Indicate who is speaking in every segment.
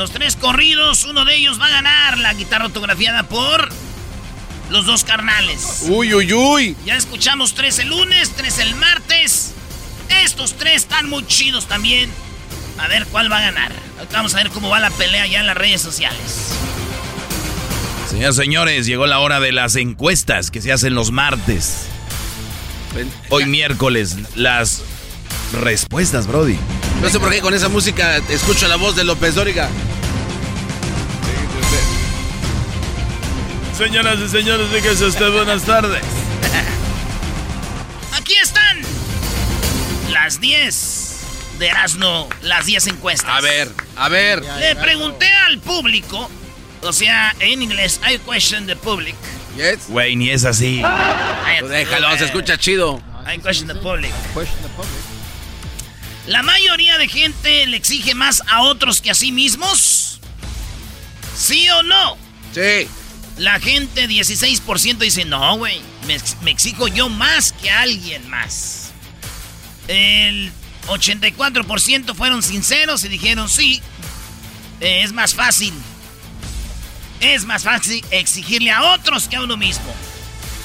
Speaker 1: Los tres corridos, uno de ellos va a ganar la guitarra autografiada por los dos carnales.
Speaker 2: Uy, uy, uy.
Speaker 1: Ya escuchamos tres el lunes, tres el martes. Estos tres están muy chidos también. A ver cuál va a ganar. Vamos a ver cómo va la pelea ya en las redes sociales.
Speaker 2: Señoras y señores, llegó la hora de las encuestas que se hacen los martes. Hoy miércoles, las respuestas, Brody.
Speaker 3: No sé por qué con esa música escucho la voz de López Dóriga.
Speaker 2: Señoras y señores, dígase usted buenas tardes.
Speaker 1: Aquí están las 10 de Erasmo, las 10 encuestas.
Speaker 3: A ver, a ver.
Speaker 1: Le pregunté al público, o sea, en inglés, I question the public.
Speaker 3: Yes.
Speaker 2: Güey, ni es así.
Speaker 1: I-
Speaker 3: Tú déjalo, se escucha chido.
Speaker 1: I question the public. La mayoría de gente le exige más a otros que a sí mismos. ¿Sí o no?
Speaker 3: Sí.
Speaker 1: La gente, 16% dice, no, güey, me, ex- me exijo yo más que alguien más. El 84% fueron sinceros y dijeron, sí, eh, es más fácil. Es más fácil exigirle a otros que a uno mismo.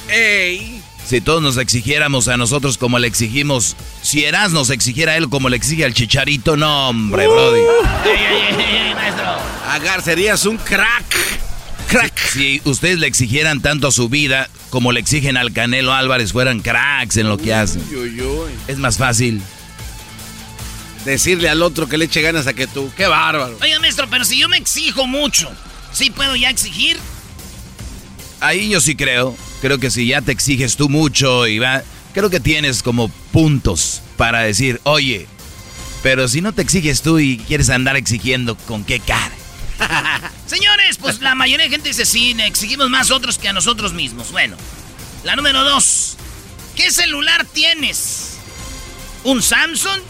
Speaker 3: Ey.
Speaker 2: Si todos nos exigiéramos a nosotros como le exigimos, si Eras nos exigiera a él como le exige al chicharito, no, hombre, Brody.
Speaker 1: Ey, maestro.
Speaker 3: Agar, serías un crack. Crack.
Speaker 2: Si ustedes le exigieran tanto a su vida como le exigen al Canelo Álvarez, fueran cracks en lo que hacen.
Speaker 3: Uy, uy, uy.
Speaker 2: Es más fácil.
Speaker 3: Decirle al otro que le eche ganas a que tú. Qué bárbaro.
Speaker 1: Oiga, maestro, pero si yo me exijo mucho, ¿sí puedo ya exigir?
Speaker 2: Ahí yo sí creo. Creo que si ya te exiges tú mucho y va, creo que tienes como puntos para decir, oye, pero si no te exiges tú y quieres andar exigiendo, ¿con qué cara?
Speaker 1: Señores, pues la mayoría de gente dice sí, exigimos más otros que a nosotros mismos. Bueno, la número dos. ¿Qué celular tienes? ¿Un Samsung?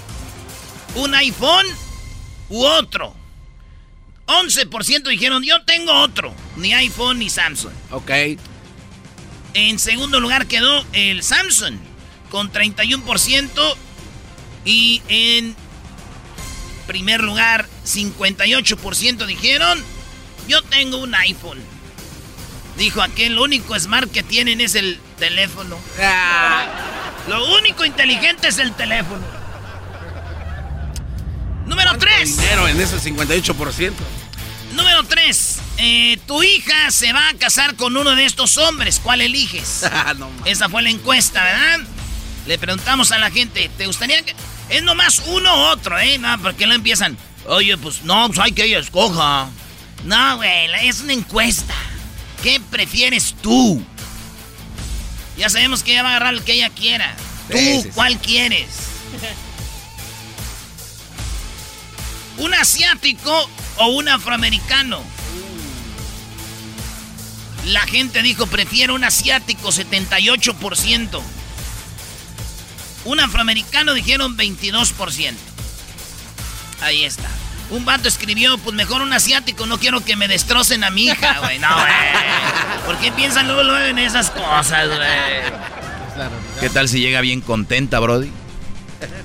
Speaker 1: ¿Un iPhone? ¿U otro? 11% dijeron, yo tengo otro. Ni iPhone ni Samsung.
Speaker 3: Ok.
Speaker 1: En segundo lugar quedó el Samsung con 31%. Y en primer lugar, 58% dijeron, yo tengo un iPhone. Dijo aquel, lo único smart que tienen es el teléfono.
Speaker 3: Ah,
Speaker 1: Lo único inteligente es el teléfono. Número
Speaker 3: ¿cuánto
Speaker 1: 3.
Speaker 3: dinero en ese 58%.
Speaker 1: Número 3. Tu hija se va a casar con uno de estos hombres. ¿Cuál eliges?
Speaker 3: Ah, no.
Speaker 1: Esa fue la encuesta, ¿verdad? Le preguntamos a la gente, ¿te gustaría que... Es nomás uno u otro, ¿eh? No, porque no empiezan. Oye, pues no, pues hay que ella escoja. No, güey, es una encuesta. ¿Qué prefieres tú? Ya sabemos que ella va a agarrar el que ella quiera. ¿Tú cuál quieres? ¿Un asiático o un afroamericano? La gente dijo, prefiero un asiático, 78%. Un afroamericano dijeron 22%. Ahí está. Un vato escribió, pues mejor un asiático, no quiero que me destrocen a mi hija, güey. No, güey. ¿Por qué piensan luego, luego en esas cosas, güey?
Speaker 2: ¿Qué tal si llega bien contenta, Brody?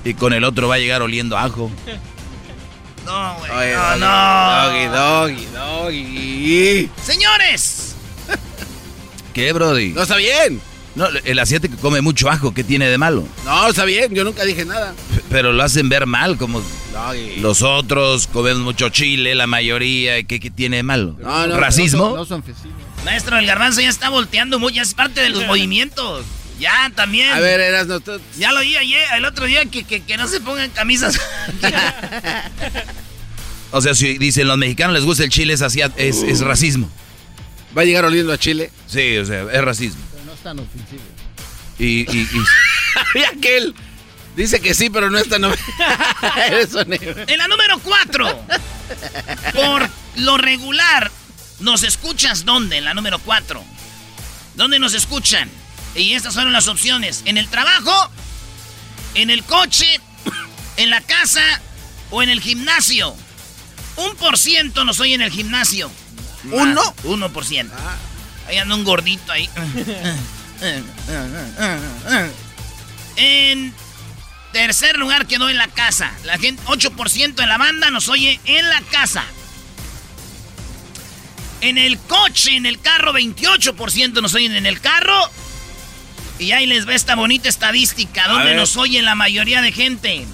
Speaker 2: Y con el otro va a llegar oliendo ajo.
Speaker 1: No, güey. No, no.
Speaker 3: Doggy, doggy, doggy.
Speaker 1: Señores.
Speaker 2: ¿Qué, Brody?
Speaker 3: No está bien.
Speaker 2: No, el asiático come mucho ajo, ¿qué tiene de malo?
Speaker 3: No, está bien, yo nunca dije nada.
Speaker 2: Pero lo hacen ver mal, como los otros comemos mucho chile, la mayoría, ¿qué, qué tiene de malo?
Speaker 3: No, no,
Speaker 2: ¿Racismo?
Speaker 3: No son,
Speaker 1: Maestro, el garbanzo ya está volteando mucho, es parte de los movimientos. Ya, también.
Speaker 3: A ver, eras no
Speaker 1: Ya lo oí ayer, el otro día, que, que, que no se pongan camisas.
Speaker 2: o sea, si dicen los mexicanos les gusta el chile, es, es, es racismo.
Speaker 3: ¿Va a llegar oliendo a Chile?
Speaker 2: Sí, o sea, es racismo
Speaker 4: tan ofensivo.
Speaker 2: Y, y,
Speaker 3: y... aquel dice que sí, pero no es tan
Speaker 1: En la número 4. Por lo regular, ¿nos escuchas dónde? En la número 4. ¿Dónde nos escuchan? Y estas fueron las opciones. ¿En el trabajo? ¿En el coche? ¿En la casa? ¿O en el gimnasio? Un por ciento nos oye en el gimnasio.
Speaker 3: ¿Uno?
Speaker 1: Uno por ciento. Ah. Ahí anda un gordito ahí. En tercer lugar quedó en la casa. La gente, 8% de la banda nos oye en la casa. En el coche, en el carro, 28% nos oyen en el carro. Y ahí les ve esta bonita estadística donde nos oye la mayoría de gente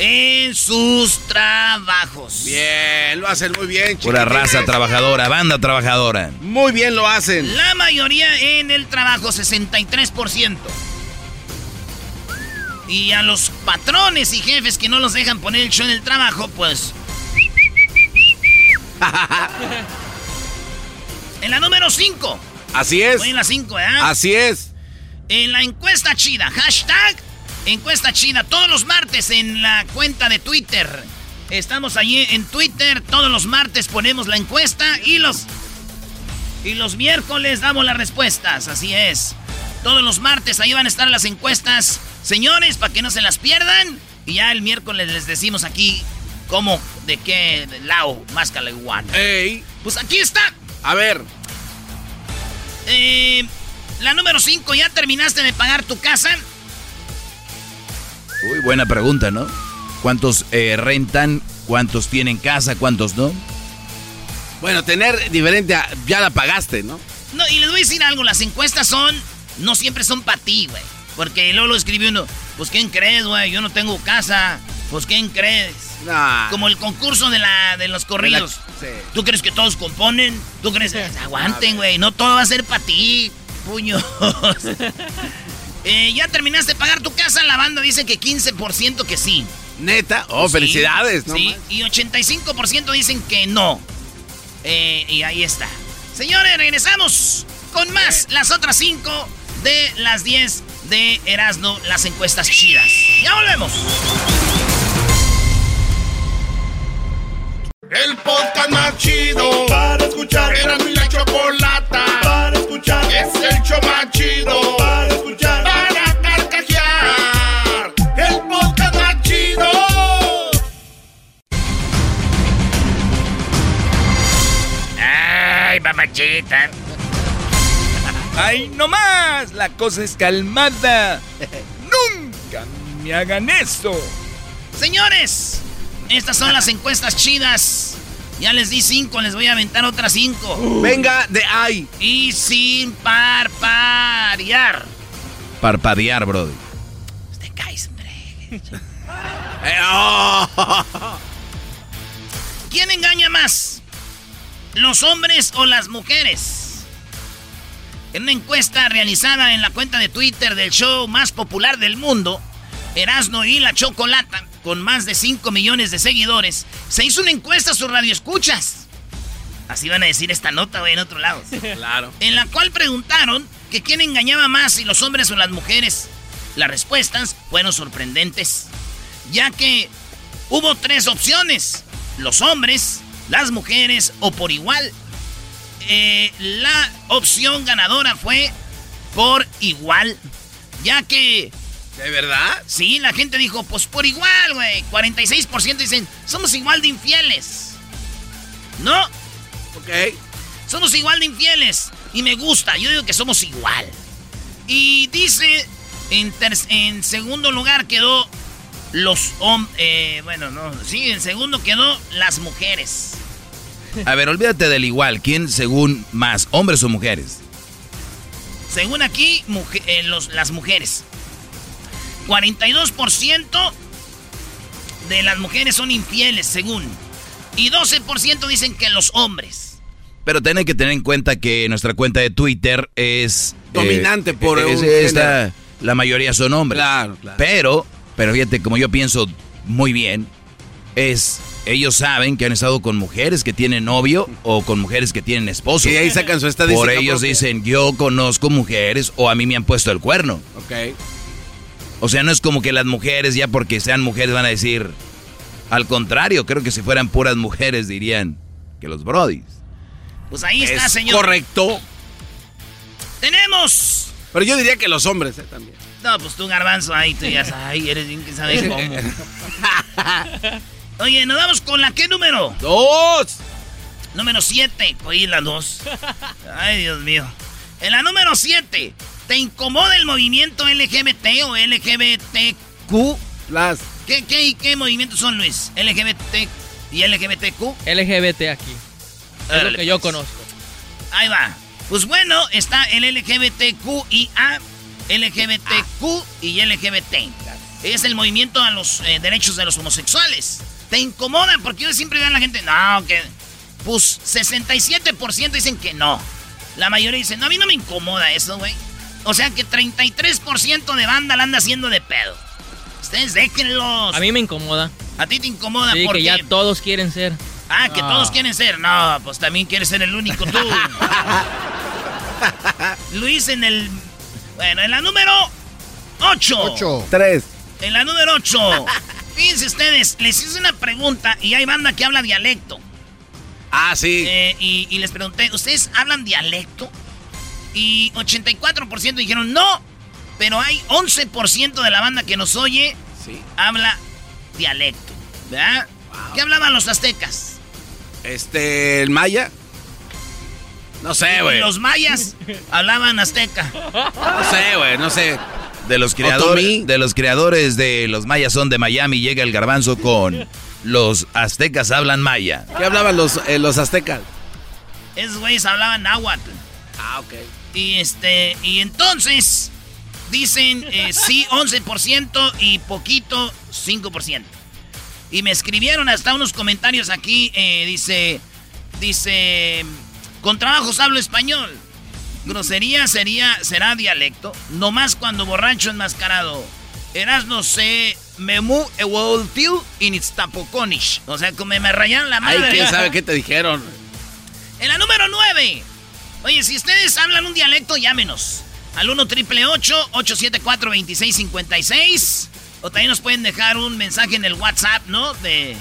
Speaker 1: en sus trabajos.
Speaker 3: Bien, lo hacen muy bien, chicos.
Speaker 2: Pura raza trabajadora, banda trabajadora.
Speaker 3: Muy bien lo hacen.
Speaker 1: La mayoría en el trabajo, 63%. Y a los patrones y jefes que no los dejan poner el show en el trabajo, pues... en la número 5.
Speaker 3: Así es.
Speaker 1: en la 5, ¿eh?
Speaker 3: Así es.
Speaker 1: En la encuesta chida, hashtag Encuesta china todos los martes en la cuenta de Twitter. Estamos allí en Twitter. Todos los martes ponemos la encuesta y los. Y los miércoles damos las respuestas. Así es. Todos los martes ahí van a estar las encuestas. Señores, para que no se las pierdan. Y ya el miércoles les decimos aquí cómo, de qué lado más caleguano.
Speaker 3: ¡Ey!
Speaker 1: Pues aquí está.
Speaker 3: A ver.
Speaker 1: Eh, la número 5, ¿ya terminaste de pagar tu casa?
Speaker 2: Uy, buena pregunta, ¿no? ¿Cuántos eh, rentan? ¿Cuántos tienen casa? ¿Cuántos no?
Speaker 3: Bueno, tener diferente ya la pagaste, ¿no?
Speaker 1: No, y les voy a decir algo, las encuestas son, no siempre son para ti, güey. Porque luego lo escribió uno, pues ¿quién crees, güey? Yo no tengo casa. Pues ¿quién crees? Como el concurso de la de los corridos. ¿Tú crees que todos componen? ¿Tú crees? que Aguanten, güey. No todo va a ser para ti, puños. Eh, ¿Ya terminaste de pagar tu casa? La banda dice que 15% que sí.
Speaker 3: ¿Neta? Oh, felicidades, ¿no?
Speaker 1: Sí, y 85% dicen que no. Eh, y ahí está. Señores, regresamos con más. Las otras 5 de las 10 de Erasmo, las encuestas chidas. Ya volvemos.
Speaker 5: El podcast más chido para escuchar. Era mi la chocolata para escuchar. Es el show más chido para escuchar.
Speaker 2: ¡Ay, no más! La cosa es calmada. ¡Nunca me hagan eso!
Speaker 1: Señores, estas son las encuestas chidas. Ya les di cinco, les voy a aventar otras cinco.
Speaker 3: Venga de ahí.
Speaker 1: Y sin parpadear.
Speaker 2: Parpadear, brody.
Speaker 1: Te caes, hombre.
Speaker 3: Eh, oh.
Speaker 1: ¿Quién engaña más? ¿Los hombres o las mujeres? En una encuesta realizada en la cuenta de Twitter del show más popular del mundo, Erasno y la Chocolata, con más de 5 millones de seguidores, se hizo una encuesta a sus radioescuchas. Así van a decir esta nota, güey, en otro lado.
Speaker 3: Claro.
Speaker 1: En la cual preguntaron que quién engañaba más, si los hombres o las mujeres. Las respuestas fueron sorprendentes, ya que hubo tres opciones. Los hombres, las mujeres o por igual. Eh, la opción ganadora fue por igual, ya que...
Speaker 3: ¿De verdad?
Speaker 1: Sí, la gente dijo, pues por igual, güey. 46% dicen, somos igual de infieles. ¿No?
Speaker 3: Ok.
Speaker 1: Somos igual de infieles. Y me gusta, yo digo que somos igual. Y dice, en, en segundo lugar quedó los hombres... Eh, bueno, no, sí, en segundo quedó las mujeres.
Speaker 2: A ver, olvídate del igual. ¿Quién según más, hombres o mujeres?
Speaker 1: Según aquí, eh, las mujeres. 42% de las mujeres son infieles, según. Y 12% dicen que los hombres.
Speaker 2: Pero tienen que tener en cuenta que nuestra cuenta de Twitter es...
Speaker 3: Eh, Dominante por
Speaker 2: es, esta, La mayoría son hombres.
Speaker 3: Claro, claro.
Speaker 2: Pero, pero fíjate, como yo pienso muy bien, es ellos saben que han estado con mujeres que tienen novio o con mujeres que tienen esposo.
Speaker 3: Y ahí sacan su estadística.
Speaker 2: Por ellos dicen, yo conozco mujeres o a mí me han puesto el cuerno.
Speaker 3: Ok.
Speaker 2: O sea, no es como que las mujeres ya porque sean mujeres van a decir... Al contrario, creo que si fueran puras mujeres dirían que los brodis.
Speaker 1: Pues ahí está, señor.
Speaker 3: Correcto.
Speaker 1: Tenemos.
Speaker 3: Pero yo diría que los hombres eh, también.
Speaker 1: No, pues tú garbanzo ahí, tú ya sabes, ay, eres bien que sabes cómo. Oye, nos vamos con la qué número?
Speaker 3: Dos.
Speaker 1: Número siete. Oye, la dos. Ay, Dios mío. En la número siete, ¿te incomoda el movimiento LGBT o LGBTQ?
Speaker 3: Las.
Speaker 1: ¿Qué, qué, qué movimientos son, Luis? ¿LGBT y LGBTQ?
Speaker 4: LGBT aquí. Es lo que yo
Speaker 1: pues.
Speaker 4: conozco.
Speaker 1: Ahí va. Pues bueno, está el LGBTQIA, LGBTQ y LGBT. Es el movimiento a los eh, derechos de los homosexuales. ¿Te incomoda? Porque yo siempre veo a la gente, no, que... Pues 67% dicen que no. La mayoría dicen, no, a mí no me incomoda eso, güey. O sea que 33% de banda la anda haciendo de pedo. Ustedes déjenlos.
Speaker 4: A mí me incomoda.
Speaker 1: ¿A ti te incomoda?
Speaker 4: Sí, que ya todos quieren ser.
Speaker 1: Ah, que todos quieren ser. No, pues también quieres ser el único tú. Luis en el... Bueno, en la número 8.
Speaker 3: 8. 3.
Speaker 1: En la número 8. Fíjense ustedes, les hice una pregunta y hay banda que habla dialecto.
Speaker 3: Ah, sí.
Speaker 1: Eh, y, les pregunté, ¿ustedes hablan dialecto? Y 84% dijeron no, pero hay 11% de la banda que nos oye
Speaker 3: sí.
Speaker 1: habla dialecto. ¿Verdad? ¿Qué hablaban los aztecas?
Speaker 3: Este, el maya. No sé, güey.
Speaker 1: Los mayas hablaban azteca.
Speaker 3: No sé, güey, no sé.
Speaker 2: De los, creadores, de los creadores de los mayas son de Miami, llega el garbanzo con los aztecas hablan maya.
Speaker 3: ¿Qué hablaban los, eh, los aztecas?
Speaker 1: Esos güeyes hablaban náhuatl.
Speaker 3: Ah, ok.
Speaker 1: Y este, y entonces dicen eh, sí 11% y poquito 5%. Y me escribieron hasta unos comentarios aquí, eh, dice, dice, con trabajos hablo español. Grosería sería, será dialecto. Nomás cuando borracho enmascarado. Eras no sé, memu evoltiu in tapoconish. O sea, como me rayaron la madre.
Speaker 3: Ay, quién sabe qué te dijeron.
Speaker 1: En la número 9. Oye, si ustedes hablan un dialecto, llámenos. Al 1 triple 874 2656 O también nos pueden dejar un mensaje en el WhatsApp, ¿no? De.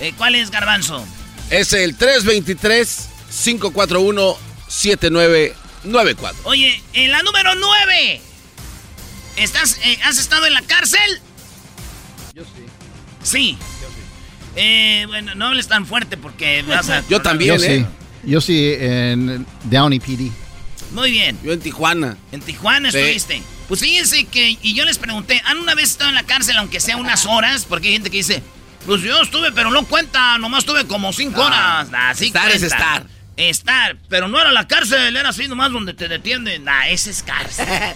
Speaker 1: Eh, ¿Cuál es, Garbanzo?
Speaker 3: Es el 323 541 79 94.
Speaker 1: Oye, en la número 9. ¿Estás, eh, ¿Has estado en la cárcel?
Speaker 3: Yo sí.
Speaker 1: Sí.
Speaker 3: Yo sí.
Speaker 1: Eh, bueno, no hables tan fuerte porque vas a...
Speaker 3: Yo también,
Speaker 6: Yo
Speaker 3: ¿eh?
Speaker 6: sí. Yo sí en Downey PD.
Speaker 1: Muy bien.
Speaker 3: Yo en Tijuana.
Speaker 1: En Tijuana
Speaker 3: Sí.
Speaker 1: estuviste. Pues fíjense que, y yo les pregunté, ¿han una vez estado en la cárcel aunque sea unas horas? Porque hay gente que dice, pues yo estuve, pero no cuenta, nomás estuve como cinco
Speaker 3: Ah,
Speaker 1: horas. Nah, sí
Speaker 3: estar es estar.
Speaker 1: Estar, pero no era la cárcel, era así nomás donde te detienen. Nah, ese es cárcel.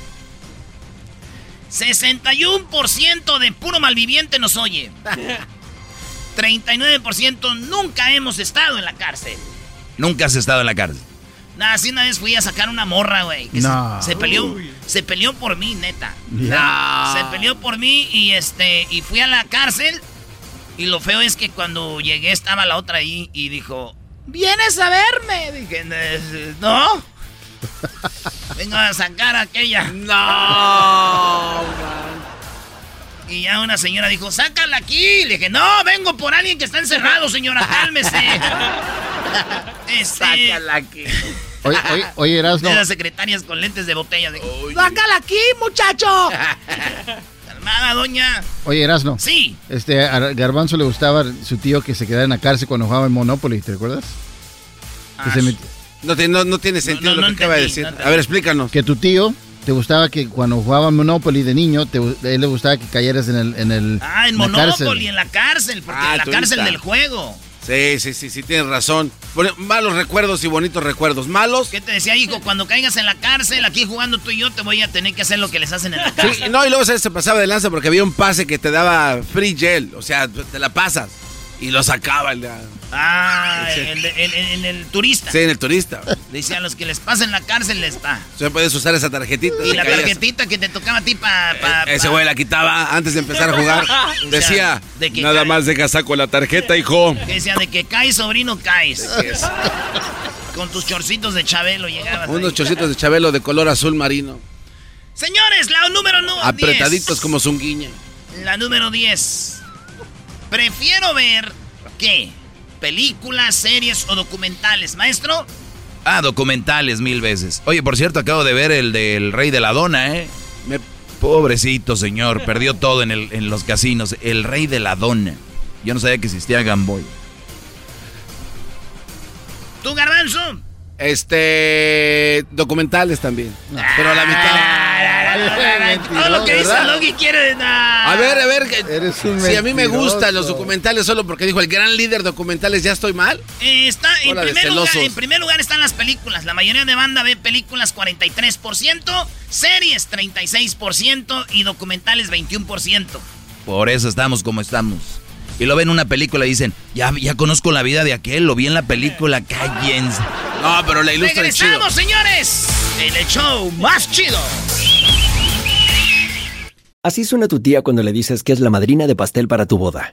Speaker 1: 61% de puro malviviente nos oye. 39% nunca hemos estado en la cárcel.
Speaker 2: Nunca has estado en la cárcel.
Speaker 1: Nah, así una vez fui a sacar una morra, güey. que se-
Speaker 6: No.
Speaker 1: se, peleó. Se peleó por mí, neta.
Speaker 3: No.
Speaker 1: Se peleó por mí y este y fui a la cárcel. Y lo feo es que cuando llegué estaba la otra ahí y dijo, ¿vienes a verme? Dije, no. Vengo a sacar a aquella.
Speaker 3: No.
Speaker 1: Y ya una señora dijo, sácala aquí. Le dije, no, vengo por alguien que está encerrado, señora, cálmese. este,
Speaker 3: Sácala aquí.
Speaker 6: Oye, oye, oye
Speaker 1: de las secretarias con lentes de botella. De, sácala aquí, muchacho. Calmada, doña.
Speaker 6: Oye, Erasno.
Speaker 1: Sí.
Speaker 6: Este, a Garbanzo le gustaba su tío que se quedara en la cárcel cuando jugaba en Monopoly, ¿te recuerdas? Que,
Speaker 1: Ah,
Speaker 6: se met-
Speaker 3: No, tiene- no, no tiene sentido
Speaker 1: no,
Speaker 3: lo
Speaker 1: no
Speaker 3: que acaba de decir. a ver, explícanos.
Speaker 6: que tu tío te gustaba que cuando jugaba Monopoly de niño, te, a él le gustaba que cayeras en el, en el
Speaker 1: Ah, en
Speaker 6: la
Speaker 1: Monopoly,
Speaker 6: cárcel.
Speaker 1: en la cárcel, porque
Speaker 3: Ah,
Speaker 1: en la cárcel del juego.
Speaker 3: Sí, sí, sí, sí, tienes razón. Malos recuerdos y bonitos recuerdos. Malos.
Speaker 1: ¿Qué te decía, hijo? Cuando caigas en la cárcel, aquí jugando tú y yo, te voy a tener que hacer lo que les hacen en la cárcel.
Speaker 3: Sí, no, y luego se pasaba de lanza porque había un pase que te daba free gel. O sea, te la pasas. Y lo sacaba. el de-
Speaker 1: Ah,
Speaker 3: Sí.
Speaker 1: en, en- en el turista.
Speaker 3: Sí, en el turista.
Speaker 1: Dice, a los que les pasen la cárcel les está.
Speaker 3: O sea, puedes usar esa tarjetita.
Speaker 1: Y la
Speaker 3: caías.
Speaker 1: tarjetita que te tocaba a ti para...
Speaker 3: Eh, Ese güey la quitaba antes de empezar a jugar. Decía,
Speaker 1: de que
Speaker 3: nada
Speaker 1: cae.
Speaker 3: más deja saco la tarjeta, hijo.
Speaker 1: Que decía, de que caes, sobrino, caes. Con tus chorcitos de Chabelo llegabas
Speaker 3: Unos
Speaker 1: ahí.
Speaker 3: chorcitos de Chabelo de color azul marino.
Speaker 1: Señores, la número no,
Speaker 3: Apretaditos
Speaker 1: 10.
Speaker 3: como zunguiña.
Speaker 1: La número 10. Prefiero ver, ¿qué? Películas, series o documentales, maestro.
Speaker 2: Ah, documentales mil veces. Oye, por cierto, acabo de ver el del Rey de la Dona, ¿eh?
Speaker 3: Me-
Speaker 2: Pobrecito señor, perdió todo en, el, en los casinos. El Rey de la Dona. Yo no sabía que existía Gamboy.
Speaker 1: ¿Tú, Garbanzo?
Speaker 3: Este. Documentales también. Pero a la mitad.
Speaker 1: Todo lo que dice. Logi quiere...
Speaker 3: A ver, a ver. que-
Speaker 6: Eres un
Speaker 3: si a mí me gustan los documentales solo porque dijo el gran líder documentales, ¿ya estoy mal?
Speaker 1: Eh, está, en, primer lugar, en primer lugar están las películas. La mayoría de banda ve películas 43%, series 36% y documentales 21%.
Speaker 2: Por eso estamos como estamos. Y lo ven en una película y dicen, ya, ya conozco la vida de aquel, lo vi en la película, cállense.
Speaker 3: No, pero la ilustra el chido.
Speaker 1: ¡Regresamos, señores! En el show más chido.
Speaker 7: Así suena tu tía cuando le dices que es la madrina de pastel para tu boda.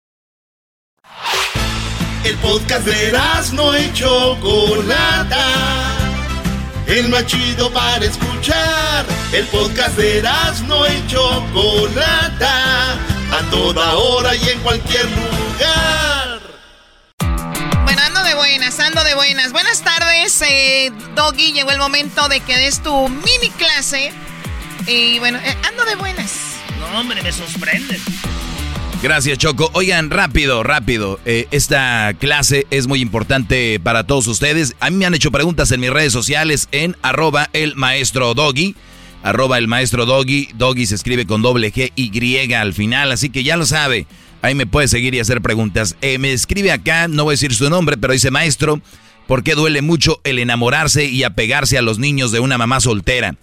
Speaker 5: El podcast de no y Chocolata. El más chido para escuchar. El podcast de no y Chocolata. A toda hora y en cualquier lugar.
Speaker 8: Bueno, ando de buenas, ando de buenas. Buenas tardes, eh, Doggy. Llegó el momento de que des tu mini clase. Y bueno, eh, ando de buenas.
Speaker 1: No, hombre, me sorprende.
Speaker 2: Gracias, Choco. Oigan, rápido, rápido. Eh, esta clase es muy importante para todos ustedes. A mí me han hecho preguntas en mis redes sociales en arroba el maestro Doggy. Arroba el maestro Doggy. Doggy se escribe con doble G Y al final, así que ya lo sabe. Ahí me puede seguir y hacer preguntas. Eh, me escribe acá, no voy a decir su nombre, pero dice maestro, ¿por qué duele mucho el enamorarse y apegarse a los niños de una mamá soltera?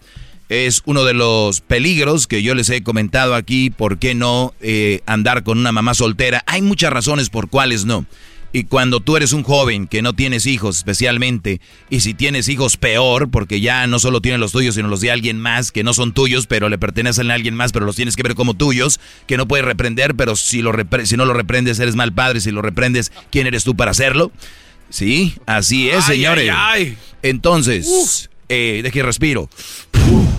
Speaker 2: Es uno de los peligros que yo les he comentado aquí, ¿por qué no eh, andar con una mamá soltera? Hay muchas razones por cuáles no. Y cuando tú eres un joven que no tienes hijos especialmente, y si tienes hijos peor, porque ya no solo tienes los tuyos, sino los de alguien más, que no son tuyos, pero le pertenecen a alguien más, pero los tienes que ver como tuyos, que no puedes reprender, pero si, lo repre- si no lo reprendes eres mal padre, si lo reprendes, ¿quién eres tú para hacerlo? Sí, así es,
Speaker 3: Ay,
Speaker 2: señores.
Speaker 3: ay, ay.
Speaker 2: Entonces, Eh, deje respiro.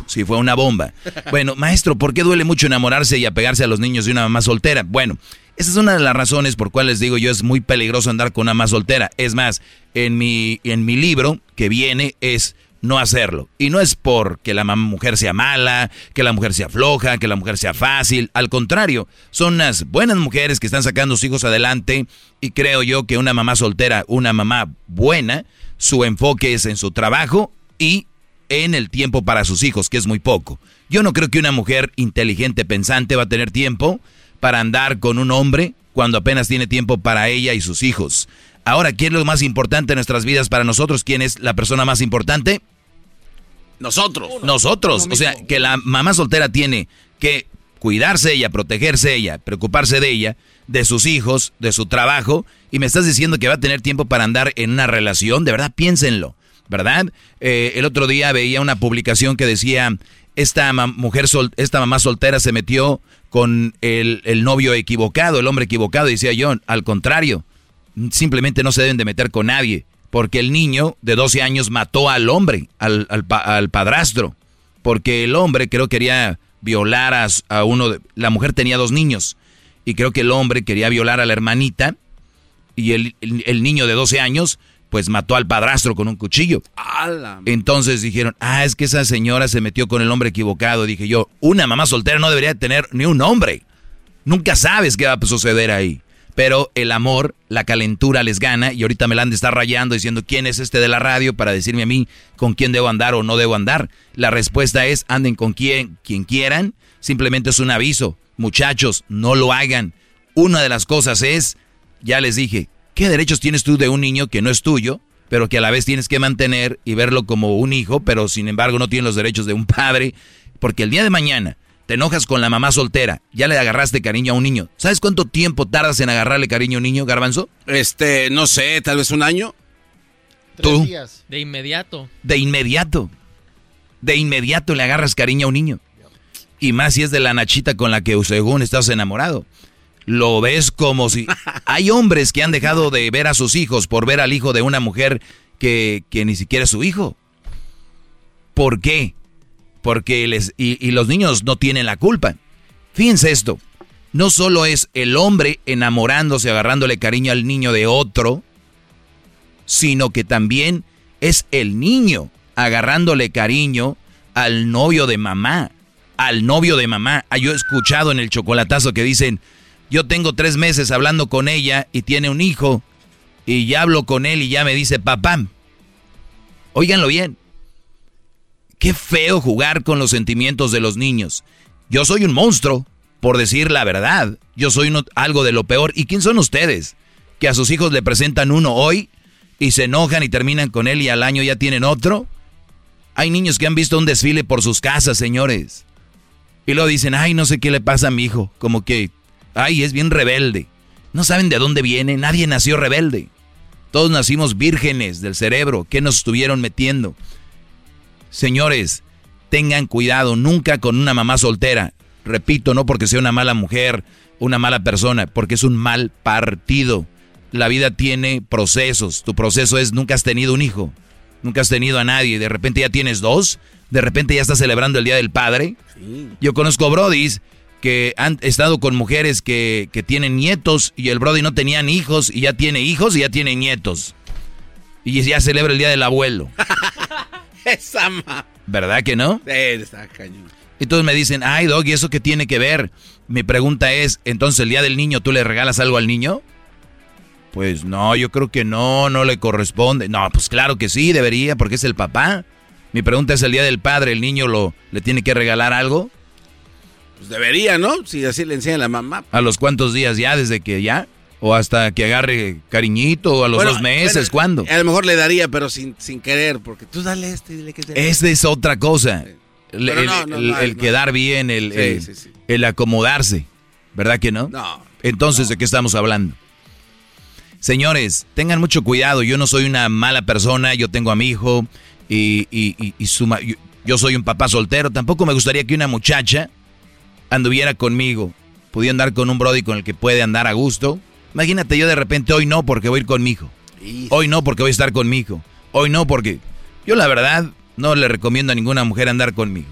Speaker 2: Si fue una bomba. Bueno, maestro, ¿por qué duele mucho enamorarse y apegarse a los niños de una mamá soltera? Bueno, esa es una de las razones por cuales digo yo es muy peligroso andar con una mamá soltera. Es más, en mi, en mi libro que viene es no hacerlo. Y no es porque la mujer sea mala, que la mujer sea floja, que la mujer sea fácil. Al contrario, son unas buenas mujeres que están sacando sus hijos adelante. Y creo yo que una mamá soltera, una mamá buena, su enfoque es en su trabajo y en el tiempo para sus hijos, que es muy poco. Yo no creo que una mujer inteligente, pensante, va a tener tiempo para andar con un hombre cuando apenas tiene tiempo para ella y sus hijos. Ahora, ¿quién es lo más importante en nuestras vidas para nosotros? ¿Quién es la persona más importante?
Speaker 3: Nosotros.
Speaker 2: Nosotros. O sea, que la mamá soltera tiene que cuidarse ella, protegerse ella, preocuparse de ella, de sus hijos, de su trabajo. Y me estás diciendo que va a tener tiempo para andar en una relación. De verdad, piénsenlo. ¿Verdad? Eh, el otro día veía una publicación que decía, esta mujer, sol, esta mamá soltera se metió con el, el novio equivocado, el hombre equivocado. Y decía yo, al contrario, simplemente no se deben de meter con nadie, porque el niño de 12 años mató al hombre, al, al, padrastro, porque el hombre creo quería violar a, uno, de, la mujer tenía dos niños, y creo que el hombre quería violar a la hermanita, y el, el, niño de 12 años pues mató al padrastro con un cuchillo. Entonces dijeron, ah, es que esa señora se metió con el hombre equivocado. Dije yo, una mamá soltera no debería tener ni un hombre. Nunca sabes qué va a suceder ahí pero el amor, la calentura les gana y ahorita me la han de estar rayando diciendo quién es este de la radio para decirme a mí con quién debo andar o no debo andar. La respuesta es anden con quien, quien quieran, simplemente es un aviso. Muchachos, no lo hagan. Una de las cosas es, ya les dije, ¿qué derechos tienes tú de un niño que no es tuyo, pero que a la vez tienes que mantener y verlo como un hijo, pero sin embargo no tiene los derechos de un padre? Porque el día de mañana te enojas con la mamá soltera, ya le agarraste cariño a un niño. ¿Sabes cuánto tiempo tardas en agarrarle cariño a un niño, Garbanzo?
Speaker 3: Este, no sé, tal vez un año.
Speaker 2: ¿Tú?
Speaker 4: De inmediato.
Speaker 2: De inmediato. De inmediato le agarras cariño a un niño. Y más si es de la nachita con la que según estás enamorado. Lo ves como si... Hay hombres que han dejado de ver a sus hijos por ver al hijo de una mujer que, que ni siquiera es su hijo. ¿Por qué? Porque les, y, los niños no tienen la culpa. Fíjense esto, no solo es el hombre enamorándose, agarrándole cariño al niño de otro, sino que también es el niño agarrándole cariño al novio de mamá, al novio de mamá. Ah, yo he escuchado en el chocolatazo que dicen, yo tengo tres meses hablando con ella y tiene un hijo, y ya hablo con él y ya me dice papá. Óiganlo bien, Qué feo jugar con los sentimientos de los niños. Yo soy un monstruo, por decir la verdad. Yo soy algo de lo peor. ¿Y quién son ustedes? Que a sus hijos le presentan uno hoy y se enojan y terminan con él y al año ya tienen otro. Hay niños que han visto un desfile por sus casas, señores. Y luego dicen, ay, no sé qué le pasa a mi hijo. Como que, ay, es bien rebelde. No saben de dónde viene, nadie nació rebelde. Todos nacimos vírgenes del cerebro. ¿Qué nos estuvieron metiendo? Señores, tengan cuidado nunca con una mamá soltera. Repito, no porque sea una mala mujer, una mala persona, porque es un mal partido. La vida tiene procesos. Tu proceso es nunca has tenido un hijo, nunca has tenido a nadie. De repente ya tienes dos, de repente ya estás celebrando el Día del Padre. Yo conozco brodis que han estado con mujeres que, que, tienen nietos y el brody no tenían hijos y ya tiene hijos y ya tiene nietos. Y ya celebra el Día del Abuelo.
Speaker 3: Esa
Speaker 2: ¿Verdad que no?
Speaker 3: Sí, está cañón.
Speaker 2: Entonces me dicen, ay, Dog, ¿y eso qué tiene que ver? Mi pregunta es, entonces el día del niño, ¿tú le regalas algo al niño? Pues no, yo creo que no, no le corresponde. No, pues claro que sí, debería, porque es el papá. Mi pregunta es, el día del padre, ¿el niño lo, le tiene que regalar algo?
Speaker 3: Pues debería, ¿no? Si así le enseña la mamá.
Speaker 2: ¿A los cuántos días ya? ¿Desde que ya? O hasta que agarre cariñito, o a los dos meses, ¿cuándo?
Speaker 3: A lo mejor le daría, pero sin, sin querer, porque tú dale este y dile que te...
Speaker 2: Esta es otra cosa. El, quedar bien, el, el, acomodarse. ¿Verdad que no?
Speaker 3: No.
Speaker 2: Entonces, ¿de qué estamos hablando? Señores, tengan mucho cuidado. Yo no soy una mala persona, yo tengo a mi hijo y, y, y, yo soy un papá soltero. Tampoco me gustaría que una muchacha anduviera conmigo. Pudiera andar con un brody con el que puede andar a gusto Imagínate yo de repente, hoy no porque voy a ir con mi hijo. Hoy no porque voy a estar con mi hijo. Hoy no porque... Yo la verdad, no le recomiendo a ninguna mujer andar conmigo.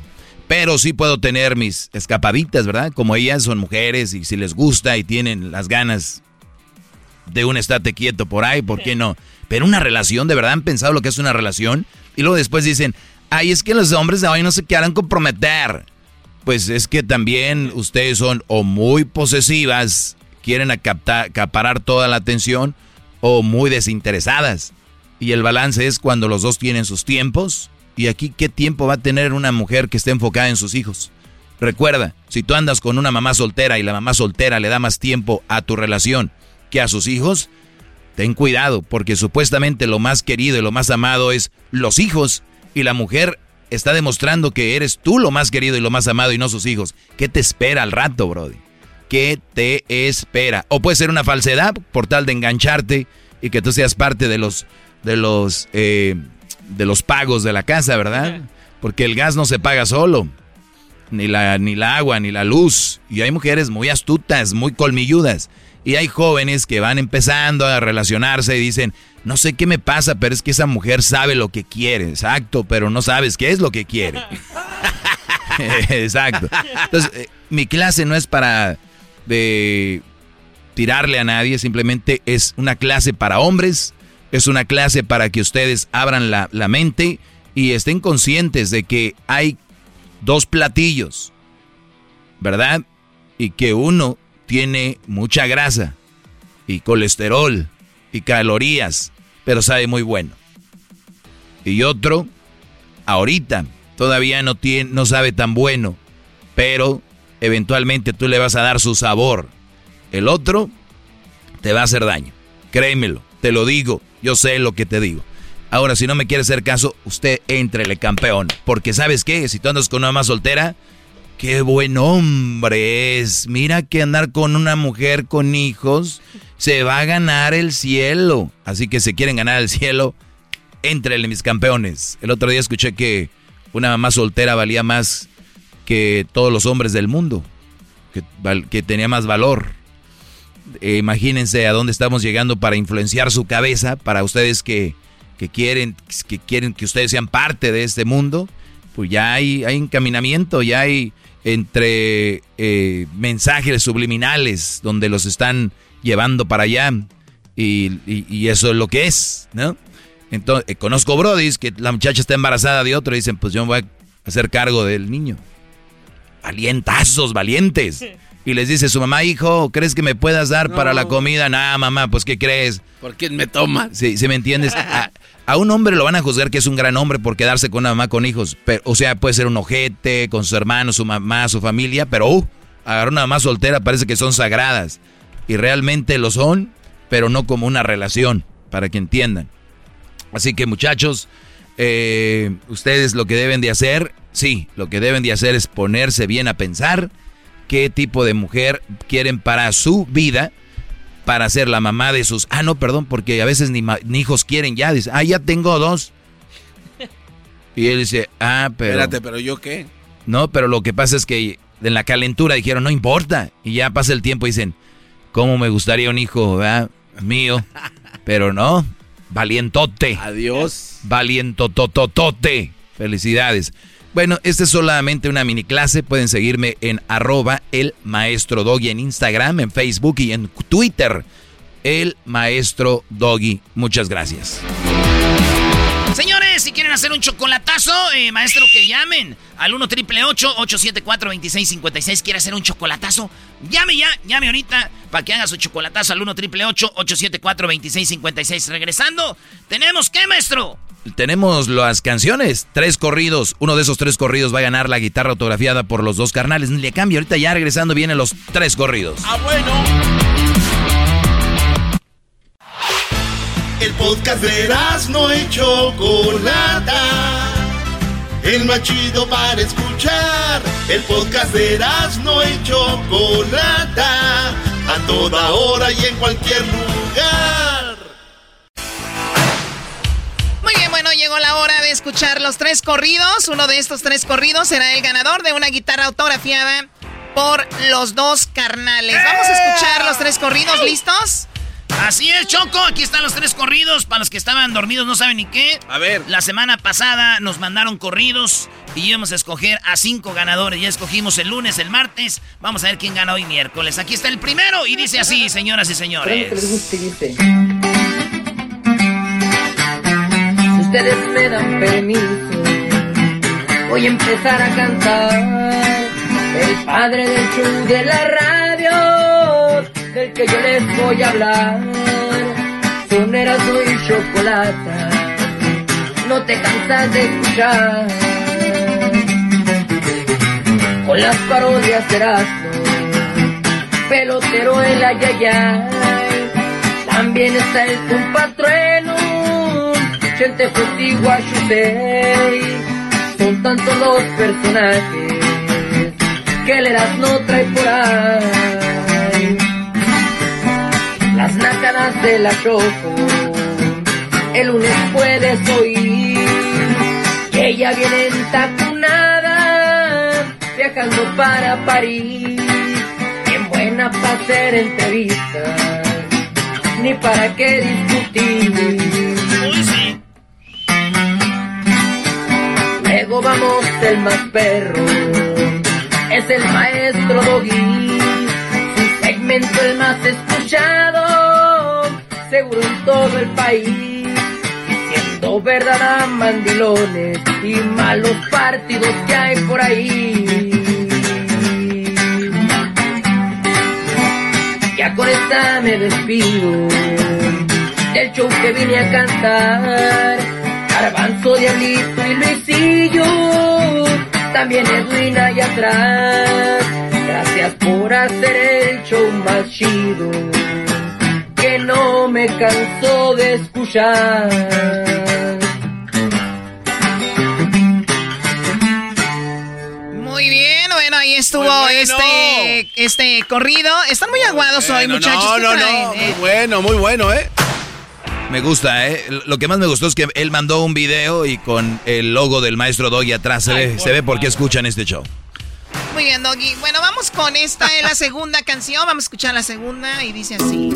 Speaker 2: Pero sí puedo tener mis escapaditas, ¿verdad? Como ellas son mujeres y si les gusta y tienen las ganas de un estate quieto por ahí, ¿por qué no? Pero una relación, ¿de verdad han pensado lo que es una relación? Y luego después dicen, ay, es que los hombres de hoy no se quieran comprometer. Pues es que también ustedes son o muy posesivas, quieren acaparar toda la atención, o muy desinteresadas. Y el balance es cuando los dos tienen sus tiempos. Y aquí, ¿qué tiempo va a tener una mujer que esté enfocada en sus hijos? Recuerda, si tú andas con una mamá soltera y la mamá soltera le da más tiempo a tu relación que a sus hijos, ten cuidado, porque supuestamente lo más querido y lo más amado es los hijos. Y la mujer está demostrando que eres tú lo más querido y lo más amado y no sus hijos. ¿Qué te espera al rato, Brody? ¿Qué te espera? O puede ser una falsedad por tal de engancharte y que tú seas parte de los de los, eh, de los pagos de la casa, ¿verdad? Porque el gas no se paga solo, ni la, ni la agua, ni la luz. Y hay mujeres muy astutas, muy colmilludas. Y hay jóvenes que van empezando a relacionarse y dicen, no sé qué me pasa, pero es que esa mujer sabe lo que quiere, exacto, pero no sabes qué es lo que quiere. exacto. Entonces, eh, mi clase no es para de tirarle a nadie, simplemente es una clase para hombres es una clase para que ustedes abran la, mente y estén conscientes de que hay dos platillos, ¿verdad? Y que uno tiene mucha grasa y colesterol y calorías, pero sabe muy bueno. Y otro, ahorita, todavía no, tiene, no sabe tan bueno, pero eventualmente tú le vas a dar su sabor. El otro te va a hacer daño, créemelo, te lo digo. Yo sé lo que te digo. Ahora, si no me quiere hacer caso, usted entrele campeón. Porque sabes qué, si tú andas con una más soltera, qué buen hombre es. Mira que andar con una mujer con hijos se va a ganar el cielo. Así que si quieren ganar el cielo, entrele mis campeones. El otro día escuché que una mamá soltera valía más que todos los hombres del mundo. Que, que tenía más valor. Eh, imagínense a dónde estamos llegando para influenciar su cabeza, para ustedes que, quieren, que quieren que ustedes sean parte de este mundo, pues ya hay, hay encaminamiento, ya hay entre eh, mensajes subliminales donde los están llevando para allá y, eso es lo que es, ¿no? Entonces, eh, conozco brodis que la muchacha está embarazada de otro y dicen, pues yo me voy a hacer cargo del niño. Valientazos, valientes. Y les dice su mamá, hijo, ¿crees que me puedas dar para la comida? Nah, mamá, pues ¿qué crees?
Speaker 3: ¿Por quién me toma?
Speaker 2: Sí, ¿sí me entiendes? A, un hombre lo van a juzgar que es un gran hombre por quedarse con una mamá con hijos. Pero, o sea, puede ser un ojete con sus hermanos, su mamá, su familia, pero uh, agarrar una mamá soltera parece que son sagradas. Y realmente lo son, pero no como una relación, para que entiendan. Así que muchachos, eh, ustedes lo que deben de hacer, sí, lo que deben de hacer es ponerse bien a pensar qué tipo de mujer quieren para su vida, para ser la mamá de sus... Ah, no, perdón, porque a veces ni, hijos quieren ya. Dice, ah, ya tengo dos. Y él dice, ah, pero...
Speaker 3: Espérate, pero yo qué.
Speaker 2: No, pero lo que pasa es que en la calentura dijeron, no importa. Y ya pasa el tiempo y dicen, ¿cómo me gustaría un hijo mío? Pero no, valientote.
Speaker 3: Adiós.
Speaker 2: Valientototote. Felicidades. Bueno, esta es solamente una mini clase. Pueden seguirme en arroba el maestro doggy en Instagram, en Facebook y en Twitter. El maestro doggy. Muchas gracias.
Speaker 1: Si quieren hacer un chocolatazo, eh, maestro, que llamen al 1 triple 874 2656. ¿Quiere hacer un chocolatazo? Llame ya, llame ahorita para que haga su chocolatazo al 1 triple 874 2656. Regresando, ¿tenemos qué, maestro?
Speaker 2: tenemos las canciones, tres corridos. Uno de esos tres corridos va a ganar la guitarra autografiada por los dos carnales. Le cambio, ahorita ya regresando vienen los tres corridos.
Speaker 5: Ah, bueno. Podcast de no hecho Chocolata. El machido para escuchar. El podcast de no hecho Chocolata. A toda hora y en cualquier lugar.
Speaker 8: bueno, llegó la hora de escuchar los tres corridos. Uno de estos tres corridos será el ganador de una guitarra autografiada por los dos carnales. Vamos a escuchar los tres corridos, ¿listos?
Speaker 1: Así es, Choco. Aquí están los tres corridos. Para los que estaban dormidos no saben ni qué.
Speaker 3: A ver.
Speaker 1: La semana pasada nos mandaron corridos y íbamos a escoger a cinco ganadores. Ya escogimos el lunes, el martes. Vamos a ver quién gana hoy miércoles. Aquí está el primero y dice así, señoras y señores.
Speaker 9: Si ustedes me dan permiso, voy a empezar a cantar. El padre del show de la radio, del que yo les voy a hablar. Son Erasmo y chocolate, no te cansas de escuchar. Con las parodias de Erasmo, pelotero el ayayay. También está el compatrueno, gente fusti guachusei. Son tantos los personajes que el Erasmo trae por ahí. Las nácaras la Choco, el lunes puedes oír que ella viene entacunada, viajando para París, bien buena para hacer entrevistas, ni para qué discutir. Luego vamos el más perro, es el maestro Doggy, su segmento el más escuchado, seguro en todo el país, diciendo verdad a mandilones y malos partidos que hay por ahí. Ya con esta me despido del show que vine a cantar. Garbanzo, Diablito y Luisillo, también Edwin allá atrás. Gracias por hacer el show más chido, no me canso de escuchar.
Speaker 8: Muy bien, bueno, ahí estuvo
Speaker 3: bueno.
Speaker 8: este, este corrido. Están muy aguados hoy,
Speaker 3: Bueno,
Speaker 8: muchachos.
Speaker 3: No,
Speaker 8: ¿Qué
Speaker 3: no, no.
Speaker 8: eh?
Speaker 3: Muy bueno, muy bueno, ¿eh?
Speaker 2: Me gusta, ¿eh? Lo que más me gustó es que él mandó un video y con el logo del maestro Doggy atrás se ve, se ve por qué escuchan este show.
Speaker 8: Muy bien, Doggy. Bueno, vamos con esta, es la segunda canción. Vamos a escuchar la segunda y dice así.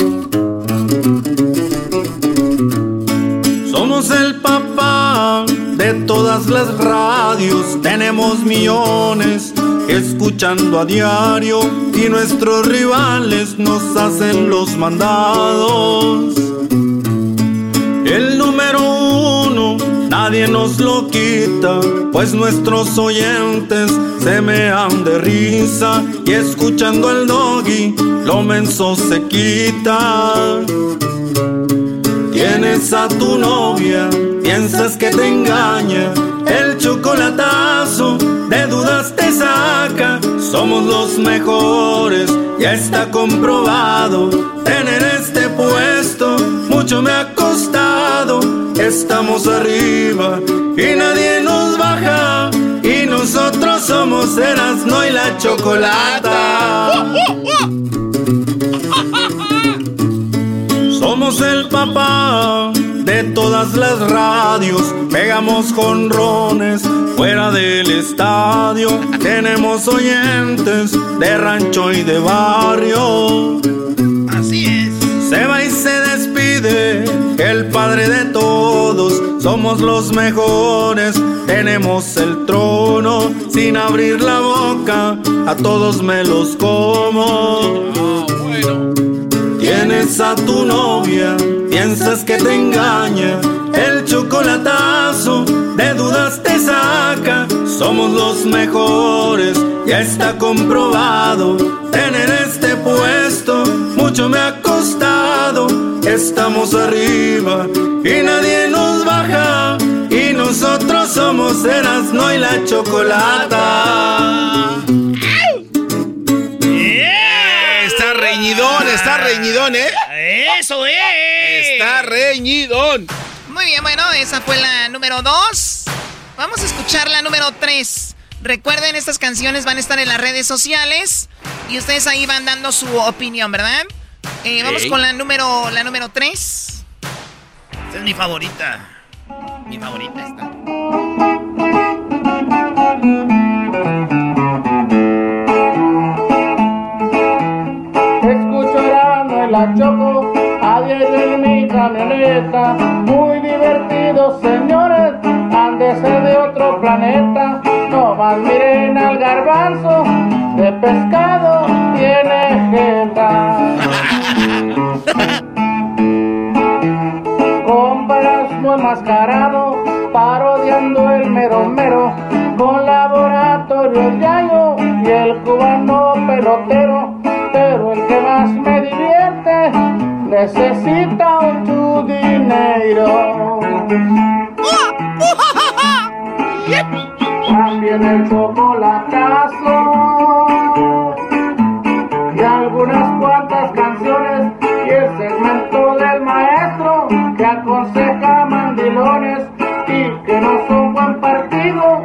Speaker 10: Somos el papá de todas las radios, tenemos millones escuchando a diario y nuestros rivales nos hacen los mandados. El número uno nadie nos lo quita, pues nuestros oyentes se mean de risa y escuchando al doggy lo menso se quita. Tienes a tu novia, piensas que te engaña, el chocolatazo de dudas te saca. Somos los mejores, ya está comprobado. Tener este puesto mucho me ha. Estamos arriba y nadie nos baja. Y nosotros somos Erasmo y la chocolata. Somos el papá de todas las radios, pegamos jonrones fuera del estadio, tenemos oyentes de rancho y de barrio. Se va y se despide el padre de todos, somos los mejores, tenemos el trono, sin abrir la boca, a todos me los como. Tienes a tu novia, piensas que te engaña, el chocolatazo de dudas te saca. Somos los mejores, ya está comprobado. Tener este puesto mucho me. Estamos arriba y nadie nos baja. Y nosotros somos Erasmo y la chocolata.
Speaker 3: Está reñidón, está reñidón, ¿eh?
Speaker 1: ¡Eso es!
Speaker 3: Está reñidón.
Speaker 8: Muy bien, bueno, esa fue la número dos. Vamos a escuchar la número tres. Recuerden, estas canciones van a estar en las redes sociales y ustedes ahí van dando su opinión, ¿verdad? Eh, Vamos con la número, la número tres.
Speaker 1: Esta es mi favorita. Mi favorita esta.
Speaker 9: Escucho Erasmo y la choco, a
Speaker 11: camioneta. Muy divertido, señores, han de ser de otro planeta. No más miren al garbanzo, de pescado tiene jeta. Compras no enmascarado, parodiando el mero mero, con laboratorios Yayo y el cubano pelotero. Pero el que más me divierte necesita tu dinero. También el chocolatazo son buen partido,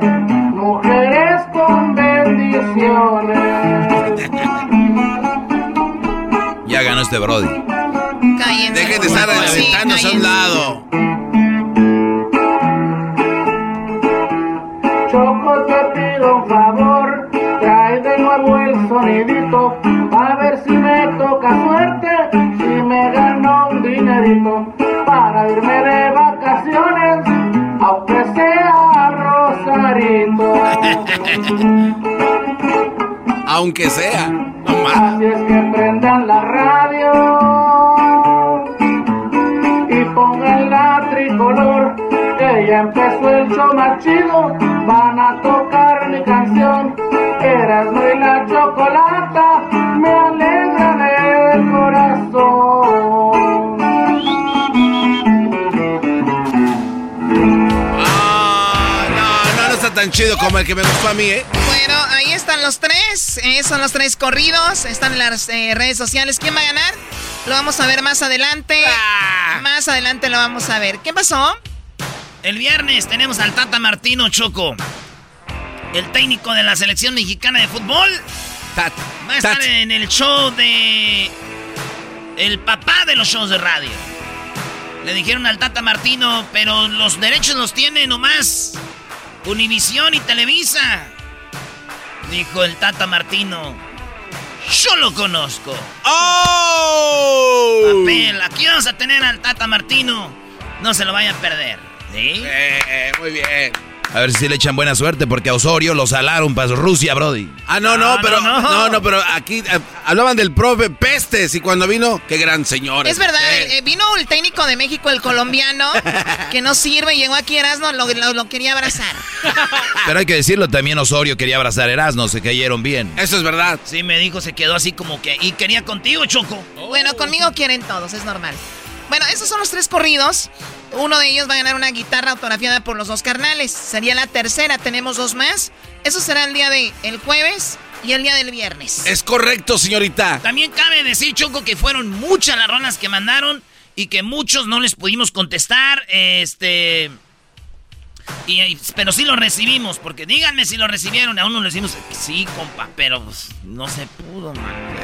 Speaker 11: mujeres con bendiciones.
Speaker 2: Ya ganó este Brody.
Speaker 8: Cállense.
Speaker 3: Dejen de estar
Speaker 8: Sí,
Speaker 3: aventándose a un lado.
Speaker 11: Choco, te pido un favor, trae de nuevo el sonidito, a ver si me toca suerte, si me gano un dinerito, para irme de vacaciones, Aunque sea. Así es que prendan la radio y pongan la tricolor, que ya empezó el show más chido, van a tocar mi canción, Erasmo y la chocolata, me alegran
Speaker 3: tan chido como el que me gustó a mí, ¿eh?
Speaker 8: Bueno, ahí están los tres. eh, son los tres corridos. Están en las eh, redes sociales. ¿Quién va a ganar? Lo vamos a ver más adelante. Más adelante lo vamos a ver. ¿Qué pasó?
Speaker 1: El viernes tenemos al Tata Martino Choco. El técnico de la selección mexicana de fútbol. Va a estar en el show de. El papá de los shows de radio. Le dijeron al Tata Martino, pero los derechos los tiene nomás Univisión y Televisa. Dijo el Tata Martino. Yo lo conozco.
Speaker 3: ¡Oh!
Speaker 1: Papel, aquí vamos a tener al Tata Martino. No se lo vayan a perder. ¿Sí?
Speaker 3: Eh, muy bien.
Speaker 2: A ver si le echan buena suerte porque a Osorio lo salaron para Rusia, Brody.
Speaker 3: Ah, no, no, pero no. no, pero aquí eh, hablaban del profe Pestes y cuando vino, qué gran señor.
Speaker 8: Es verdad,
Speaker 3: Eh,
Speaker 8: eh, vino el técnico de México, el colombiano, que no sirve, llegó aquí Erasmo, lo, lo, lo quería abrazar.
Speaker 2: Pero hay que decirlo, también Osorio quería abrazar a Erasmo, se cayeron bien.
Speaker 3: Eso es verdad.
Speaker 1: Sí, me dijo, se quedó así como que. Y quería contigo, Choco.
Speaker 8: Bueno, conmigo quieren todos, es normal. Bueno, esos son los tres corridos. Uno de ellos va a ganar una guitarra autografiada por los dos carnales. Sería la tercera, tenemos dos más. Eso será el día de el jueves y el día del viernes.
Speaker 3: Es correcto, señorita.
Speaker 1: También cabe decir, Choco, que fueron muchas las rolas que mandaron y que muchos no les pudimos contestar. Este. y- y- pero sí lo recibimos, porque díganme si lo recibieron. A uno le decimos, sí, compa, pero pues, no se pudo, man.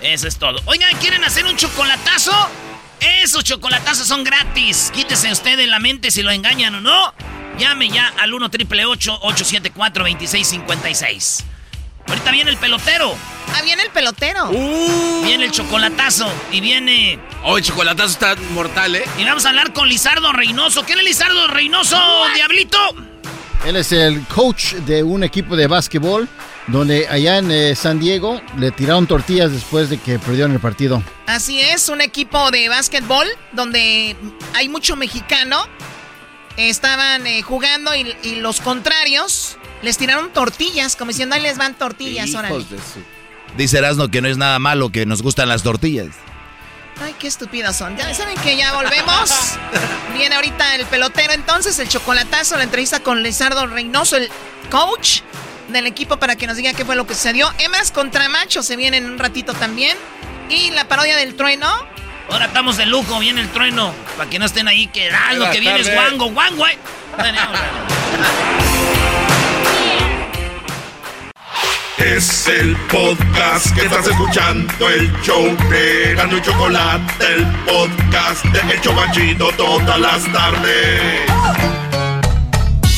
Speaker 1: Eso es todo. Oigan, ¿quieren hacer un chocolatazo? Esos chocolatazos son gratis. Quítese usted de la mente si lo engañan o no. Llame ya al 1 triple 874 2656 Ahorita viene el pelotero.
Speaker 8: Ah, viene el pelotero.
Speaker 1: Viene el chocolatazo y viene.
Speaker 3: Oh, el chocolatazo está mortal, ¿eh?
Speaker 1: Y vamos a hablar con Lizardo Reynoso. ¿Quién es Lizardo Reynoso, Diablito?
Speaker 6: Él es el coach de un equipo de básquetbol donde allá en eh, San Diego le tiraron tortillas después de que perdieron el partido.
Speaker 8: Así es, un equipo de básquetbol donde hay mucho mexicano. Estaban eh, jugando y, y los contrarios les tiraron tortillas, como diciendo, ahí les van tortillas, órale.
Speaker 2: Dice Erasmo que no es nada malo, que nos gustan las tortillas.
Speaker 8: Ay, qué estúpidos son. Ya saben que ya volvemos. Viene ahorita el pelotero entonces, el chocolatazo, la entrevista con Lizardo Reynoso, el coach del equipo para que nos diga qué fue lo que sucedió. Hembras contra machos se vienen en un ratito también. Y la parodia del trueno.
Speaker 1: Ahora estamos de lujo, viene el trueno. Para que no estén ahí, que ah, lo que viene es guango, guango. eh.
Speaker 5: Es el podcast que estás escuchando, el show de Gano y Chocolate, el podcast de Hecho Banchito todas las tardes.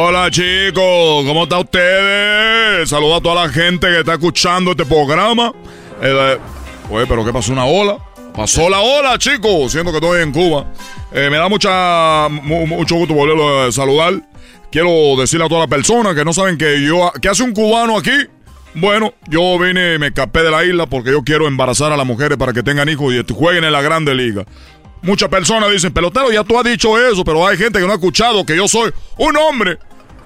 Speaker 12: Hola chicos, ¿cómo están ustedes? Saludo a toda la gente que está escuchando este programa. Eh, oye, pero ¿qué pasó? ¿Una ola? Pasó la ola, chicos, siendo que estoy en Cuba. Eh, me da mucha, mu- mucho gusto volverlo a saludar. Quiero decirle a todas las personas que no saben que yo, ¿qué hace un cubano aquí? Bueno, yo vine me escapé de la isla porque yo quiero embarazar a las mujeres para que tengan hijos y jueguen en la Grande Liga. Muchas personas dicen, pelotero, ya tú has dicho eso, pero hay gente que no ha escuchado que yo soy un hombre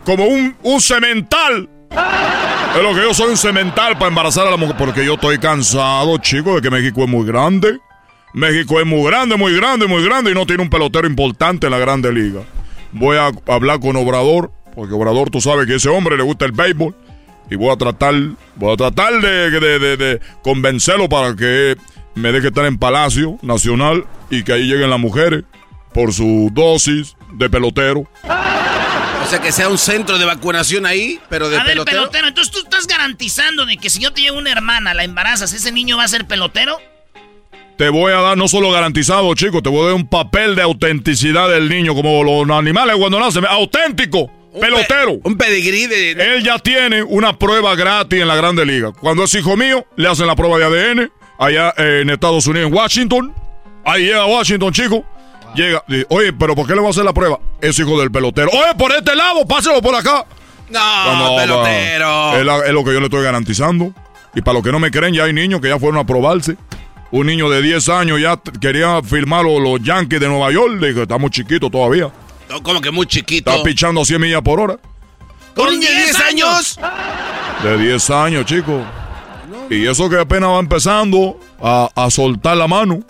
Speaker 12: como un, un cemental. Es lo que yo soy un cemental para embarazar a la mujer, porque yo estoy cansado, chicos, de que México es muy grande. México es muy grande, muy grande, muy grande y no tiene un pelotero importante en la Grande Liga. Voy a hablar con Obrador, porque Obrador tú sabes que ese hombre le gusta el béisbol y voy a tratar, voy a tratar de convencerlo para que me deje estar en Palacio Nacional y que ahí lleguen las mujeres por su dosis de pelotero.
Speaker 3: O sea, que sea un centro de vacunación ahí, pero de
Speaker 1: a ver,
Speaker 3: pelotero.
Speaker 1: pelotero, entonces tú estás garantizando de que si yo te llevo una hermana, la embarazas, ese niño va a ser pelotero.
Speaker 12: Te voy a dar no solo garantizado, chicos, te voy a dar un papel de autenticidad del niño, como los animales cuando nacen. Auténtico, pelotero.
Speaker 3: un pedigrí de...
Speaker 12: Él ya tiene una prueba gratis en la Grande Liga. Cuando es hijo mío, le hacen la prueba de ADN allá en Estados Unidos, en Washington. Ahí llega Washington, chico. Llega, dice, oye, pero ¿por qué le va a hacer la prueba? Es hijo del pelotero. Oye, por este lado, páselo por acá.
Speaker 3: No,
Speaker 12: Cuando,
Speaker 3: pelotero.
Speaker 12: Es, la- es lo que yo le estoy garantizando. Y para los que no me creen, ya hay niños que ya fueron a probarse. Un niño de 10 años ya quería firmar los, Yankees de Nueva York. Le dije, estamos chiquitos todavía.
Speaker 3: No, como que muy chiquito.
Speaker 12: Está pichando a 100 millas por hora.
Speaker 3: ¿Con de 10 años?
Speaker 12: De 10 años, chicos. Y eso que apenas va empezando a, a soltar la mano.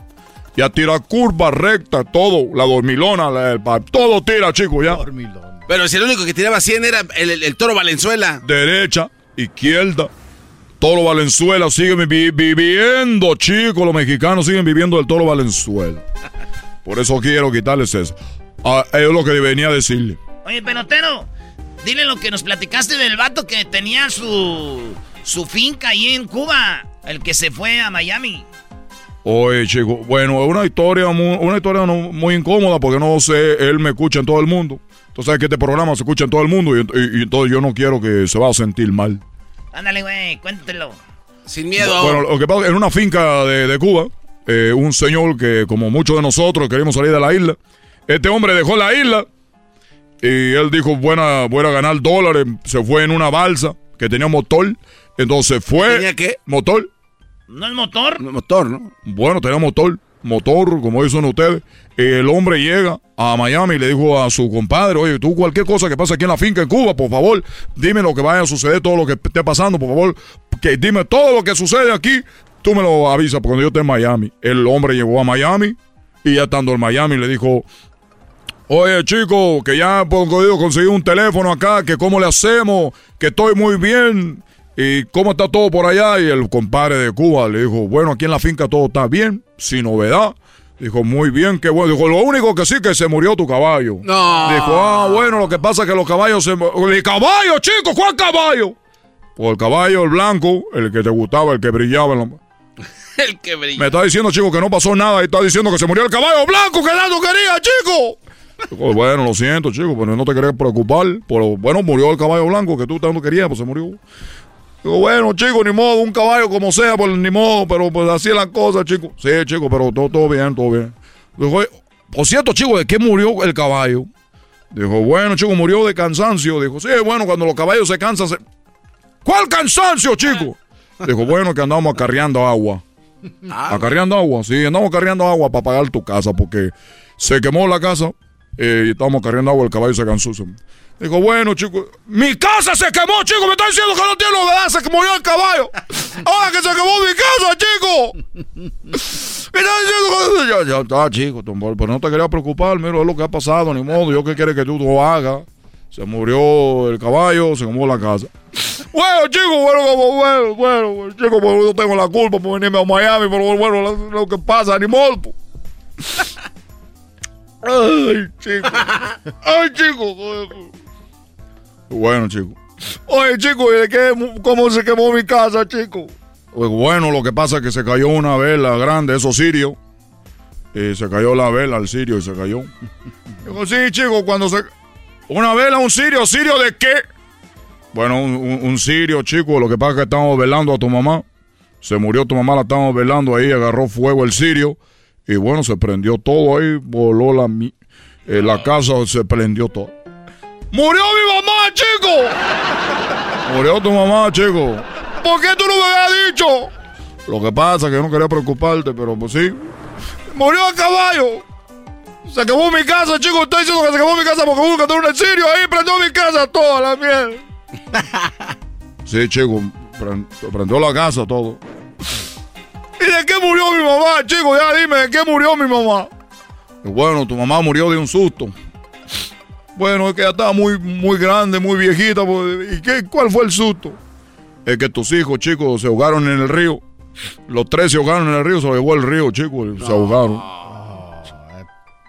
Speaker 12: Y a tirar curvas rectas, todo. La dormilona, la- el pa- todo tira, chicos, ya.
Speaker 3: Pero si el único que tiraba 100 era el, el- el toro Valenzuela.
Speaker 12: Derecha, izquierda. Toro Valenzuela sigue vi- viviendo, chicos. Los mexicanos siguen viviendo el Toro Valenzuela. Por eso quiero quitarles eso. Ah, es lo que venía a decirle.
Speaker 1: Oye, pelotero, dile lo que nos platicaste del vato que tenía su, su finca ahí en Cuba, el que se fue a Miami.
Speaker 12: Oye, chico, bueno, es una historia muy, una historia no- muy incómoda porque no sé, él me escucha en todo el mundo. Tú sabes que este programa se escucha en todo el mundo y, y- y entonces yo no quiero que se va a sentir mal.
Speaker 1: Ándale, güey, cuéntelo.
Speaker 3: Sin miedo.
Speaker 12: Bueno, lo que pasa es que en una finca de, de Cuba, eh, un señor que, como muchos de nosotros, queríamos salir de la isla, este hombre dejó la isla y él dijo, buena, voy a ganar dólares, se fue en una balsa que tenía motor, entonces fue...
Speaker 3: ¿Tenía qué?
Speaker 12: Motor.
Speaker 1: ¿No es motor?
Speaker 3: Motor, ¿no?
Speaker 12: Bueno, tenía motor, motor, como dicen ustedes. El hombre llega a Miami y le dijo a su compadre, oye, tú cualquier cosa que pase aquí en la finca en Cuba, por favor, dime lo que vaya a suceder, todo lo que esté pasando, por favor, que dime todo lo que sucede aquí, tú me lo avisas porque cuando yo esté en Miami. El hombre llegó a Miami y ya estando en Miami le dijo, Oye, chico, que ya he podido conseguir un teléfono acá, que cómo le hacemos, que estoy muy bien. ¿Y cómo está todo por allá? Y el compadre de Cuba le dijo, bueno, aquí en la finca todo está bien, sin novedad. Dijo, muy bien, qué bueno. Dijo, lo único que sí que se murió tu caballo.
Speaker 3: No.
Speaker 12: Dijo, ah, bueno, lo que pasa es que los caballos se... ¡El caballo, chico! ¿Cuál caballo? Pues el caballo, el blanco, el que te gustaba, el que brillaba en la...
Speaker 3: El que brilla.
Speaker 12: Me está diciendo, chico, que no pasó nada y está diciendo que se murió el caballo blanco que tanto quería, chico. Digo, bueno, lo siento, chico, pero no te quería preocupar. Pero bueno, murió el caballo blanco que tú tanto querías, pues se murió. Digo, bueno, chico, ni modo, un caballo como sea, pues ni modo, pero pues así es la cosa, chico. Sí, chico, pero todo, todo bien, todo bien. Dijo, "Oye, por cierto, chico, ¿de qué murió el caballo? Dijo, bueno, chico, murió de cansancio. Dijo, sí, bueno, cuando los caballos se cansan, se... ¿Cuál cansancio, chico? Dijo, bueno, que andamos acarreando agua. Acarreando agua, sí, andamos acarreando agua para pagar tu casa porque se quemó la casa eh, y estábamos acarreando agua, el caballo se cansó. Dijo, bueno, chico, mi casa se quemó, chico, me está diciendo que no tiene novedad, se murió el caballo. Ahora que se quemó mi casa, chico. Me está diciendo que... Ya, está, chico, pero no te quería preocupar, mira, es lo que ha pasado, ni modo, yo qué quiere que tú lo hagas. Se murió el caballo, se quemó la casa. Bueno, chico, bueno, como, bueno, bueno, chico, pues yo tengo la culpa por venirme a Miami, pero bueno, lo, lo que pasa, ni modo. Ay, chico. Ay, chico. Bueno, chico. Oye, chico, ¿y de qué, ¿cómo se quemó mi casa, chico? Pues bueno, lo que pasa es que se cayó una vela grande, eso sirio. Y se cayó la vela al sirio y se cayó. Digo, sí, chico, cuando se... Una vela, un sirio, ¿sirio de qué? Bueno, un, un, sirio, chico, lo que pasa es que estamos velando a tu mamá. Se murió tu mamá, la estábamos velando ahí, agarró fuego el sirio. Y bueno, se prendió todo ahí, voló la, eh, la casa, se prendió todo. ¡Murió mi mamá, chico! Murió tu mamá, chico. ¿Por qué tú no me habías dicho? Lo que pasa es que no quería preocuparte, pero pues sí. Murió a caballo. Se quemó mi casa, chico. Estoy diciendo que se quemó mi casa porque hubo un sirio ahí prendió mi casa toda la miel. sí, chico. Prendió la casa todo. ¿Y de qué murió mi mamá, chico? Ya dime, ¿de qué murió mi mamá? bueno, tu mamá murió de un susto. Bueno, es que ya estaba muy, muy grande, muy viejita. Pues, ¿Y qué, cuál fue el susto? Es que tus hijos, chicos, se ahogaron en el río. Los tres se ahogaron en el río, se lo llevó el río, chicos, se ahogaron.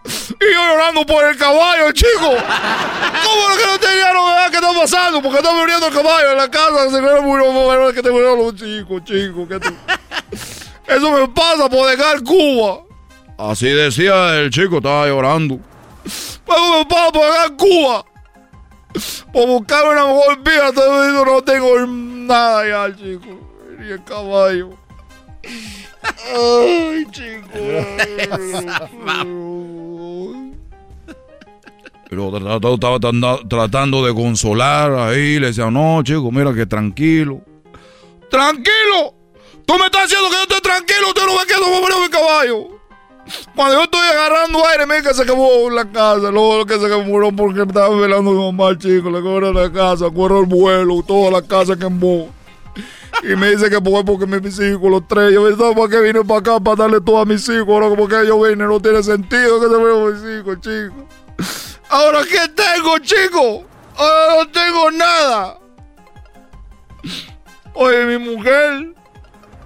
Speaker 12: Y yo llorando por el caballo, chico. ¿Cómo lo que no tenía novedad que está pasando? Porque está muriendo el caballo en la casa. Se me murió, que te murieron los chicos, chicos. Eso me pasa por dejar Cuba. Así decía el chico, estaba llorando. Me pasa por dejar Cuba. Por buscar una mejor vida, no tengo nada ya, chico. Ni el caballo. Ay, chico. Pero estaba tratando de consolar ahí. Le decía, no, chico, mira que tranquilo. ¡Tranquilo! Tú me estás diciendo que yo estoy tranquilo. Usted no me quedo como mi caballo. Cuando yo estoy agarrando aire, me que se quemó la casa. Luego que se quemó porque estaba velando a mi mamá, chico. Le quemó la casa, corrió el vuelo, toda la casa quemó. Y me dice que fue porque mis hijos, los tres. Yo pensaba para qué vine para acá para darle todo a mis hijos. Ahora como que yo vine, no tiene sentido que se vean mis hijos, chico. Ahora, ¿qué tengo, chico? Ahora no tengo nada. Oye, mi mujer.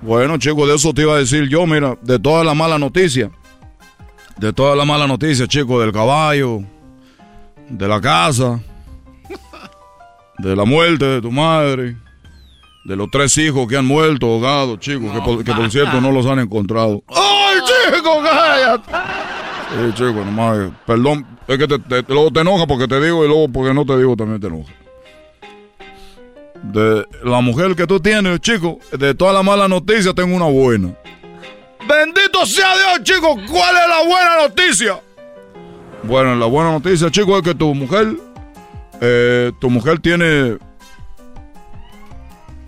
Speaker 12: Bueno, chico, de eso te iba a decir yo, mira, de toda la mala noticia. De toda la mala noticia, chico, del caballo, de la casa, de la muerte de tu madre, de los tres hijos que han muerto ahogados, chicos, que, por, que, por, cierto no los han encontrado. ¡Ay, chico, cállate! Sí, chico, nomás, perdón, es que te, te, luego te enoja porque te digo y luego porque no te digo también te enoja. De la mujer que tú tienes, chico, de toda la mala noticia tengo una buena. Bendito sea Dios, chicos. ¿Cuál es la buena noticia? Bueno, la buena noticia, chicos, es que tu mujer, eh, tu mujer tiene,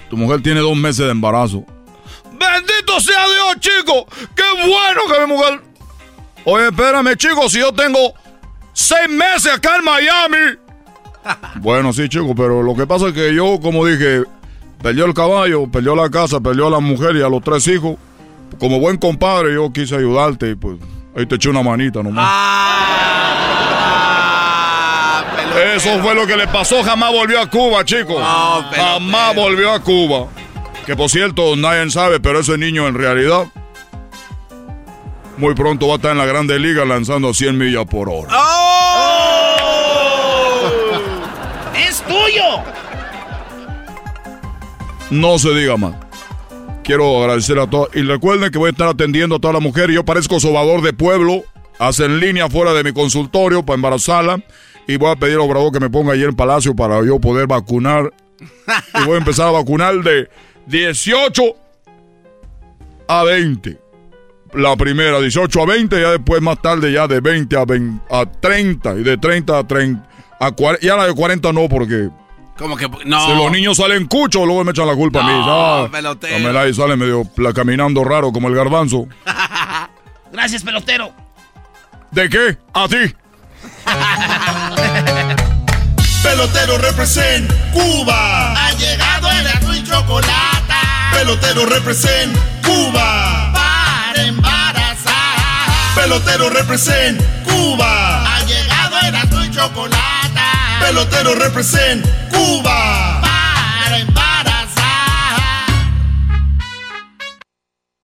Speaker 12: tu mujer tiene dos meses de embarazo. Bendito sea Dios, chicos. Qué bueno que mi mujer. Oye, espérame, chicos, si yo tengo seis meses acá en Miami. bueno, sí, chicos, pero lo que pasa es que yo, como dije, perdió el caballo, perdió la casa, perdió a la mujer y a los tres hijos como buen compadre, yo quise ayudarte y pues ahí te eché una manita nomás.
Speaker 3: Ah,
Speaker 12: Eso fue lo que le pasó. Jamás volvió a Cuba, chicos. Jamás volvió a Cuba. Que por cierto, nadie sabe, pero ese niño en realidad muy pronto va a estar en la Grande Liga lanzando 100 millas por hora.
Speaker 1: ¡Es tuyo!
Speaker 12: No se diga más quiero agradecer a todos. Y recuerden que voy a estar atendiendo a todas las mujeres. Yo parezco sobador de pueblo. Hacen línea fuera de mi consultorio para embarazarla. Y voy a pedir a Obrador que me ponga ahí en Palacio para yo poder vacunar. y voy a empezar a vacunar de 18 a 20. La primera, 18 a 20, ya después más tarde ya de 20 a, 20, a 30 y de 30 a 30 a 40. Ya la de 40 no porque
Speaker 3: como que no.
Speaker 12: Si los niños salen cuchos, luego me echan la culpa
Speaker 3: no,
Speaker 12: a mí.
Speaker 3: No, pelotero.
Speaker 12: y sale medio caminando raro como el garbanzo.
Speaker 1: Gracias, pelotero.
Speaker 12: ¿De qué? A ti.
Speaker 5: pelotero represent Cuba.
Speaker 13: Ha llegado el azul y chocolate.
Speaker 5: Pelotero represent Cuba.
Speaker 13: Para embarazar.
Speaker 5: Pelotero represent Cuba.
Speaker 13: Ha llegado el azul y chocolate.
Speaker 5: Pelotero represent Cuba.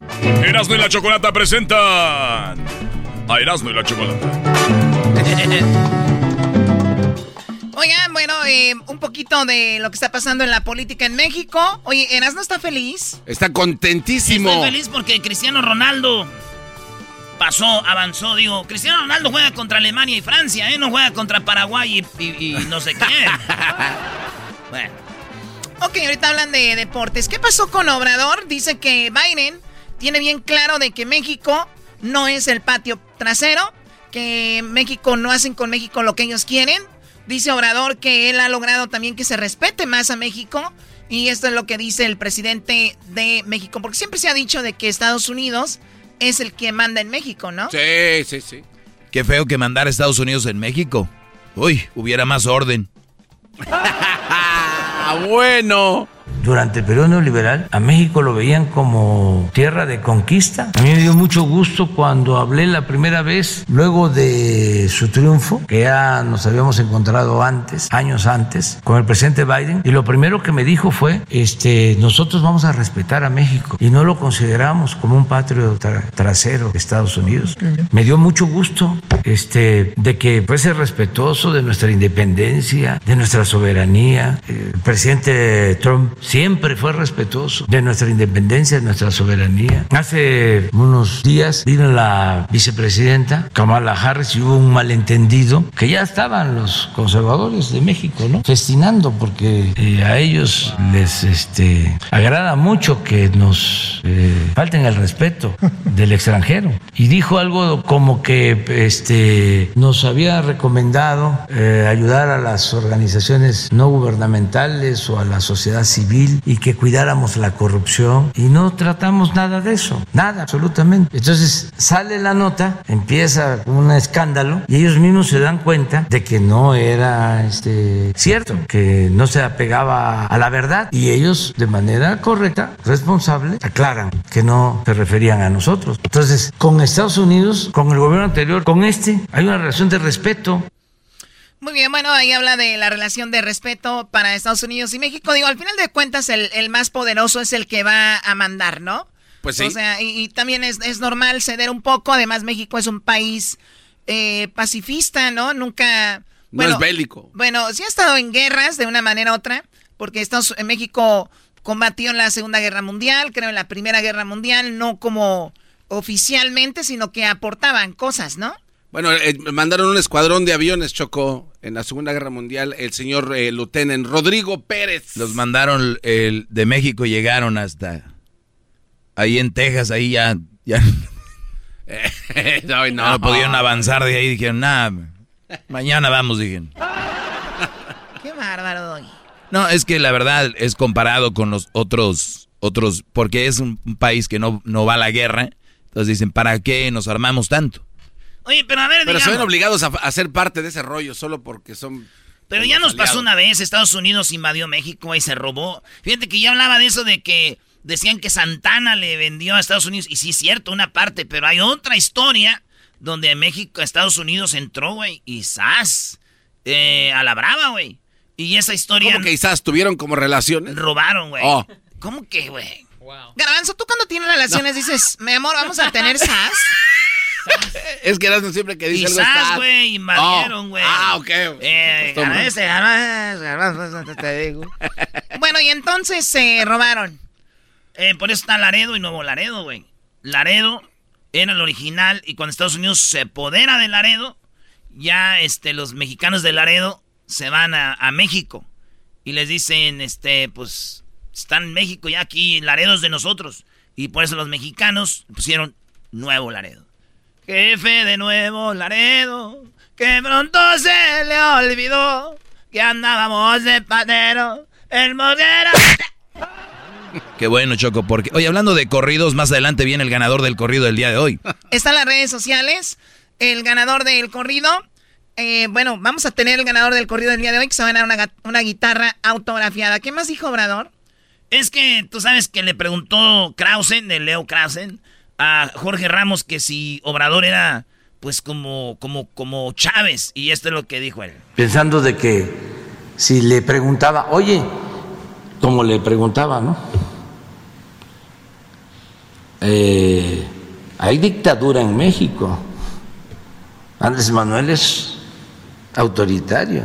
Speaker 12: Erasmo y la Chocolata presentan a Erasmo y la Chocolata.
Speaker 8: Oigan, bueno, eh, un poquito de lo que está pasando en la política en México. Oye, ¿Erasmo está feliz?
Speaker 3: Está contentísimo.
Speaker 1: Estoy feliz porque Cristiano Ronaldo pasó, avanzó. Digo, Cristiano Ronaldo juega contra Alemania y Francia, ¿eh? No juega contra Paraguay y, y- y no sé quién. bueno.
Speaker 8: Ok, ahorita hablan de deportes. ¿Qué pasó con Obrador? Dice que Biden tiene bien claro de que México no es el patio trasero, que México no hacen con México lo que ellos quieren. Dice Obrador que él ha logrado también que se respete más a México. Y esto es lo que dice el presidente de México. Porque siempre se ha dicho de que Estados Unidos es el que manda en México, ¿no?
Speaker 3: Sí, sí, sí.
Speaker 2: Qué feo que mandar a Estados Unidos en México. Uy, hubiera más orden.
Speaker 3: Ah, bueno.
Speaker 14: Durante el periodo neoliberal, a México lo veían como tierra de conquista. A mí me dio mucho gusto cuando hablé la primera vez, luego de su triunfo, que ya nos habíamos encontrado antes, años antes, con el presidente Biden, y lo primero que me dijo fue, este, nosotros vamos a respetar a México y no lo consideramos como un patrio tra- trasero de Estados Unidos. Me dio mucho gusto este, de que fuese respetuoso de nuestra independencia, de nuestra soberanía. El presidente Trump siempre fue respetuoso de nuestra independencia, de nuestra soberanía. Hace unos días vino la vicepresidenta Kamala Harris y hubo un malentendido que ya estaban los conservadores de México, ¿no? Festinando porque eh, a ellos les este, agrada mucho que nos eh, falten el respeto del extranjero. Y dijo algo como que este, nos había recomendado eh, ayudar a las organizaciones no gubernamentales o a la sociedad civil y que cuidáramos la corrupción y no tratamos nada de eso, nada, absolutamente. Entonces sale la nota, empieza un escándalo y ellos mismos se dan cuenta de que no era este, cierto, que no se apegaba a la verdad y ellos de manera correcta, responsable, aclaran que no se referían a nosotros. Entonces, con Estados Unidos, con el gobierno anterior, con este, hay una relación de respeto.
Speaker 8: Muy bien, bueno, ahí habla de la relación de respeto para Estados Unidos y México. Digo, al final de cuentas, el, el más poderoso es el que va a mandar, ¿no?
Speaker 3: Pues sí.
Speaker 8: O sea, y, y también es, es normal ceder un poco. Además, México es un país eh, pacifista, ¿no? Nunca...
Speaker 3: No es bélico.
Speaker 8: Bueno, sí ha estado en guerras de una manera u otra, porque Estados, en México combatió en la Segunda Guerra Mundial, creo en la Primera Guerra Mundial, no como oficialmente, sino que aportaban cosas, ¿no?
Speaker 3: Bueno, eh, mandaron un escuadrón de aviones, Chocó, en la Segunda Guerra Mundial, el señor eh, Lutenen Rodrigo Pérez.
Speaker 2: Los mandaron el, de México, llegaron hasta ahí en Texas, ahí ya, ya
Speaker 3: no, no.
Speaker 2: no pudieron avanzar de ahí. Dijeron, nada, mañana vamos, dijeron.
Speaker 8: Qué bárbaro, Doggy.
Speaker 2: No, es que la verdad es comparado con los otros otros, porque es un, país que no, no va a la guerra, entonces dicen, ¿para qué nos armamos tanto?
Speaker 1: Oye, pero a ver,
Speaker 3: Pero se ven obligados a, ser parte de ese rollo solo porque son...
Speaker 1: Pero ya nos pasó una vez, Estados Unidos invadió México y se robó. Fíjate que ya hablaba de eso de que decían que Santana le vendió a Estados Unidos. Y sí es cierto, una parte, pero hay otra historia donde México, Estados Unidos entró, güey, y ¡zas! Eh, a la brava, güey. Y esa historia...
Speaker 3: ¿Cómo que quizás tuvieron como relaciones?
Speaker 1: Robaron, güey. Oh. ¿Cómo que, güey? Wow. Garbanzo, tú cuando tienes relaciones dices, mi amor, vamos a tener sas.
Speaker 3: es que Erasmo siempre que dice
Speaker 1: algo sas, güey, invadieron, oh. güey.
Speaker 3: Ah, ok.
Speaker 1: Eh, te digo. bueno, y entonces se robaron. Eh, por eso está Laredo y Nuevo Laredo, güey. Laredo era el original y cuando Estados Unidos se apodera de Laredo, ya este, los mexicanos de Laredo se van a, a México y les dicen, este, pues están en México ya aquí, Laredo es de nosotros. Y por eso los mexicanos pusieron Nuevo Laredo. Jefe de Nuevo Laredo, que pronto se le olvidó que andábamos de patero, el moguera.
Speaker 2: Qué bueno, Choco, porque... Oye, hablando de corridos, más adelante viene el ganador del corrido del día de hoy.
Speaker 8: Está en las redes sociales, el ganador del corrido. Eh, bueno, vamos a tener el ganador del corrido del día de hoy, que se va a ganar una, una guitarra autografiada. ¿Qué más dijo Obrador?
Speaker 1: Es que tú sabes que le preguntó Krausen, de Leo Krausen, a Jorge Ramos que si Obrador era pues como, como, como Chávez. Y esto es lo que dijo él.
Speaker 14: Pensando de que si le preguntaba, oye, como le preguntaba, ¿no? Eh, hay dictadura en México. Andrés Manuel es autoritario.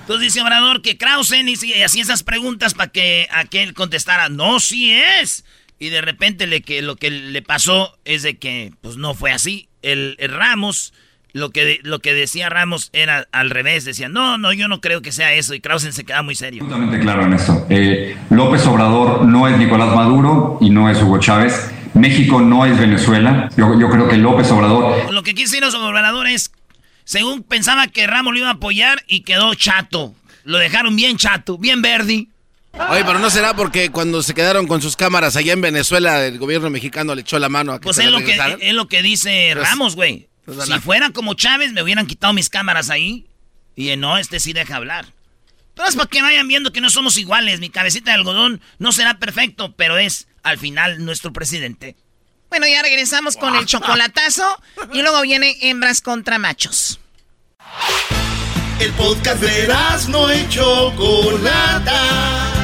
Speaker 1: Entonces dice Obrador que Krausen y hacía esas preguntas para que aquel contestara, no, sí es. Y de repente le, que, lo que le pasó es de que pues no fue así. El, Ramos, lo que, lo que decía Ramos era al revés. Decía, no, no, yo no creo que sea eso. Y Krausen se queda muy serio.
Speaker 15: Absolutamente claro en eso. Eh, López Obrador no es Nicolás Maduro y no es Hugo Chávez. México no es Venezuela. Yo, yo creo que López Obrador...
Speaker 1: Lo que quiso decir Obrador es según pensaba que Ramos lo iba a apoyar y quedó chato. Lo dejaron bien chato, bien verdi.
Speaker 3: Oye, pero no será porque cuando se quedaron con sus cámaras allá en Venezuela, el gobierno mexicano le echó la mano a que
Speaker 1: Pues
Speaker 3: es,
Speaker 1: lo que, es lo que dice pues, Ramos, güey. Pues, si fueran como Chávez, me hubieran quitado mis cámaras ahí. Y no, este sí deja hablar. Pero es para que vayan viendo que no somos iguales. Mi cabecita de algodón no será perfecto, pero es, al final, nuestro presidente.
Speaker 8: Bueno, ya regresamos con el chocolatazo y luego viene hembras contra machos.
Speaker 5: El podcast de no y Chocolata.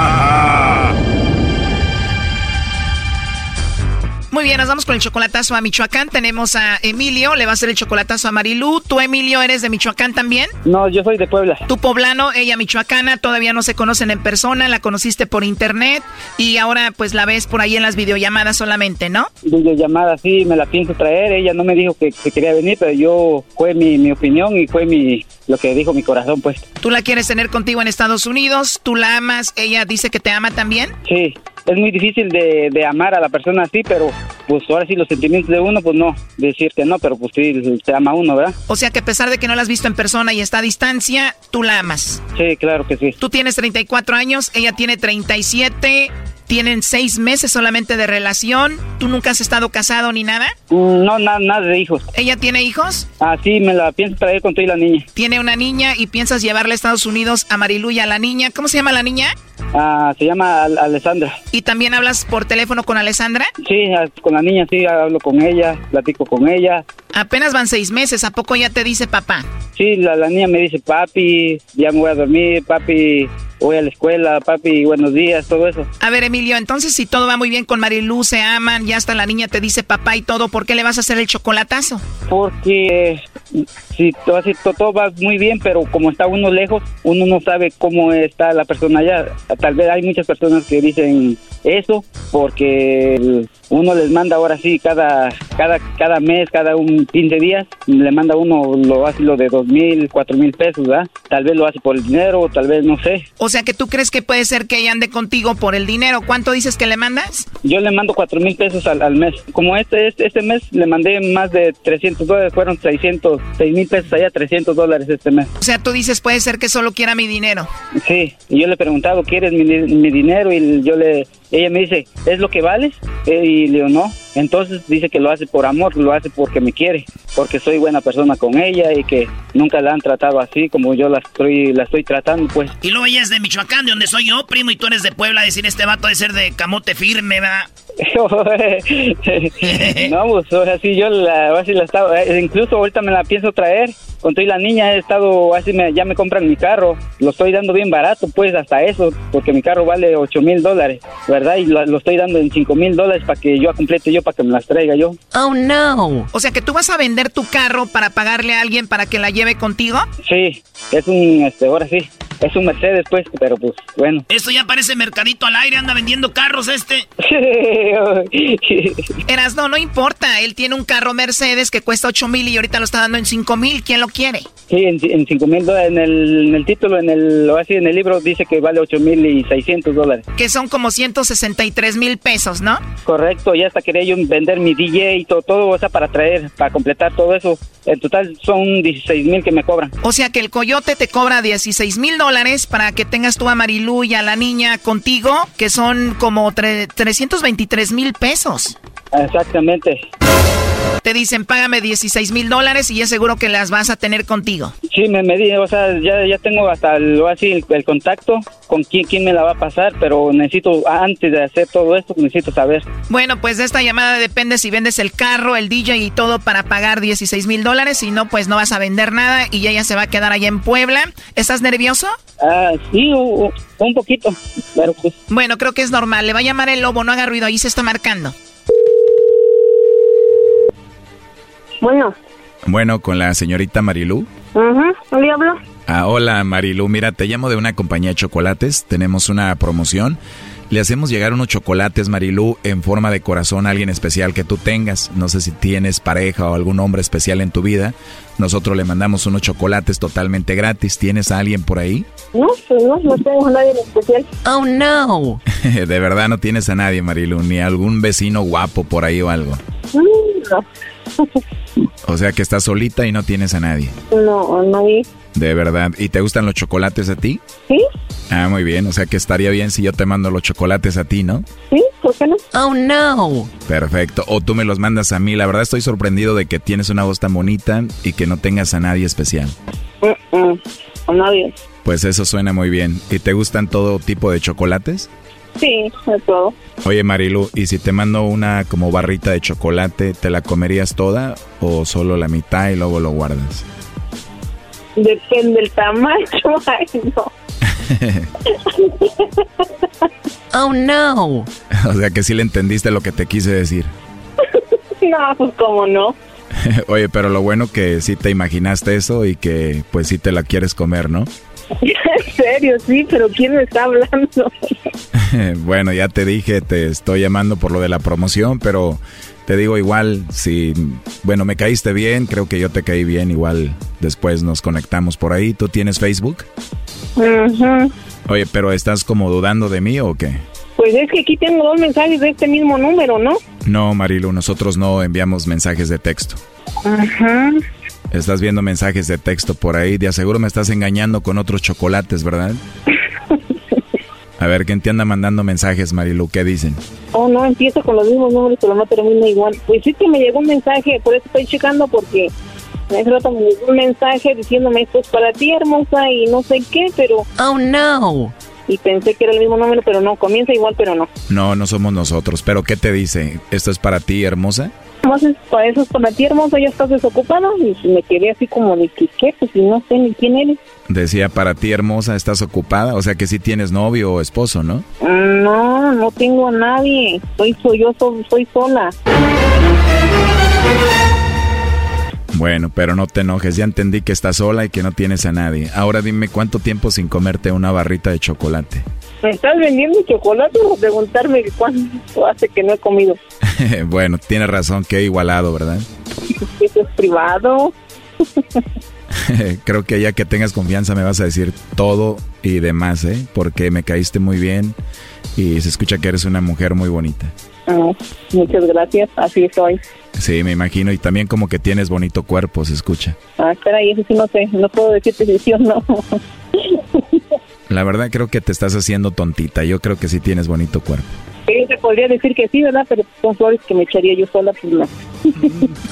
Speaker 8: Muy bien, nos vamos con el chocolatazo a Michoacán. Tenemos a Emilio, le va a hacer el chocolatazo a Marilú. ¿Tú, Emilio, eres de Michoacán también?
Speaker 16: No, yo soy de Puebla.
Speaker 8: Tu poblano, ella michoacana, todavía no se conocen en persona, la conociste por internet y ahora pues la ves por ahí en las videollamadas solamente, ¿no?
Speaker 16: Videollamadas, sí, me la pienso traer. Ella no me dijo que, quería venir, pero yo fue mi, mi opinión y fue mi lo que dijo mi corazón, pues.
Speaker 8: ¿Tú la quieres tener contigo en Estados Unidos? ¿Tú la amas? ¿Ella dice que te ama también?
Speaker 16: Sí es muy difícil de, de, amar a la persona así, pero pues ahora sí los sentimientos de uno, pues no, decir que no, pero pues sí, te ama uno, ¿verdad?
Speaker 8: O sea que a pesar de que no la has visto en persona y está a distancia, tú la amas.
Speaker 16: Sí, claro que sí.
Speaker 8: Tú tienes 34 años, ella tiene 37, tienen seis meses solamente de relación. ¿Tú nunca has estado casado ni nada?
Speaker 16: Mm, no, nada, nada de hijos.
Speaker 8: ¿Ella tiene hijos?
Speaker 16: Ah, sí, me la pienso traer con y la niña.
Speaker 8: Tiene una niña y piensas llevarla a Estados Unidos a Marilu y a la niña. ¿Cómo se llama la niña?
Speaker 16: Ah, se llama Alessandra.
Speaker 8: ¿Y también hablas por teléfono con Alessandra?
Speaker 16: Sí, con la niña sí, hablo con ella, platico con ella.
Speaker 8: Apenas van seis meses, ¿a poco ya te dice papá?
Speaker 16: Sí, la, la niña me dice, papi, ya me voy a dormir, papi, voy a la escuela, papi, buenos días, todo eso.
Speaker 8: A ver, Emilio, entonces si todo va muy bien con Marilu, se aman, ya hasta la niña te dice papá y todo, ¿por qué le vas a hacer el chocolatazo?
Speaker 16: Porque sí, todo, así, to- todo va muy bien, pero como está uno lejos, uno no sabe cómo está la persona allá. Tal vez hay muchas personas que dicen eso porque uno les manda ahora sí cada cada cada mes, cada un 15 días, le manda uno lo hace lo de dos mil, cuatro mil pesos, ¿verdad? Tal vez lo hace por el dinero, tal vez no sé.
Speaker 8: O sea que tú crees que puede ser que ella ande contigo por el dinero. ¿Cuánto dices que le mandas?
Speaker 16: Yo le mando cuatro mil pesos al, al mes. Como este, este este mes le mandé más de 300 dólares, fueron 600, seis mil pesos allá, 300 dólares este mes.
Speaker 8: O sea, tú dices puede ser que solo quiera mi dinero.
Speaker 16: Sí, y yo le he preguntado, ¿quieres mi, mi dinero? Y yo le, ella me dice, ¿es lo que vales? Eh, Y le digo, no. Entonces dice que lo hace por amor, lo hace porque me quiere, porque soy buena persona con ella y que nunca la han tratado así como yo la estoy, la estoy tratando, pues.
Speaker 1: Y luego ella es de Michoacán, de donde soy yo, primo, y tú eres de Puebla. Decir, este vato de ser de camote firme, ¿verdad?
Speaker 16: no, pues sí, yo la, así la estaba, eh, incluso ahorita me la pienso traer. Con toda la niña he estado, así me, ya me compran mi carro, lo estoy dando bien barato, pues hasta eso, porque mi carro vale 8 mil dólares, ¿verdad? Y lo, lo estoy dando en 5 mil dólares para que yo complete yo, para que me las traiga yo.
Speaker 8: Oh no. O sea que tú vas a vender tu carro para pagarle a alguien para que la lleve contigo.
Speaker 16: Sí, es un, este, ahora sí, es un Mercedes, pues, pero pues, bueno.
Speaker 1: Esto ya parece mercadito al aire, anda vendiendo carros este.
Speaker 8: Eras, no, no importa. Él tiene un carro Mercedes que cuesta 8 mil y ahorita lo está dando en 5 mil. ¿Quién lo quiere?
Speaker 16: Sí, en, en 5 mil dólares, en el, en el título, en el, o así, en el libro dice que vale 8 mil y 600 dólares.
Speaker 8: Que son como 163 mil pesos, ¿no?
Speaker 16: Correcto, ya hasta quería yo vender mi DJ y todo, todo, o sea, para traer, para completar todo eso. En total son 16 mil que me cobran.
Speaker 8: O sea que el coyote te cobra 16 mil dólares para que tengas tú a Marilu y a la niña contigo, que son como tre- 323 mil pesos.
Speaker 16: Exactamente.
Speaker 8: Te dicen, págame 16 mil dólares y es seguro que las vas a tener contigo.
Speaker 16: Sí, me, me di- o sea, ya, ya tengo hasta el, así, el, el contacto con quién, quién me la va a pasar, pero necesito, antes de hacer todo esto, necesito saber.
Speaker 8: Bueno, pues de esta llamada depende si vendes el carro, el DJ y todo para pagar 16 mil dólares. Si no, pues no vas a vender nada y ella se va a quedar allá en Puebla. ¿Estás nervioso?
Speaker 16: Ah, sí, u- u- un poquito, pero pues...
Speaker 8: Bueno, creo que es normal. Le va a llamar el lobo, no haga ruido, ahí se está marcando.
Speaker 17: Bueno,
Speaker 2: Bueno, con la señorita Marilú.
Speaker 17: ajá, ¿le hablo?
Speaker 2: Ah, hola Marilú, mira, te llamo de una compañía de chocolates, tenemos una promoción. Le hacemos llegar unos chocolates, Marilú, en forma de corazón a alguien especial que tú tengas. No sé si tienes pareja o algún hombre especial en tu vida. Nosotros le mandamos unos chocolates totalmente gratis. ¿Tienes a alguien por ahí?
Speaker 17: No, pues no, no tengo a nadie en especial.
Speaker 8: Oh, no.
Speaker 2: de verdad no tienes a nadie, Marilú, ni algún vecino guapo por ahí o algo.
Speaker 17: Mm, No,
Speaker 2: O sea que estás solita y no tienes a nadie.
Speaker 17: no, a nadie.
Speaker 2: De verdad. ¿Y te gustan los chocolates a ti?
Speaker 17: ¿Sí?
Speaker 2: Ah, muy bien. O sea que estaría bien si yo te mando los chocolates a ti, ¿no?
Speaker 17: ¿Sí? ¿Por qué no?
Speaker 8: Oh, no.
Speaker 2: Perfecto. O tú me los mandas a mí. La verdad estoy sorprendido de que tienes una voz tan bonita y que no tengas a nadie especial.
Speaker 17: A nadie.
Speaker 2: Pues eso suena muy bien. ¿Y te gustan todo tipo de chocolates?
Speaker 17: Sí, de todo.
Speaker 2: Oye Marilu, ¿y si te mando una como barrita de chocolate, ¿te la comerías toda o solo la mitad y luego lo guardas?
Speaker 17: Depende del tamaño. Ay, no.
Speaker 8: Oh, no.
Speaker 2: o sea que sí le entendiste lo que te quise decir.
Speaker 17: No, pues cómo no.
Speaker 2: Oye, pero lo bueno que sí te imaginaste eso y que pues sí te la quieres comer, ¿no?
Speaker 17: En serio, sí, pero ¿quién me está hablando?
Speaker 2: bueno, ya te dije, te estoy llamando por lo de la promoción, pero te digo igual, si, bueno, me caíste bien, creo que yo te caí bien, igual después nos conectamos por ahí. ¿Tú tienes Facebook?
Speaker 17: Ujú.
Speaker 2: Oye, pero ¿estás como dudando de mí o qué?
Speaker 17: Pues es que aquí tengo dos mensajes de este mismo número, ¿no?
Speaker 2: No, Marilu, nosotros no enviamos mensajes de texto.
Speaker 17: Ajá.
Speaker 2: Estás viendo mensajes de texto por ahí, de aseguro me estás engañando con otros chocolates, ¿verdad? A ver, ¿quién te anda mandando mensajes, Marilu? ¿Qué dicen?
Speaker 17: Oh, no, empiezo con los mismos números, pero no termina igual. Pues sí que me llegó un mensaje, por eso estoy checando, porque hace rato me llegó un mensaje diciéndome esto es para ti, hermosa, y no sé qué, pero...
Speaker 8: Oh, no.
Speaker 17: Y pensé que era el mismo número, pero no, comienza igual, pero no.
Speaker 2: No, no somos nosotros, pero ¿qué te dice? ¿Esto es para ti, hermosa?
Speaker 17: Más es para eso para ti, hermosa, ya estás desocupada. Y me quedé así como de que, ¿qué? Pues no sé ni quién eres.
Speaker 2: Decía, para ti, hermosa, ¿estás ocupada? O sea que sí tienes novio o esposo, ¿no?
Speaker 17: No, no tengo a nadie. Soy, soy yo, soy, soy sola.
Speaker 2: Bueno, pero no te enojes, ya entendí que estás sola y que no tienes a nadie. Ahora dime cuánto tiempo sin comerte una barrita de chocolate.
Speaker 17: ¿Me estás vendiendo chocolate o preguntarme cuánto hace que no he comido?
Speaker 2: bueno, tienes razón, que he igualado, ¿verdad?
Speaker 17: Eso es privado.
Speaker 2: Creo que ya que tengas confianza me vas a decir todo y demás, ¿eh? Porque me caíste muy bien y se escucha que eres una mujer muy bonita.
Speaker 17: Ah, muchas gracias, así soy.
Speaker 2: Sí, me imagino, y también como que tienes bonito cuerpo, se escucha.
Speaker 17: Ah, espera, y eso sí no sé, no puedo decirte si sí o no.
Speaker 2: La verdad creo que te estás haciendo tontita, yo creo que sí tienes bonito cuerpo.
Speaker 17: Sí, te podría decir que sí, ¿verdad? Pero son flores que me echaría yo sola, pues no.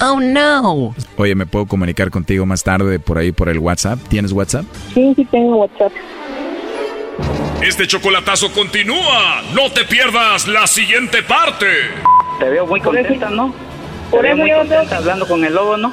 Speaker 2: oh, no. Oye, ¿me puedo comunicar contigo más tarde por ahí por el WhatsApp? ¿Tienes WhatsApp?
Speaker 17: Sí, sí tengo WhatsApp.
Speaker 18: Este chocolatazo continúa. No te pierdas la siguiente parte.
Speaker 16: Te veo muy contenta, ¿no? Te
Speaker 17: Por
Speaker 16: veo
Speaker 17: eso
Speaker 16: muy
Speaker 17: yo
Speaker 16: contenta hablando con el lobo, ¿no?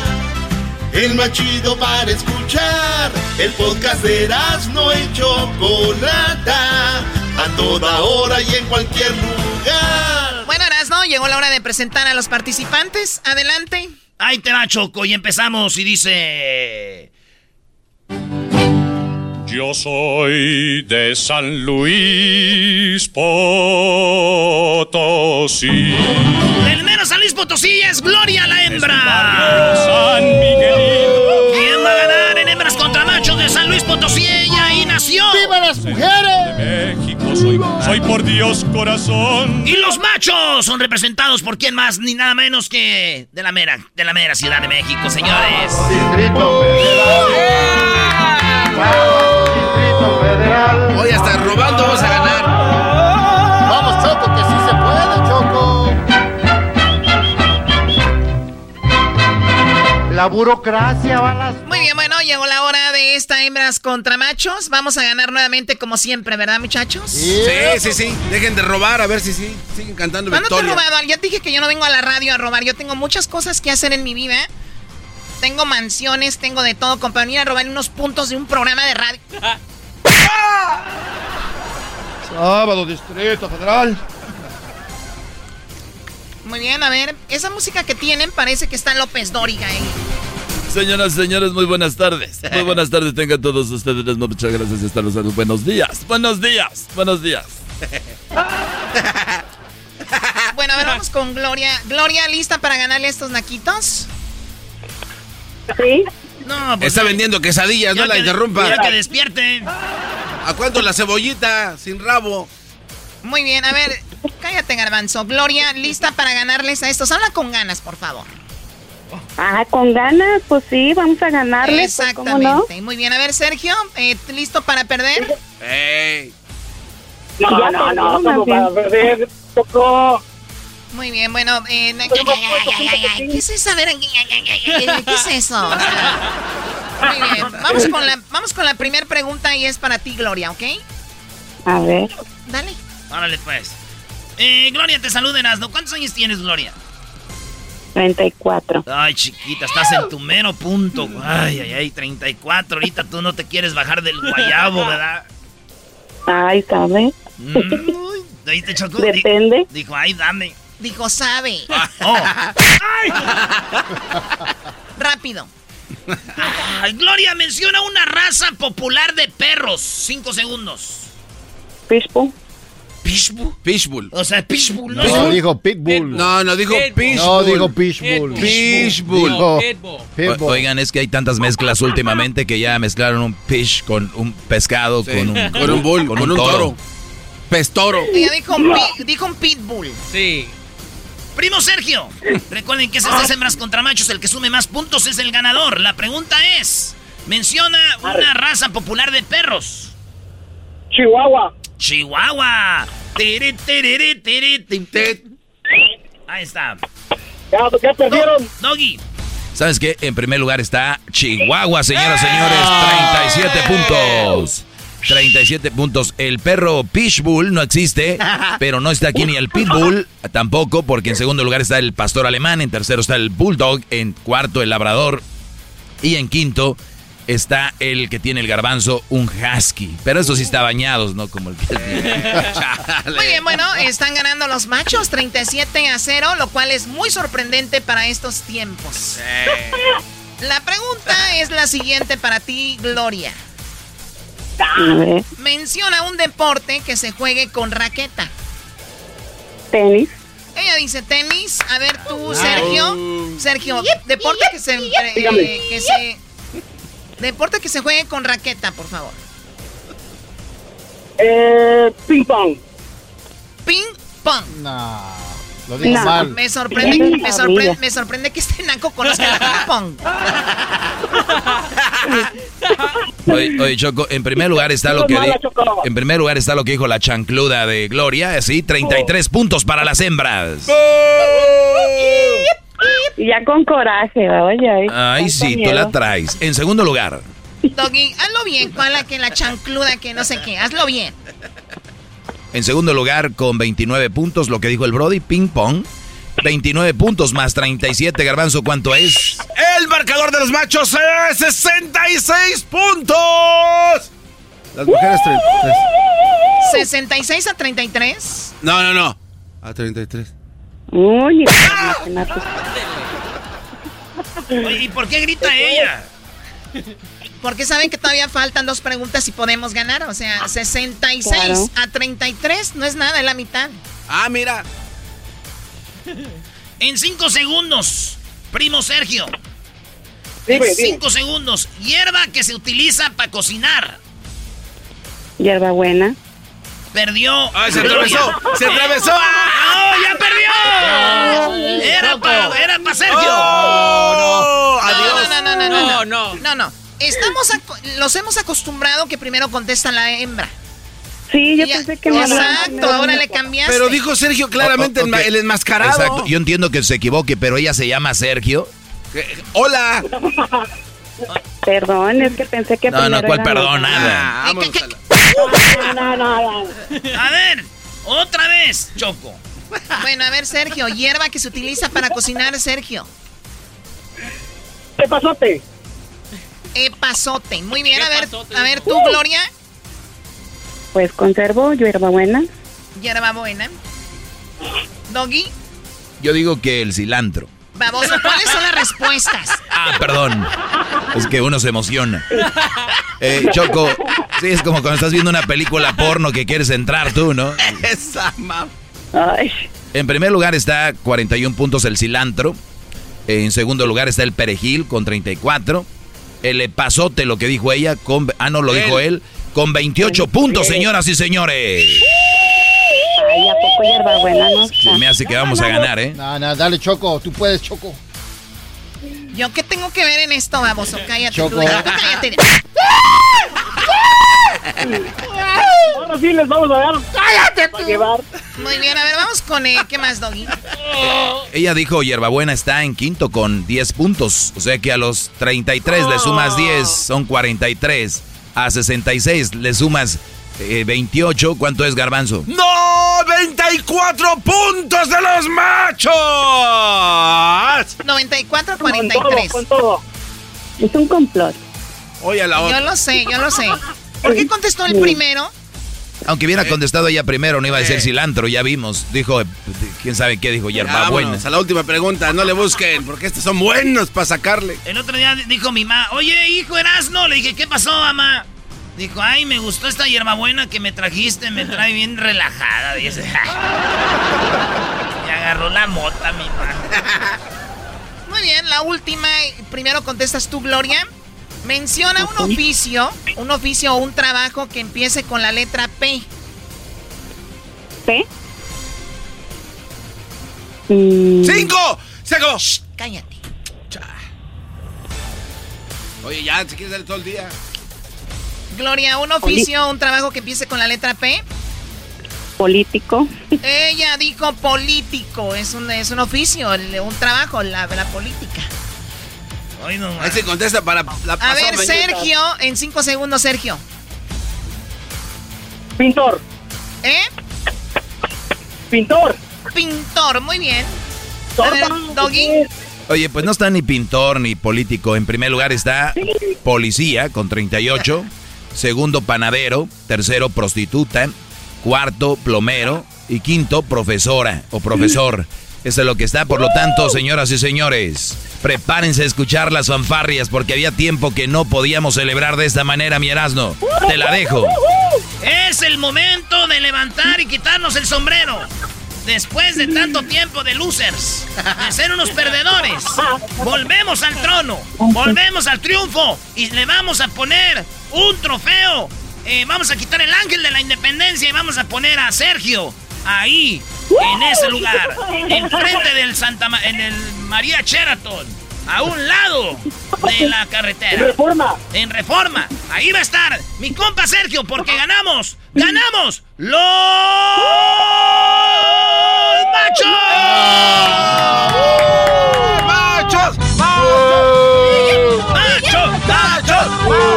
Speaker 5: El más chido para escuchar. El podcast de no y Chocolata. A toda hora y en cualquier lugar.
Speaker 8: Bueno, Erasno, llegó la hora de presentar a los participantes. Adelante.
Speaker 1: Ahí te va, Choco, y empezamos y dice...
Speaker 18: Yo soy de San Luis Potosí.
Speaker 1: El mero San Luis Potosí es Gloria la hembra.
Speaker 18: San Miguelito.
Speaker 1: ¿Quién va a ganar en hembras contra machos de San Luis Potosí? Ella ahí nació.
Speaker 6: ¡Viva las mujeres!
Speaker 18: De México soy, soy por Dios corazón.
Speaker 1: Y los machos son representados por quién más ni nada menos que de la mera, de la mera Ciudad de México, señores.
Speaker 10: Distrito Distrito Federal.
Speaker 3: Hoy hasta robando vamos a ganar.
Speaker 6: Vamos, Choco, que sí se puede, Choco.
Speaker 10: La burocracia va a las...
Speaker 8: Muy bien, bueno, llegó la hora de esta hembras contra machos. Vamos a ganar nuevamente como siempre, ¿verdad, muchachos?
Speaker 3: Sí, sí, sí. Dejen de robar, a ver si sí. Siguen cantando
Speaker 8: ¿Cuándo te he
Speaker 3: victoria.
Speaker 8: robado? Ya te dije que yo no vengo a la radio a robar. Yo tengo muchas cosas que hacer en mi vida. Tengo mansiones, tengo de todo. Como para venir a robar unos puntos de un programa de radio.
Speaker 10: Sábado, Distrito Federal.
Speaker 8: Muy bien, a ver. Esa música que tienen parece que está López Dóriga ahí.
Speaker 19: Señoras, señores, muy buenas tardes. Muy buenas tardes tengan todos ustedes. Muchas gracias. Están los buenos días. Buenos días. Buenos días.
Speaker 8: Bueno, a ver, vamos con Gloria. Gloria, ¿lista para ganarle estos naquitos?
Speaker 17: Sí.
Speaker 1: No, pues,
Speaker 3: Está vendiendo quesadillas, no la interrumpa.
Speaker 1: ya que despierte.
Speaker 3: ¿A cuánto la cebollita sin rabo?
Speaker 8: Muy bien, a ver, cállate, Garbanzo. Gloria, ¿lista para ganarles a estos? Habla con ganas, por favor.
Speaker 17: Ah, con ganas, pues sí, vamos a ganarle. pues, ¿cómo
Speaker 8: Exactamente.
Speaker 17: no?
Speaker 8: Muy bien, a ver, Sergio, eh, ¿listo para perder?
Speaker 3: ey.
Speaker 17: No,
Speaker 16: No, no, no,
Speaker 17: más
Speaker 16: para perder, Choco.
Speaker 8: Muy bien, bueno, eh, ¿qué es eso? A ver, ¿qué es eso? O sea, muy bien, vamos con la, vamos con la primera pregunta y es para ti, Gloria, ¿ok?
Speaker 17: A ver.
Speaker 8: Dale.
Speaker 1: Órale, pues. Eh, Gloria, te saluden, Asno. ¿Cuántos años tienes, Gloria?
Speaker 17: 34.
Speaker 1: Ay, chiquita, estás en tu mero punto. Ay, ay, ay, 34. Ahorita tú no te quieres bajar del guayabo, ¿verdad?
Speaker 17: Ay, ¿sabe?
Speaker 1: Mm, ahí te chocó.
Speaker 17: Depende.
Speaker 1: Dijo, ay, dame.
Speaker 8: Dijo, sabe.
Speaker 1: Oh.
Speaker 8: Rápido.
Speaker 1: Ay, Gloria, menciona una raza popular de perros. Cinco segundos.
Speaker 17: Pitbull.
Speaker 1: ¿Pitbull?
Speaker 3: Pitbull.
Speaker 1: O sea, Pitbull, ¿no?
Speaker 6: No, dijo Pitbull.
Speaker 3: No, no dijo Pitbull.
Speaker 6: No, dijo Pitbull.
Speaker 3: Pitbull.
Speaker 2: Oigan, es que hay tantas mezclas últimamente que ya mezclaron un fish con un pescado,
Speaker 3: Sí,
Speaker 2: con un,
Speaker 3: con un bull, con un toro. Pestoro.
Speaker 8: Ella dijo un pitbull.
Speaker 4: Sí.
Speaker 1: Primo Sergio, recuerden que es estas hembras contra machos. El que sume más puntos es el ganador. La pregunta es: menciona una raza popular de perros.
Speaker 16: Chihuahua.
Speaker 1: Chihuahua. Tiri, tiri, tiri, tim, tim. Ahí está.
Speaker 16: Ya, ya perdieron.
Speaker 1: Doggy,
Speaker 2: ¿Sabes qué? En primer lugar está Chihuahua, señoras y señores. 37 puntos. 37 puntos. El perro Pitbull no existe, pero no está aquí ni el Pitbull tampoco, porque en segundo lugar está el pastor alemán, en tercero está el Bulldog, en cuarto el labrador y en quinto está el que tiene el garbanzo, un husky. Pero eso sí está bañados, ¿no? Como el que...
Speaker 8: Muy bien, bueno, están ganando los machos 37 a 0, lo cual es muy sorprendente para estos tiempos. La pregunta es la siguiente para ti, Gloria. Menciona un deporte que se juegue con raqueta.
Speaker 17: Tenis.
Speaker 8: Ella dice tenis. A ver tú, Sergio. Sergio, deporte que se, eh, que se Deporte que se juegue con raqueta, por favor.
Speaker 17: Eh, ping pong.
Speaker 8: Ping pong.
Speaker 6: No, lo digo mal.
Speaker 8: Me sorprende, me sorprende, me sorprende que este naco conozca el ping pong.
Speaker 2: Oye, oye, Choco, en primer lugar está lo que di- en primer lugar está lo que dijo la chancluda de Gloria, así 33 puntos para las hembras.
Speaker 17: Ya con coraje, oye.
Speaker 2: Ay, sí, tú la traes. En segundo lugar,
Speaker 8: Doggy, hazlo bien, con la que la chancluda que no sé qué, hazlo bien.
Speaker 2: En segundo lugar con 29 puntos lo que dijo el Brody, ping pong. 29 puntos más 37, Garbanzo, ¿cuánto es?
Speaker 3: El marcador de los machos es 66 puntos. Las mujeres 33.
Speaker 8: 66 a 33.
Speaker 3: No, no, no. A 33.
Speaker 17: Uy,
Speaker 1: Oye, ¿Y por qué grita ella?
Speaker 8: Porque saben que todavía faltan dos preguntas y podemos ganar. O sea, 66
Speaker 17: Claro.
Speaker 8: a 33 no es nada, es la mitad.
Speaker 3: Ah, mira.
Speaker 1: En cinco segundos, primo Sergio.
Speaker 17: Dime,
Speaker 1: en
Speaker 17: dime.
Speaker 1: cinco segundos, hierba que se utiliza para cocinar.
Speaker 17: Hierbabuena.
Speaker 1: Perdió.
Speaker 3: Ay, se atravesó, se atravesó.
Speaker 1: ¡Ah! ¡No, ya perdió! Era para era pa Sergio.
Speaker 3: Oh,
Speaker 8: No,
Speaker 3: adiós.
Speaker 8: no, no, no, no, no,
Speaker 4: no.
Speaker 8: no, no. Estamos los hemos acostumbrado que primero contesta la hembra.
Speaker 17: Sí, yo
Speaker 8: Ya-
Speaker 17: pensé que
Speaker 8: Exacto, ahora le cambiaste.
Speaker 3: Pero dijo Sergio claramente
Speaker 2: Oh,
Speaker 3: el ma-
Speaker 2: ok.
Speaker 3: el enmascarado.
Speaker 2: Exacto, yo entiendo que se equivoque, pero ella se llama Sergio.
Speaker 3: Eh, Hola.
Speaker 17: Perdón, es que pensé que
Speaker 2: No, no, ¿cuál perdón? Nada.
Speaker 3: Ah,
Speaker 17: No, no, no, no.
Speaker 1: A ver, otra vez, Choco.
Speaker 8: Bueno, a ver, Sergio, hierba que se utiliza para cocinar, Sergio.
Speaker 17: ¿Qué pasote?
Speaker 8: Epazote. Muy bien,
Speaker 4: ¿Qué
Speaker 8: a ver,
Speaker 4: pasote?
Speaker 8: a ver tú, Gloria.
Speaker 17: Pues conservo hierbabuena.
Speaker 8: Hierba buena. Doggy,
Speaker 2: Yo digo que el cilantro.
Speaker 8: baboso, ¿cuáles son las respuestas?
Speaker 2: Ah, perdón. Es que uno se emociona. Eh, Choco, sí, es como cuando estás viendo una película porno que quieres entrar tú, ¿no?
Speaker 3: Esa ma-
Speaker 17: Ay,
Speaker 2: En primer lugar está 41 puntos el cilantro. En segundo lugar está el perejil con 34. El epazote, lo que dijo ella, con, ah, no, lo dijo él, con 28 puntos, señoras y señores.
Speaker 17: ay, ¿a poco hierbabuena no está?
Speaker 2: Se me hace que vamos a ganar, ¿eh?
Speaker 6: No, no, dale, Choco. Tú puedes, Choco.
Speaker 8: ¿Yo qué tengo que ver en esto, baboso? Cállate
Speaker 6: Choco.
Speaker 8: tú, tú cállate.
Speaker 17: Ahora sí les vamos a dar. ¡Cállate tú! llevar.
Speaker 8: Muy bien, a ver, vamos con, eh, ¿qué más, Doggy?
Speaker 2: Ella dijo Hierbabuena está en quinto con 10 puntos. O sea que a los 33 le sumas 10, son 43. A 66 le sumas eh, 28. ¿Cuánto es Garbanzo?
Speaker 3: ¡No! ¡94 puntos de los machos!
Speaker 8: 94
Speaker 17: Con todo,
Speaker 8: 43.
Speaker 17: con todo. Es un complot.
Speaker 3: Oye, a la
Speaker 8: Yo
Speaker 3: otra.
Speaker 8: lo sé, yo lo sé. ¿Por qué contestó el primero?
Speaker 2: Aunque hubiera contestado ella primero, no iba a decir cilantro, ya vimos. Dijo, eh, quién sabe qué dijo, Hierbabuena.
Speaker 3: Vámonos a la última pregunta. No le busquen, porque estos son buenos para sacarle.
Speaker 1: El otro día dijo mi mamá, oye, hijo Erasno. Le dije, ¿qué pasó, mamá? Dijo, ay, me gustó esta hierbabuena que me trajiste, me trae bien relajada. Dice. y agarró la mota, mi mamá.
Speaker 8: Muy bien, la última. Primero contestas tú, Gloria. Menciona un oficio, un oficio o un trabajo que empiece con la letra P.
Speaker 17: ¿P? Mm,
Speaker 3: ¡Cinco! ¡Se acabó!
Speaker 8: Cállate.
Speaker 3: Oye, ya, si quieres darle todo el día.
Speaker 8: Gloria, un oficio o un trabajo que empiece con la letra P.
Speaker 17: político.
Speaker 8: Ella dijo político, es un, es un oficio, un trabajo, la, la política.
Speaker 3: Ahí se contesta para la
Speaker 8: A ver, Sergio, en cinco segundos, Sergio.
Speaker 16: Pintor.
Speaker 8: ¿Eh?
Speaker 16: Pintor.
Speaker 8: Pintor, muy bien. A ver, Doggy.
Speaker 2: Oye, pues no está ni pintor ni político. En primer lugar está policía con 38. Segundo, panadero. Tercero, prostituta. Cuarto, plomero. Y quinto, profesora o profesor. Eso es lo que está. Por lo tanto, señoras y señores, prepárense a escuchar las fanfarrias porque había tiempo que no podíamos celebrar de esta manera, mi Erasmo. Te la dejo.
Speaker 1: Es el momento de levantar y quitarnos el sombrero. Después de tanto tiempo de losers, de ser unos perdedores, volvemos al trono, volvemos al triunfo y le vamos a poner un trofeo. Eh, vamos a quitar el ángel de la independencia y vamos a poner a Sergio ahí, en ese lugar, enfrente del Santa en el María Sheraton, a un lado de la carretera.
Speaker 16: En reforma.
Speaker 1: En reforma. Ahí va a estar mi compa Sergio, porque ganamos, ganamos los machos.
Speaker 3: ¡Machos!
Speaker 1: ¡Machos! ¡Machos!
Speaker 8: Bueno,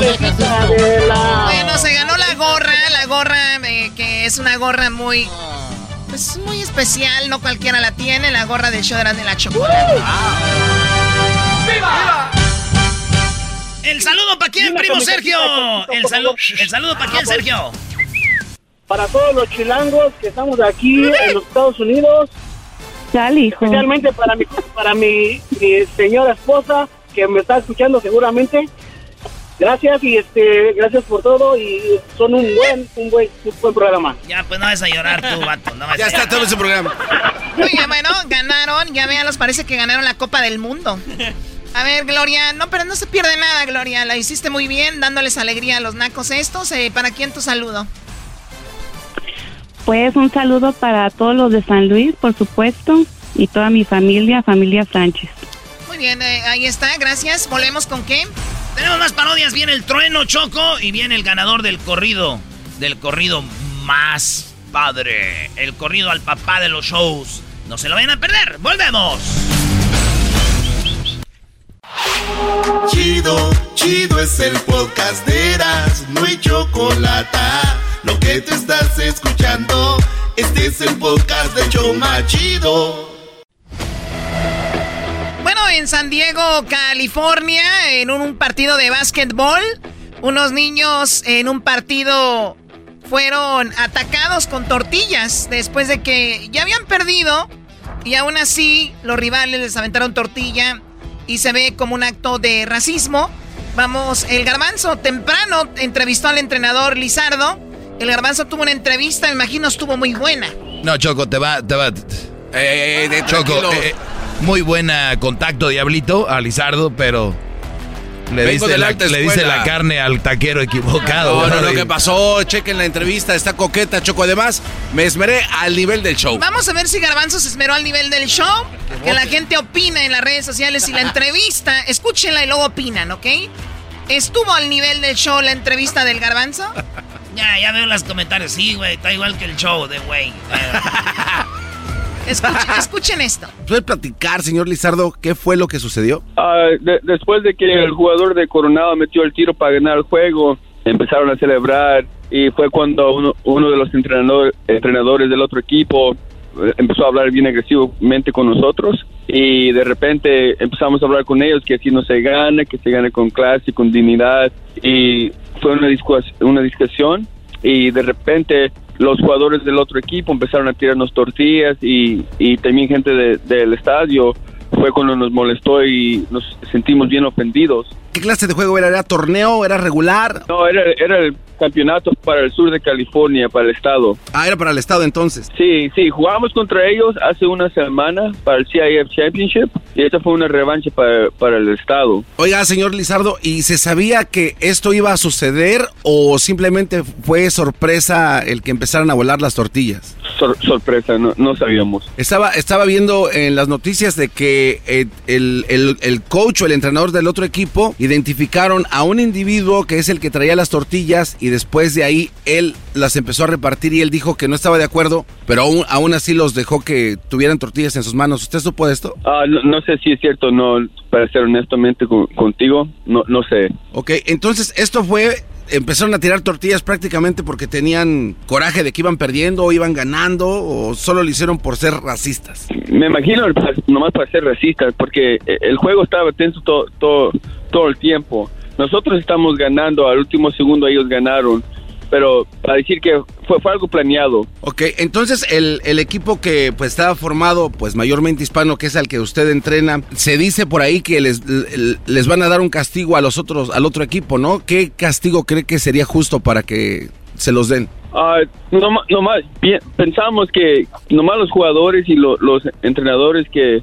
Speaker 8: se es una gorra muy... Pues muy especial, no cualquiera la tiene, la gorra del show de la chocolate.
Speaker 1: ¡Viva! El saludo para quién, primo Sergio. El, saludo, el saludo para quién, Sergio.
Speaker 16: Para todos los chilangos que estamos aquí en los Estados Unidos.
Speaker 17: Sal, hijo.
Speaker 16: Especialmente para mi, para mi, mi señora esposa que me está escuchando seguramente. Gracias y este, gracias por todo y son un buen, un buen, un buen programa.
Speaker 1: Ya, pues no vas a llorar tú, vato. No vas
Speaker 3: Ya
Speaker 1: a
Speaker 3: está todo ese programa.
Speaker 8: Muy bien, bueno, ganaron, ya vean, los parece que ganaron la Copa del Mundo. A ver, Gloria, no, pero no se pierde nada, Gloria. La hiciste muy bien, dándoles alegría a los nacos estos. Eh, ¿Para quién tu saludo?
Speaker 17: Pues un saludo para todos los de San Luis, por supuesto, y toda mi familia, familia Sánchez.
Speaker 8: Muy bien, eh, ahí está, gracias. ¿Volvemos con qué?
Speaker 1: Tenemos más parodias. Viene el trueno Choco y viene el ganador del corrido. Del corrido más padre. El corrido al papá de los shows. No se lo vayan a perder. ¡Volvemos!
Speaker 5: Chido, chido es el podcast de Eras, no hay chocolate. Lo que te estás escuchando, este es el podcast de Choma Chido.
Speaker 8: Bueno, en San Diego, California, en un partido de básquetbol, unos niños en un partido fueron atacados con tortillas después de que ya habían perdido y aún así los rivales les aventaron tortilla y se ve como un acto de racismo. Vamos, el garbanzo temprano entrevistó al entrenador Lizardo. El garbanzo tuvo una entrevista, me imagino estuvo muy buena.
Speaker 2: No, Choco, te va, te va. Choco,
Speaker 3: tranquilo.
Speaker 2: eh, muy buena contacto, Diablito, a Lizardo, pero le
Speaker 3: de la
Speaker 2: le
Speaker 3: escuela.
Speaker 2: la carne al taquero equivocado.
Speaker 3: No, no,
Speaker 2: Bueno,
Speaker 3: lo
Speaker 2: y-
Speaker 3: que pasó, chequen la entrevista, está coqueta, Choco. Además, me esmeré al nivel del show.
Speaker 8: Vamos a ver si Garbanzo se esmeró al nivel del show. Que la gente opina en las redes sociales y la entrevista. Escúchenla y luego opinan, ¿ok? ¿Estuvo al nivel del show la entrevista del Garbanzo?
Speaker 1: Ya, ya veo los comentarios. Sí, güey, está igual que el show de güey.
Speaker 8: Escuchen, escuchen esto.
Speaker 3: ¿Puede platicar, señor Lizardo, qué fue lo que sucedió?
Speaker 20: Ah, de- después de que el jugador de Coronado metió el tiro para ganar el juego, empezaron a celebrar y fue cuando uno, uno de los entrenador- entrenadores del otro equipo eh, empezó a hablar bien agresivamente con nosotros y de repente empezamos a hablar con ellos que así no se gana, que se gane con clase, con dignidad y fue una, discus- una discusión y de repente los jugadores del otro equipo empezaron a tirarnos tortillas y, y también gente de- del estadio fue cuando nos molestó y nos sentimos bien ofendidos.
Speaker 3: ¿Qué clase de juego era? ¿Era torneo? ¿Era regular?
Speaker 20: No, era, era el campeonato para el sur de California, para el estado.
Speaker 3: Ah, era para el estado entonces.
Speaker 20: Sí, sí, jugamos contra ellos hace una semana para el CIF Championship y esta fue una revancha para, para el estado.
Speaker 3: Oiga, señor Lizardo, ¿y se sabía que esto iba a suceder o simplemente fue sorpresa el que empezaran a volar las tortillas?
Speaker 20: sor- sorpresa, no, no sabíamos.
Speaker 3: Estaba, estaba viendo en las noticias de que eh, el, el- el coach o el entrenador del otro equipo identificaron a un individuo que es el que traía las tortillas y después de ahí él las empezó a repartir y él dijo que no estaba de acuerdo, pero aún, aún así los dejó que tuvieran tortillas en sus manos. ¿Usted supo esto?
Speaker 20: Ah, no, no sé si es cierto no, para ser honestamente con- contigo, no, no sé.
Speaker 3: Ok, entonces esto fue, empezaron a tirar tortillas prácticamente porque tenían coraje de que iban perdiendo o iban ganando o solo lo hicieron por ser racistas.
Speaker 20: Me imagino nomás para ser racista, porque el juego estaba tenso todo, todo, todo el tiempo. Nosotros estamos ganando, al último segundo ellos ganaron, pero para decir que fue, fue algo planeado.
Speaker 3: Ok, entonces el, el equipo que pues estaba formado pues mayormente hispano, que es al que usted entrena, se dice por ahí que les, les van a dar un castigo a los otros, al otro equipo, ¿no? ¿Qué castigo cree que sería justo para que se los den?
Speaker 20: Ah, nomás, nomás bien, pensamos que nomás los jugadores y lo- los entrenadores que,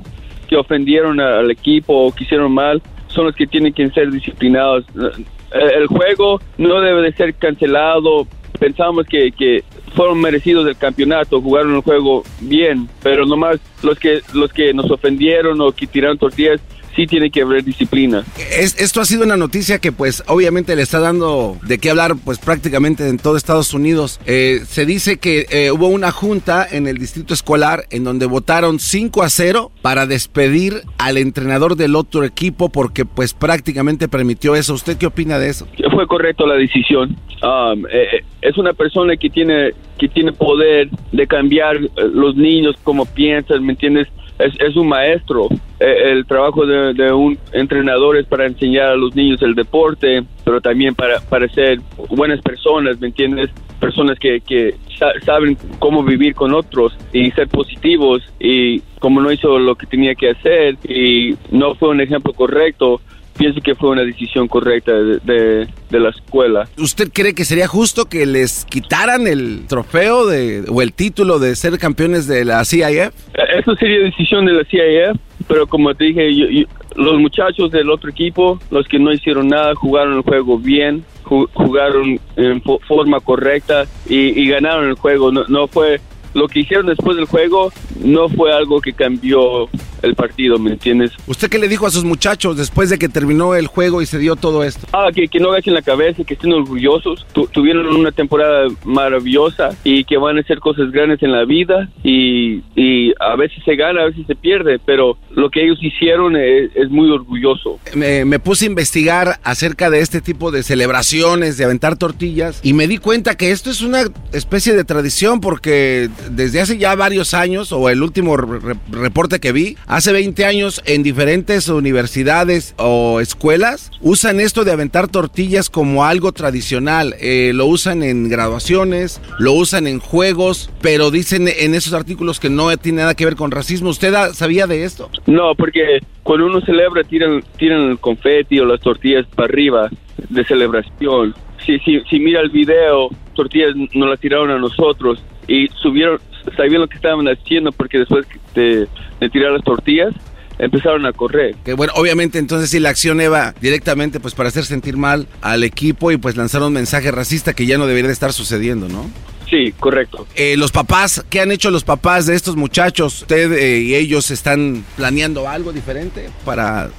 Speaker 20: que ofendieron a- al equipo o que hicieron mal son los que tienen que ser disciplinados. Eh, El juego no debe de ser cancelado. Pensamos que, que fueron merecidos del campeonato, jugaron el juego bien, pero nomás los que los que nos ofendieron o que tiraron tortillas sí tiene que haber disciplina.
Speaker 3: Es- esto ha sido una noticia que pues obviamente le está dando de qué hablar pues prácticamente en todo Estados Unidos. Eh, se dice que eh, hubo una junta en el distrito escolar en donde votaron 5 a 0 para despedir al entrenador del otro equipo porque pues prácticamente permitió eso. ¿Usted qué opina de eso?
Speaker 20: fue correcto la decisión. Um, eh, eh, es una persona que tiene que tiene poder de cambiar eh, los niños como piensan, ¿me entiendes? Es, es un maestro. Eh, el trabajo de, un entrenador es para enseñar a los niños el deporte, pero también para, ser buenas personas, ¿me entiendes? Personas que, que sa- saben cómo vivir con otros y ser positivos y como no hizo lo que tenía que hacer y no fue un ejemplo correcto, pienso que fue una decisión correcta de, de- de la escuela.
Speaker 3: ¿Usted cree que sería justo que les quitaran el trofeo de, o el título de ser campeones de la CIF?
Speaker 20: Eh, Eso sería decisión de la CIF, pero como te dije, yo- yo- los muchachos del otro equipo, los que no hicieron nada, jugaron el juego bien, ju- jugaron en fo- forma correcta y, y ganaron el juego. No, no fue lo que hicieron después del juego, no fue algo que cambió el partido, ¿me entiendes?
Speaker 3: ¿Usted qué le dijo a sus muchachos después de que terminó el juego y se dio todo esto?
Speaker 20: Ah, que, que no agachen la cabeza, que estén orgullosos. Tu- tuvieron una temporada maravillosa y que van a hacer cosas grandes en la vida y, y a veces se gana, a veces se pierde, pero lo que ellos hicieron es, es muy orgulloso.
Speaker 3: me, me puse a investigar acerca de este tipo de celebraciones, de aventar tortillas, y me di cuenta que esto es una especie de tradición porque desde hace ya varios años, o el último re- reporte que vi, hace 20 años en diferentes universidades o escuelas, usan esto de aventar tortillas como algo tradicional. Eh, lo usan en graduaciones, lo usan en juegos, pero dicen en esos artículos que no tiene nada que ver con racismo. ¿Usted sabía de esto?
Speaker 20: No, porque cuando uno celebra tiran, tiran el confeti o las tortillas para arriba de celebración. Si, si, si mira el video, tortillas nos las tiraron a nosotros y subieron, sabían lo que estaban haciendo porque después de, de tirar las tortillas empezaron a correr.
Speaker 3: Que bueno, obviamente entonces sí la acción iba directamente pues para hacer sentir mal al equipo y pues lanzar un mensaje racista que ya no debería de estar sucediendo, ¿no?
Speaker 20: Sí, correcto.
Speaker 3: Eh, los papás, ¿qué han hecho los papás de estos muchachos? ¿Usted eh, y ellos están planeando algo diferente para...?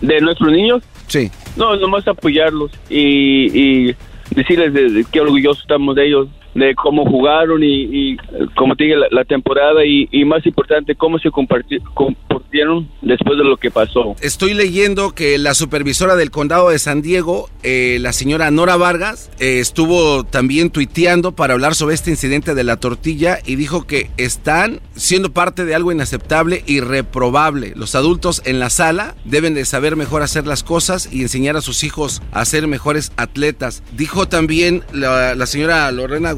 Speaker 20: ¿De nuestros niños?
Speaker 3: Sí.
Speaker 20: No, nomás apoyarlos y, y decirles de, de qué orgullosos estamos de ellos, de cómo jugaron y, y, como te la, temporada y, más importante, cómo se compartieron después de lo que pasó.
Speaker 3: Estoy leyendo que la supervisora del condado de San Diego, eh, la señora Nora Vargas, eh, estuvo también tuiteando para hablar sobre este incidente de la tortilla y dijo que están siendo parte de algo inaceptable y reprobable. Los adultos en la sala deben de saber mejor hacer las cosas y enseñar a sus hijos a ser mejores atletas. Dijo también la, señora Lorena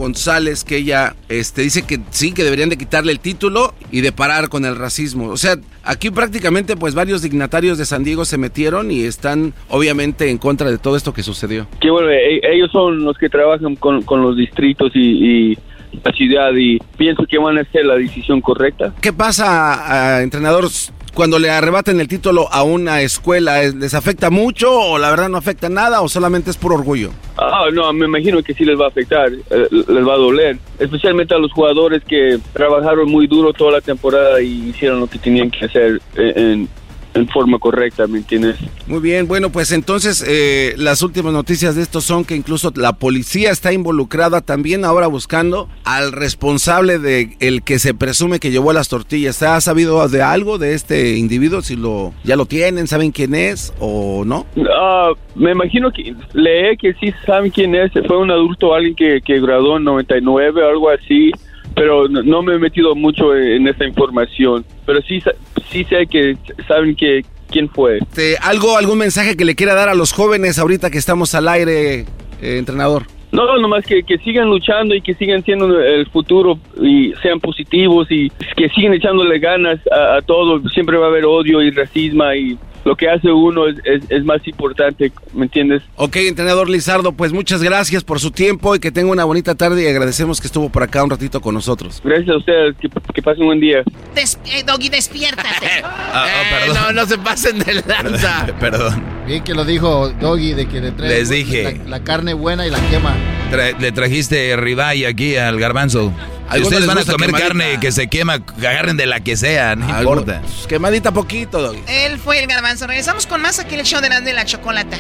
Speaker 3: que ella este, dice que sí, que deberían de quitarle el título y de parar con el racismo. O sea, aquí prácticamente pues varios dignatarios de San Diego se metieron y están obviamente en contra de todo esto que sucedió.
Speaker 20: Que bueno, e- ellos son los que trabajan con, con los distritos y, y la ciudad y pienso que van a hacer la decisión correcta.
Speaker 3: ¿Qué pasa, entrenador, cuando le arrebaten el título a una escuela? ¿Les afecta mucho o la verdad no afecta nada o solamente es por orgullo?
Speaker 20: Ah, no, me imagino que sí les va a afectar, eh, les va a doler, especialmente a los jugadores que trabajaron muy duro toda la temporada y hicieron lo que tenían que hacer eh, en, en forma correcta, ¿me entiendes?
Speaker 3: Muy bien, bueno, pues entonces eh, las últimas noticias de esto son que incluso la policía está involucrada también ahora buscando al responsable de el que se presume que llevó las tortillas. ¿Ha sabido de algo de este individuo? Si lo ya lo tienen, saben quién es o no?
Speaker 20: Ah, me imagino que leí que sí saben quién es, fue un adulto, alguien que, que graduó en 99 o algo así pero no, no me he metido mucho en, esa información. Pero sí, sí sé que saben que quién fue.
Speaker 3: Este, ¿Algo, algún mensaje que le quiera dar a los jóvenes ahorita que estamos al aire, eh, entrenador?
Speaker 20: No, nomás que, que sigan luchando y que sigan siendo el futuro y sean positivos y que sigan echándole ganas a, a todo. Siempre va a haber odio y racismo y lo que hace uno es, es, es más importante, ¿me entiendes?
Speaker 3: Ok, entrenador Lizardo, pues muchas gracias por su tiempo y que tenga una bonita tarde y agradecemos que estuvo por acá un ratito con nosotros.
Speaker 20: Gracias a ustedes, que, que pasen un buen día.
Speaker 8: Des- eh, Doggy, despiértate.
Speaker 2: Ah, oh, perdón.
Speaker 3: no se pasen de lanza.
Speaker 2: Perdón.
Speaker 6: Bien que lo dijo Doggy de que le trae
Speaker 2: Les dije.
Speaker 6: la, la carne buena y la quema.
Speaker 2: Tra- le trajiste ribeye aquí al garbanzo. Si
Speaker 3: Algunos
Speaker 2: ustedes van a comer
Speaker 3: quemadita.
Speaker 2: carne que se quema, agarren de la que sea, no
Speaker 3: Algo-
Speaker 2: importa.
Speaker 3: pues, quemadita poquito, Doggy.
Speaker 8: Él fue el garbanzo. Regresamos con más aquí en el show de la, de la chocolata.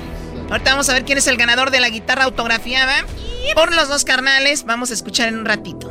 Speaker 8: Ahorita vamos a ver quién es el ganador de la guitarra autografiada. Por los dos carnales, vamos a escuchar en un ratito.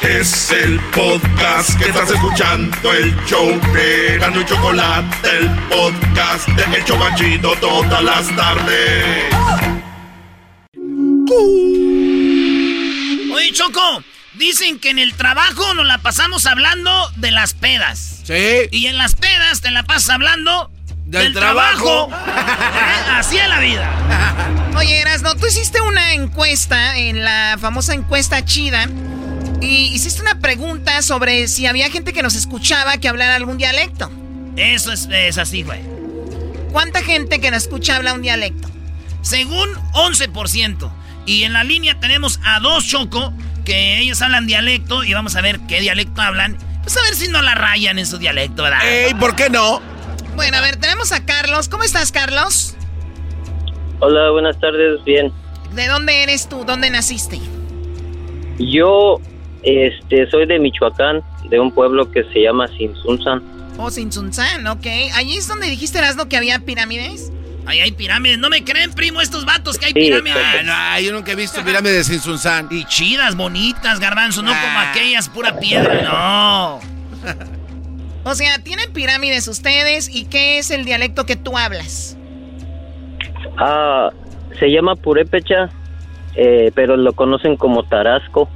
Speaker 5: Es el podcast que estás escuchando, el show de Gano y Chocolate, el podcast de El Chobachito todas las tardes.
Speaker 1: Oye, Choco, dicen que en el trabajo nos la pasamos hablando de las pedas.
Speaker 3: Sí.
Speaker 1: Y en las pedas te la pasas hablando del,
Speaker 3: trabajo.
Speaker 1: ¿Eh? Así es la vida.
Speaker 8: Oye, Erasno, tú hiciste una encuesta en la famosa encuesta chida. Y hiciste una pregunta sobre si había gente que nos escuchaba que hablara algún dialecto.
Speaker 1: Eso es, es así, güey.
Speaker 8: ¿Cuánta gente que nos escucha habla un dialecto?
Speaker 1: Según 11%. Y en la línea tenemos a dos Choco, que ellos hablan dialecto y vamos a ver qué dialecto hablan. Pues a ver si no la rayan en su dialecto, ¿verdad?
Speaker 3: Ey, ¿por qué no?
Speaker 8: Bueno, a ver, tenemos a Carlos. ¿Cómo estás, Carlos?
Speaker 21: Hola, buenas tardes, bien.
Speaker 8: ¿De dónde eres tú? ¿Dónde naciste?
Speaker 21: Yo este, soy de Michoacán, de un pueblo que se llama Sinsunzan.
Speaker 8: Oh, Sinsunzán, ok. ¿Allí es donde dijiste, Erasno, que había pirámides?
Speaker 1: Ahí hay pirámides. ¿No me creen, primo, estos vatos que hay
Speaker 21: Sí,
Speaker 1: pirámides?
Speaker 3: Ah, no, yo nunca he visto pirámides en Sunsan.
Speaker 1: Y chidas, bonitas, garbanzo, no como
Speaker 3: Ah.
Speaker 1: aquellas, pura piedra, no.
Speaker 8: O sea, ¿tienen pirámides ustedes? ¿Y qué es el dialecto que tú hablas?
Speaker 21: Ah, se llama Purépecha, eh, pero lo conocen como Tarasco.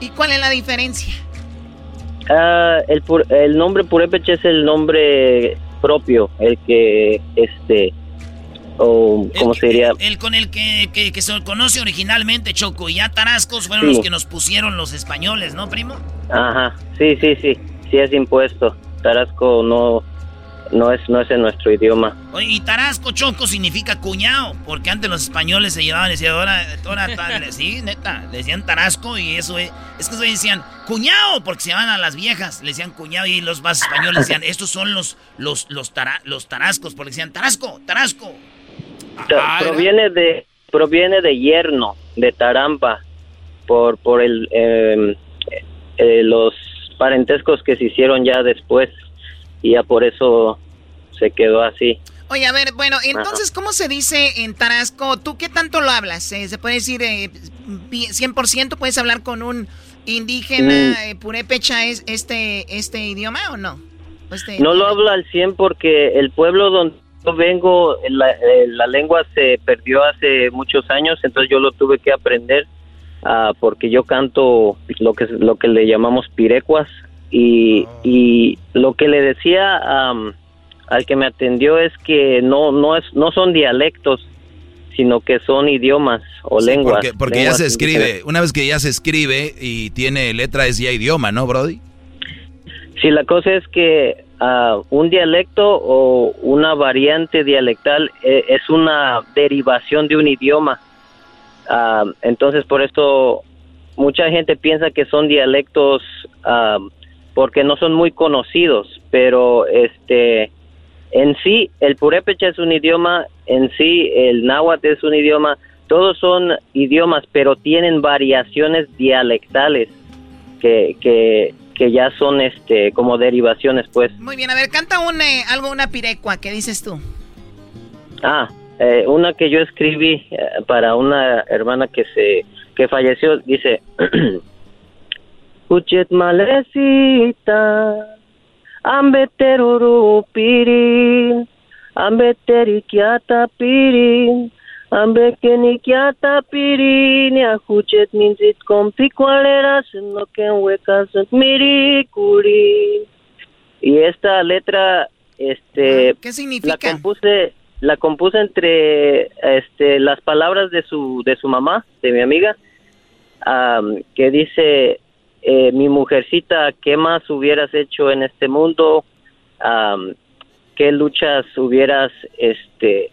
Speaker 8: ¿Y cuál es la diferencia?
Speaker 21: Ah, el, el nombre Purépecha es el nombre propio, el que, este, o, ¿cómo sería?
Speaker 1: El con el que, que- que se conoce originalmente, Choco. Y ya Tarascos fueron
Speaker 21: Sí.
Speaker 1: los que nos pusieron los españoles, ¿no, primo?
Speaker 21: Ajá, sí, sí, sí, sí es impuesto. Tarasco no, no es, no es en nuestro idioma.
Speaker 1: Oye, y Tarasco, Choco, significa cuñado. Porque antes los españoles se llevaban y decían, ahora, ahora, tal", sí, neta, le decían Tarasco y eso es. Es que decían, cuñado, porque se llaman a las viejas, le decían cuñado y los más españoles decían, estos son los, los, los, tara- los Tarascos, porque decían, Tarasco, Tarasco.
Speaker 21: Ta- proviene de proviene de yerno de Tarampa por por el eh, eh, los parentescos que se hicieron ya después y ya por eso se quedó así
Speaker 8: Oye, a ver, bueno, entonces, ¿cómo se dice en Tarasco? ¿Tú qué tanto lo hablas? Eh, ¿Se puede decir eh, pi- 100% puedes hablar con un indígena
Speaker 21: Mm.
Speaker 8: eh, purépecha es este, este idioma o no? ¿O este-
Speaker 21: no lo hablo al 100 porque el pueblo donde yo vengo la, eh, la lengua se perdió hace muchos años entonces yo lo tuve que aprender ah, porque yo canto lo que lo que le llamamos pirecuas y, y lo que le decía al que me atendió es que no no es no son dialectos sino que son idiomas o lenguas.
Speaker 2: Porque, porque ya se escribe, una vez que ya se escribe y tiene letra es ya idioma, ¿no, Brody?
Speaker 21: Sí, la cosa es que ah, un dialecto o una variante dialectal eh, es una derivación de un idioma. Ah, entonces, por eso mucha gente piensa que son dialectos ah, porque no son muy conocidos, pero este en sí el purépecha es un idioma, en sí el náhuatl es un idioma, todos son idiomas, pero tienen variaciones dialectales que, que, que ya son este como derivaciones, pues.
Speaker 8: Muy bien, a ver, canta un, eh, algo, una pirecua, ¿qué dices tú?
Speaker 21: Ah, eh, una que yo escribí eh, para una hermana que se que falleció dice Uchet malecita ambeteruru pirin ambeterikiata pirin ambekenikiata pirin ajuchet minzit compi cualeras no que huecas miricuri y esta letra este
Speaker 8: ¿Qué significa?
Speaker 21: la compuse la compuse entre este las palabras de su de su mamá de mi amiga am, que dice eh, mi mujercita qué más hubieras hecho en este mundo qué luchas hubieras este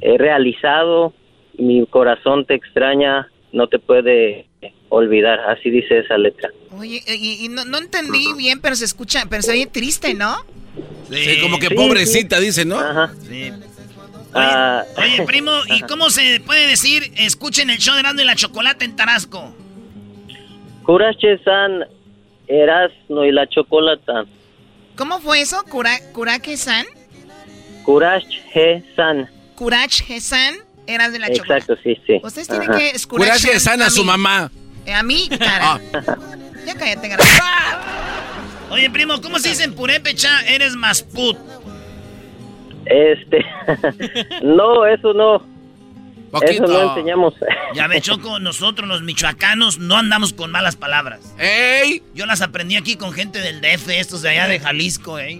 Speaker 21: he realizado mi corazón te extraña no te puede olvidar así dice esa letra
Speaker 8: Oye, y, y no, no entendí bien, pero se escucha, pero se oye triste, ¿no?
Speaker 3: Sí, como que
Speaker 21: Sí,
Speaker 3: pobrecita, dice, ¿no?
Speaker 21: Ajá.
Speaker 1: Sí.
Speaker 21: Ah,
Speaker 1: Oye, primo, ¿y cómo se puede decir escuchen el show de Erasmo y la Chocolate en Tarasco?
Speaker 21: Kurache-san, Erasno y la Chocolata.
Speaker 8: ¿Cómo fue eso? Kura, ¿Kurake-san?
Speaker 21: Kurache-san.
Speaker 8: Kurach-san, eras de la chocolate.
Speaker 21: Exacto, sí, sí.
Speaker 8: Ustedes tienen
Speaker 21: Ajá.
Speaker 8: que escuchar.
Speaker 3: Kurache-san a su mamá.
Speaker 8: Eh, a mí, cara. Ya cállate, cara.
Speaker 1: Oye, primo, ¿cómo se dice en purépecha? Eres más put.
Speaker 21: Este, no, eso no. Eso no enseñamos.
Speaker 1: Ya ve, Choco, nosotros los michoacanos no andamos con malas palabras.
Speaker 3: ¡Ey!
Speaker 1: Yo las aprendí aquí con gente del DF, estos de allá de Jalisco, ¿eh?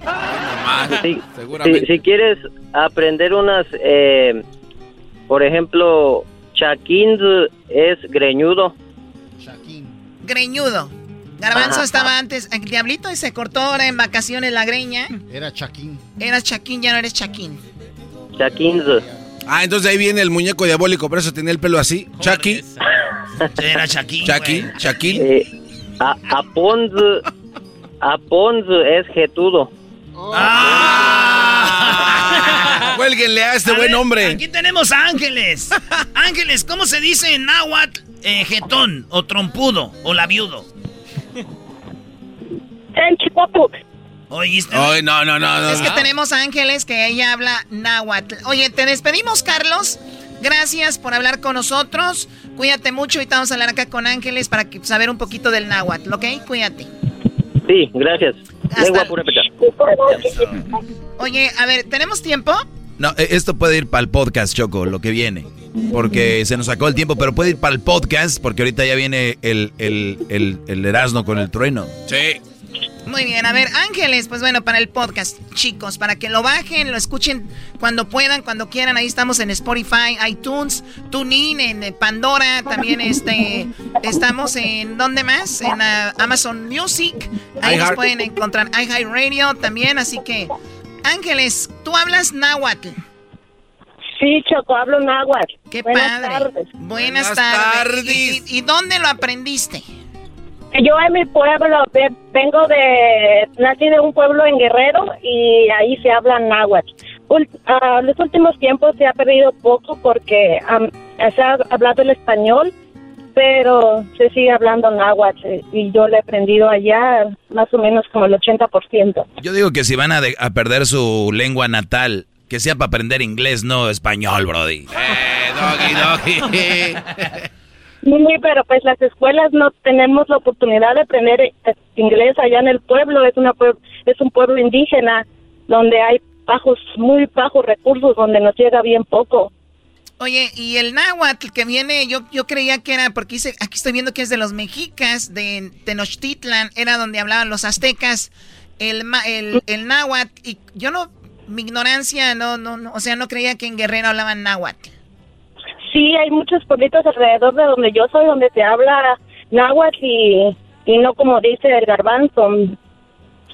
Speaker 21: Sí, si, si quieres aprender unas, eh, por ejemplo, chaquín es greñudo.
Speaker 8: Greñudo. Garbanzo
Speaker 21: Ajá.
Speaker 8: estaba antes, el diablito y se cortó ahora en vacaciones la greña.
Speaker 6: Era Chaquín.
Speaker 8: Eras Chaquín, ya no eres Chaquín.
Speaker 21: Chaquín.
Speaker 3: Ah, entonces ahí viene el muñeco diabólico, por eso tenía el pelo así. Chucky.
Speaker 1: Era Chaquín.
Speaker 3: Chucky, Chucky.
Speaker 21: Eh, a, Aponz, Aponz es jetudo.
Speaker 3: Cuélguenle a este
Speaker 1: A
Speaker 3: buen
Speaker 1: ver,
Speaker 3: hombre.
Speaker 1: Aquí tenemos a Ángeles. Ángeles, ¿cómo se dice en náhuatl eh, jetón o trompudo o labiudo? ¿Oíste?
Speaker 3: Ay, no, no, no, no.
Speaker 8: Es que tenemos a Ángeles que ella habla náhuatl. Oye, te despedimos, Carlos. Gracias por hablar con nosotros. Cuídate mucho y vamos a hablar acá con Ángeles para que, saber un poquito del náhuatl, ¿ok? Cuídate.
Speaker 21: Sí, gracias.
Speaker 8: Hasta-
Speaker 21: Lengua.
Speaker 8: Oye, a ver, ¿tenemos tiempo?
Speaker 2: No, e- esto puede ir para el podcast, Choco, lo que viene. Porque se nos sacó el tiempo, pero puede ir para el podcast porque ahorita ya viene el, el, el, el Erasmo con el trueno.
Speaker 3: Sí.
Speaker 8: Muy bien, a ver, Ángeles, pues bueno, para el podcast, chicos, para que lo bajen, lo escuchen cuando puedan, cuando quieran. Ahí estamos en Spotify, iTunes, TuneIn, en eh, Pandora, también este, estamos en, ¿dónde más? En ah, Amazon Music. Ahí nos pueden encontrar iHeartRadio también, así que, Ángeles, tú hablas náhuatl.
Speaker 22: Sí, Choco, hablo náhuatl.
Speaker 8: Qué
Speaker 22: Buenas
Speaker 8: padre.
Speaker 22: tardes.
Speaker 8: Buenas,
Speaker 22: Buenas
Speaker 8: tardes.
Speaker 22: tardes.
Speaker 8: ¿Y, dónde lo aprendiste?
Speaker 22: Yo en mi pueblo, ve- vengo de, nací de un pueblo en Guerrero y ahí se habla náhuatl. Ul- ah, los últimos tiempos se ha perdido poco porque am, se ha hablado el español, pero se sigue hablando náhuatl eh, y yo lo he aprendido allá más o menos como el 80%.
Speaker 2: Yo digo que si van a, de- a perder su lengua natal, que sea para aprender inglés, no español, Brody.
Speaker 3: doggy, doggy.
Speaker 22: Sí, pero pues las escuelas no tenemos la oportunidad de aprender eh, inglés allá en el pueblo. Es una es un pueblo indígena donde hay bajos, muy bajos recursos, donde nos llega bien poco.
Speaker 8: Oye, y el náhuatl que viene, yo, yo creía que era, porque dice, aquí estoy viendo que es de los mexicas, de Tenochtitlan, era donde hablaban los aztecas, el, el, el náhuatl, y yo no Mi ignorancia, no, no, no, o sea, no creía que en Guerrero hablaban náhuatl.
Speaker 22: Sí, hay muchos pueblitos alrededor de donde yo soy donde se habla náhuatl y, y no como dice el garbanzo,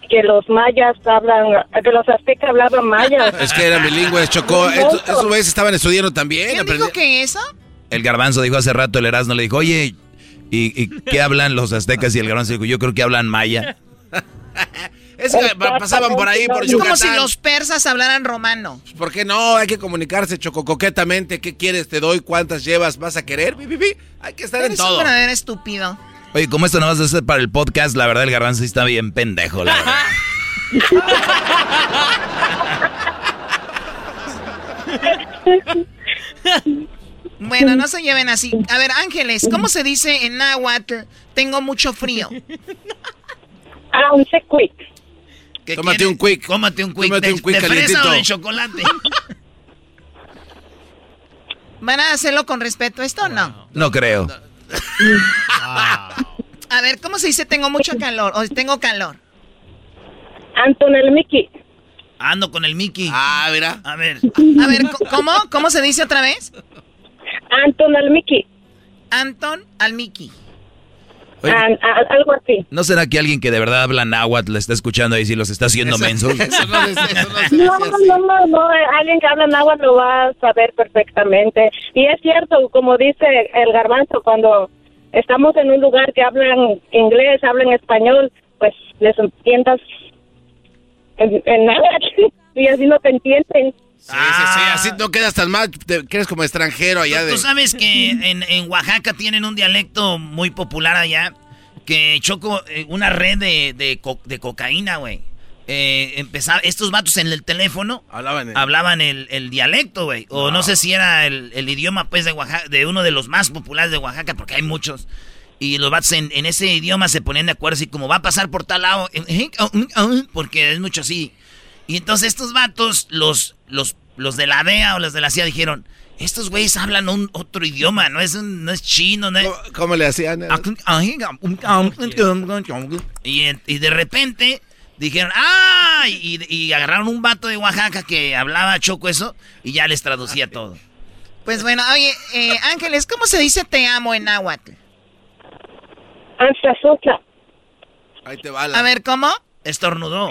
Speaker 22: que los mayas hablan, que los aztecas hablaban mayas.
Speaker 3: Es que eran bilingües, Chocó. Esos güeyes estaban estudiando también.
Speaker 8: ¿Quién dijo que eso?
Speaker 2: El garbanzo dijo hace rato, el Erasmo le dijo, oye, ¿y, y qué hablan los aztecas? Y el garbanzo dijo, yo creo que hablan maya.
Speaker 3: Es que pasaban por ahí, por
Speaker 8: Es como
Speaker 3: Yucatán.
Speaker 8: si los persas hablaran romano.
Speaker 3: ¿Por qué no? Hay que comunicarse, Choco, coquetamente. ¿Qué quieres? ¿Te doy? ¿Cuántas llevas? ¿Vas a querer? Bi, bi, bi. Hay que estar en todo.
Speaker 8: un verdadero estúpido.
Speaker 2: Oye, como esto no vas a hacer para el podcast, la verdad el garbanzo sí está bien pendejo, la verdad.
Speaker 8: Bueno, no se lleven así. A ver, Ángeles, ¿cómo se dice en náhuatl? Tengo mucho frío.
Speaker 22: Ah, un quick.
Speaker 3: Tómate un quick.
Speaker 1: Cómate un quick.
Speaker 3: Tómate
Speaker 1: de,
Speaker 3: un quick
Speaker 1: de fresa
Speaker 3: calientito.
Speaker 1: o de chocolate.
Speaker 8: ¿Van a hacerlo con respeto esto o no?
Speaker 2: No creo.
Speaker 8: A ver, ¿cómo se dice tengo mucho calor o tengo calor?
Speaker 22: Anton el Mickey.
Speaker 1: Ando con el Mickey.
Speaker 3: Ah, mira.
Speaker 1: A ver.
Speaker 8: A ver, ¿cómo? ¿Cómo se dice otra vez?
Speaker 22: Anton al Mickey.
Speaker 8: Anton al Mickey.
Speaker 2: Oye.
Speaker 22: An- a- algo así.
Speaker 2: ¿No será que alguien que de verdad habla náhuatl le está escuchando ahí si los está haciendo mensos?
Speaker 22: No, no, no, no, alguien que habla náhuatl lo va a saber perfectamente. Y es cierto, como dice el garbanzo, cuando estamos en un lugar que hablan inglés, hablan español, pues les entiendas en, en náhuatl y así no te entienden.
Speaker 3: Sí, sí, sí. Así no quedas tan mal. Te quedas como extranjero allá
Speaker 1: Tú,
Speaker 3: de.
Speaker 1: tú sabes que en, en Oaxaca tienen un dialecto muy popular allá. Que Choco, eh, una red de, de, co- de cocaína, güey. Eh, empezaba, estos vatos en el teléfono
Speaker 3: Hablaban.
Speaker 1: el, el dialecto, güey. O no. sé si era el, el idioma, pues, de Oaxaca, de uno de los más populares de Oaxaca, porque hay muchos. Y los vatos en, en ese idioma se ponían de acuerdo, así como va a pasar por tal lado, porque es mucho así. Y entonces estos vatos, los, los, los de la DEA o los de la CIA dijeron, estos güeyes hablan un otro idioma, no es, un- no es chino, no es...
Speaker 3: ¿Cómo, cómo le hacían?
Speaker 1: Y, y de repente dijeron, ¡ah! Y, y agarraron un vato de Oaxaca que hablaba choco eso y ya les traducía todo.
Speaker 8: Pues bueno, oye, eh, Ángeles, ¿cómo se dice te amo en náhuatl?
Speaker 3: Ahí te va la-
Speaker 8: A ver, ¿cómo?
Speaker 1: Estornudó.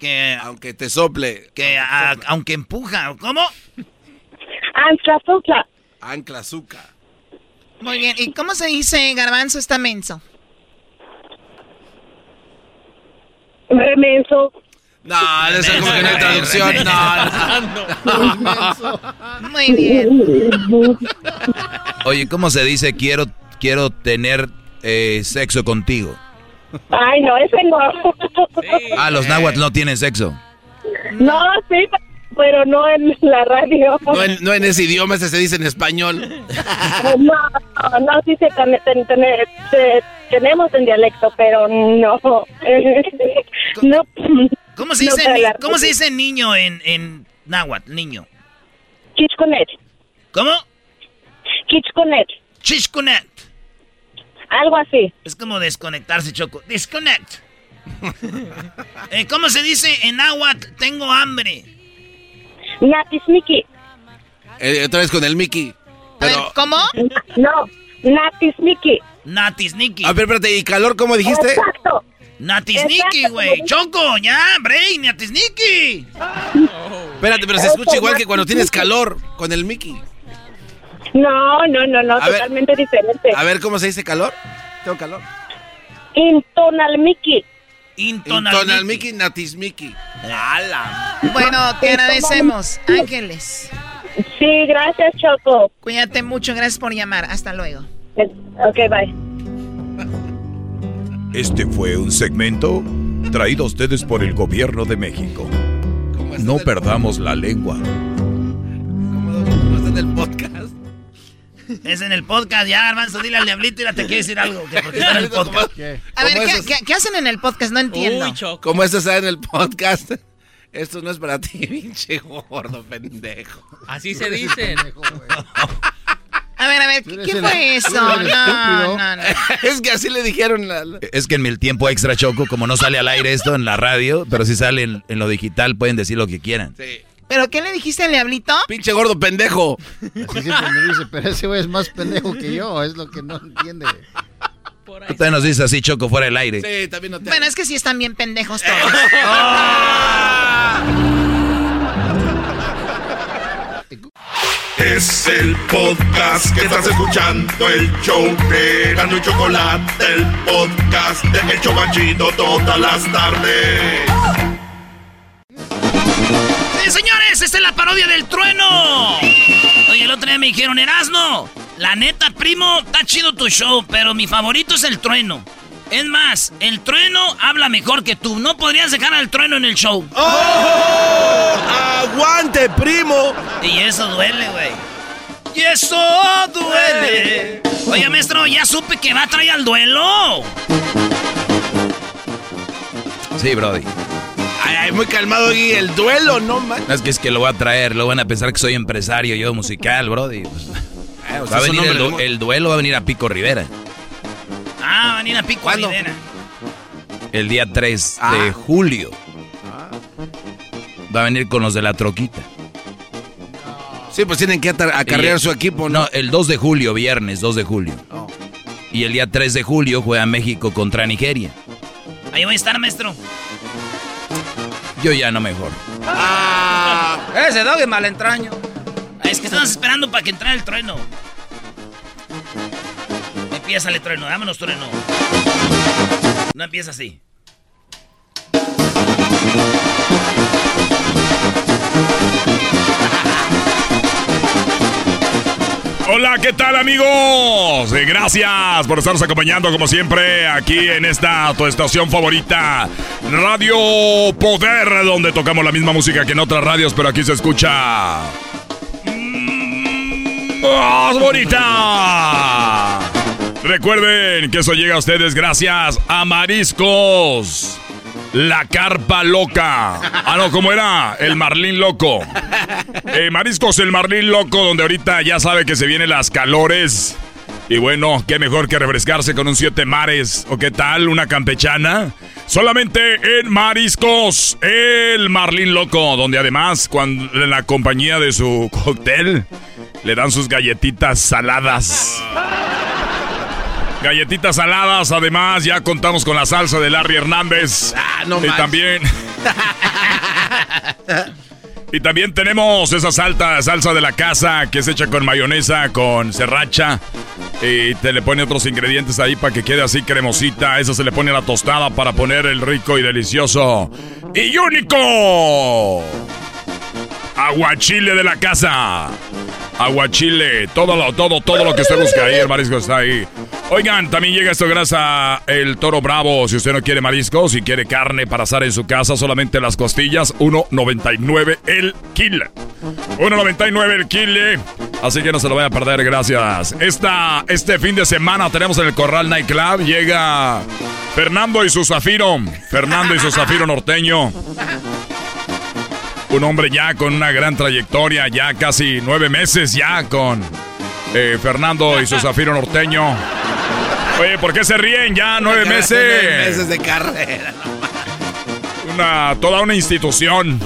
Speaker 1: Que,
Speaker 3: Aunque te sople.
Speaker 1: que a- aunque empuja, ¿cómo?
Speaker 22: Antlazutla.
Speaker 3: Ancla azúcar.
Speaker 8: Muy bien, ¿y cómo se dice garbanzo está menso?
Speaker 22: Remenso.
Speaker 3: No, eso como que no hay traducción. No, no.
Speaker 8: Muy bien.
Speaker 2: Oye, ¿cómo se dice quiero, quiero tener eh, sexo contigo?
Speaker 22: Ay, no, ese no.
Speaker 2: Ah, los náhuatl no tienen sexo.
Speaker 22: No, sí, pero no en la radio.
Speaker 3: No en, no en ese idioma, ese se dice en español.
Speaker 22: No, no, no, sí se, ten- ten- ten- se- tenemos en dialecto, pero no. no.
Speaker 1: ¿Cómo se
Speaker 22: no
Speaker 1: dice, ni-
Speaker 22: la-
Speaker 1: ¿cómo se dice niño en, en náhuatl, niño?
Speaker 22: Chichconet.
Speaker 1: ¿Cómo?
Speaker 22: Chichconet.
Speaker 1: Chishkunet.
Speaker 22: Algo así.
Speaker 1: Es como desconectarse, Choco. Disconnect. Eh, ¿Cómo se dice en náhuatl? Tengo hambre.
Speaker 22: Natismiki.
Speaker 3: Eh, otra vez con el Mickey. Pero,
Speaker 8: ¿Cómo?
Speaker 22: No, Natismiki.
Speaker 1: Natisniki.
Speaker 3: a ver, espérate, ¿y calor cómo dijiste?
Speaker 22: Exacto.
Speaker 1: Natisniki,
Speaker 22: Exacto,
Speaker 1: güey. Choco, ya, Brain, Natisniki.
Speaker 3: Espérate, pero se escucha igual que cuando tienes calor con el Mickey.
Speaker 22: No, no, no, no,
Speaker 3: A ver.
Speaker 22: totalmente diferente.
Speaker 3: A ver, ¿cómo se dice calor? Tengo calor.
Speaker 22: Intonalmiki.
Speaker 1: Intonal
Speaker 3: Intonal Mickey, Natis Mickey. ¡Hala!
Speaker 8: Bueno, te agradecemos, Ángeles.
Speaker 22: Sí, gracias, Choco.
Speaker 8: Cuídate mucho, gracias por llamar. Hasta luego.
Speaker 22: Ok, bye.
Speaker 18: Este fue un segmento traído a ustedes por el gobierno de México. No perdamos la lengua.
Speaker 3: ¿Cómo está en el podcast?
Speaker 1: Es en el podcast, ya, Armanzo, dile al diablito y te quiere decir algo. que porque está en el podcast.
Speaker 8: A ver,
Speaker 3: ¿Cómo
Speaker 8: ¿qué,
Speaker 3: esos-
Speaker 8: qué- qué hacen en el podcast? No entiendo.
Speaker 4: Uy, Choco.
Speaker 3: Como esto está en el podcast, esto no es para ti, pinche gordo pendejo.
Speaker 4: Así se dice.
Speaker 8: A ver, a ver, ¿qué, ¿qué fue eso? No, no, no.
Speaker 3: es que así le dijeron. La...
Speaker 2: Es que en el tiempo extra choco, como no sale al aire esto en la radio, pero si sale en, en lo digital, pueden decir lo que quieran.
Speaker 3: Sí.
Speaker 8: ¿Pero qué le dijiste al diablito?
Speaker 3: Pinche gordo pendejo.
Speaker 6: Así siempre me dice, pero ese güey es más pendejo que yo, es lo que no entiende.
Speaker 2: Usted nos dice así, Choco, fuera del aire.
Speaker 3: Sí, también no te...
Speaker 8: Bueno, es que sí están bien pendejos todos.
Speaker 5: Es el podcast que estás escuchando, el show de Gano y Chocolate, el podcast de El Chobachito todas las tardes.
Speaker 1: Sí, señores, esta es la parodia del trueno. Oye, el otro día me dijeron, Erasno, la neta, primo, está chido tu show, pero mi favorito es el trueno. Es más, el trueno habla mejor que tú. No podrías dejar al trueno en el show.
Speaker 3: ¡Oh! ¡Aguante, primo!
Speaker 1: Y eso duele, güey. Y eso duele. Oye, maestro, ya supe que va a traer al duelo.
Speaker 2: Sí, Brody.
Speaker 3: Ay, ay, muy calmado, Gui. El duelo, no man.
Speaker 2: No, es que es que lo voy a traer, lo van a pensar que soy empresario yo musical. Pues,
Speaker 3: Eh,
Speaker 2: va a venir el, du- el duelo, va a venir a Pico Rivera.
Speaker 1: Ah, van a ir a Pico
Speaker 3: ¿Cuándo?
Speaker 1: Rivera.
Speaker 2: El día 3
Speaker 3: Ah.
Speaker 2: de julio. Va a venir con los de la troquita.
Speaker 3: Sí, pues tienen que acarrear
Speaker 2: Y-
Speaker 3: su equipo, ¿no?
Speaker 2: No, el 2 de julio, viernes 2 de julio. Y el día 3 de julio juega México contra Nigeria.
Speaker 1: Ahí voy a estar, maestro.
Speaker 2: Yo ya no mejor.
Speaker 1: Ese dog es mal entraño. Es que estamos esperando para que entre el trueno. Empieza el trueno, vámonos trueno. No empieza así.
Speaker 18: Hola, ¿qué tal amigos? Eh, Gracias por estarnos acompañando como siempre aquí en esta tu estación favorita, Radio Poder, donde tocamos la misma música que en otras radios, pero aquí se escucha... ¡Más bonita! Recuerden que eso llega a ustedes gracias a Mariscos. La carpa loca. Ah, no, ¿cómo era? El marlín loco. Eh, mariscos, el marlín loco, donde ahorita ya sabe que se vienen las calores. Y bueno, qué mejor que refrescarse con un siete mares. ¿O qué tal? ¿Una campechana? Solamente en Mariscos, el marlín loco, donde además, cuando en la compañía de su cóctel, le dan sus galletitas saladas. Galletitas saladas, además ya contamos con la salsa de Larry Hernández.
Speaker 3: Ah, no
Speaker 18: y también Y también tenemos esa salta, salsa de la casa que es hecha con mayonesa, con serracha. Y te le pone otros ingredientes ahí para que quede así cremosita. Eso se le pone a la tostada para poner el rico y delicioso y único aguachile de la casa. Aguachile, todo lo, todo, todo lo que usted busca ahí, el marisco está ahí. Oigan, también llega esto gracias el Toro Bravo. Si usted no quiere marisco, si quiere carne para asar en su casa, solamente las costillas, 1.99 el kilo. 1.99 el kilo. Así que no se lo vaya a perder, gracias. Esta, este fin de semana tenemos en el Corral Nightclub. Llega Fernando y su Zafiro. Fernando y su Zafiro norteño. Un hombre ya con una gran trayectoria, ya casi nueve meses ya con eh, Fernando y su Zafiro norteño. Oye, ¿por qué se ríen ya nueve meses?
Speaker 3: Nueve meses de carrera.
Speaker 18: Una, toda una institución.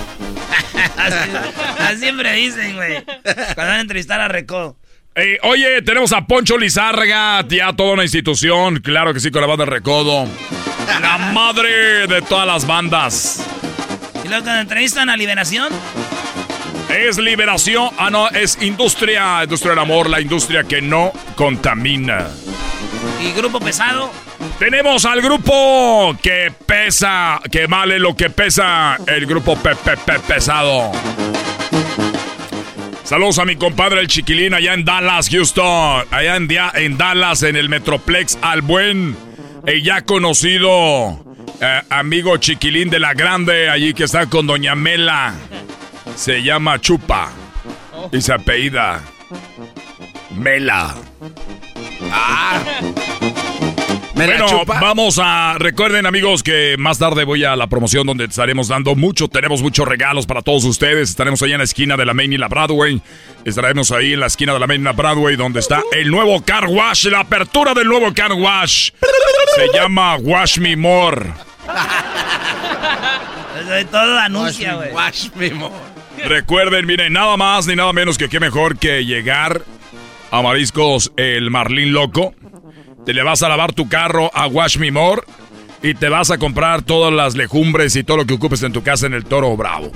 Speaker 1: Así, así siempre dicen, güey. Cuando van a entrevistar a Reco.
Speaker 18: Eh, oye, tenemos a Poncho Lizárraga, ya toda una institución, claro que sí, con la banda Recodo. La madre de todas las bandas.
Speaker 1: Y luego cuando entrevistan a Liberación.
Speaker 18: Es liberación, ah no, es industria, industria del amor, la industria que no contamina.
Speaker 1: Y grupo pesado.
Speaker 18: Tenemos al grupo que pesa, que vale lo que pesa, el grupo pe, pe- pe- pesado. Saludos a mi compadre el Chiquilín allá en Dallas, Houston. Allá en, en Dallas, en el Metroplex, al buen y ya conocido eh, amigo Chiquilín de la Grande, allí que está con Doña Mela. Se llama Chupa y se apellida Mela. Ah.
Speaker 3: Me la
Speaker 18: bueno,
Speaker 3: chupa.
Speaker 18: vamos a. Recuerden, amigos, que más tarde voy a la promoción donde estaremos dando mucho. Tenemos muchos regalos para todos ustedes. Estaremos ahí en la esquina de la Main y la Broadway. Estaremos ahí en la esquina de la Main y la Broadway, donde está el nuevo Car Wash, la apertura del nuevo Car Wash. Se llama Wash Me More.
Speaker 1: Todo anuncia, güey.
Speaker 3: Wash me more.
Speaker 18: Recuerden, miren, nada más ni nada menos que qué mejor que llegar a Mariscos el Marlín Loco. Te le vas a lavar tu carro a Wash Me More y te vas a comprar todas las legumbres y todo lo que ocupes en tu casa en el Toro Bravo.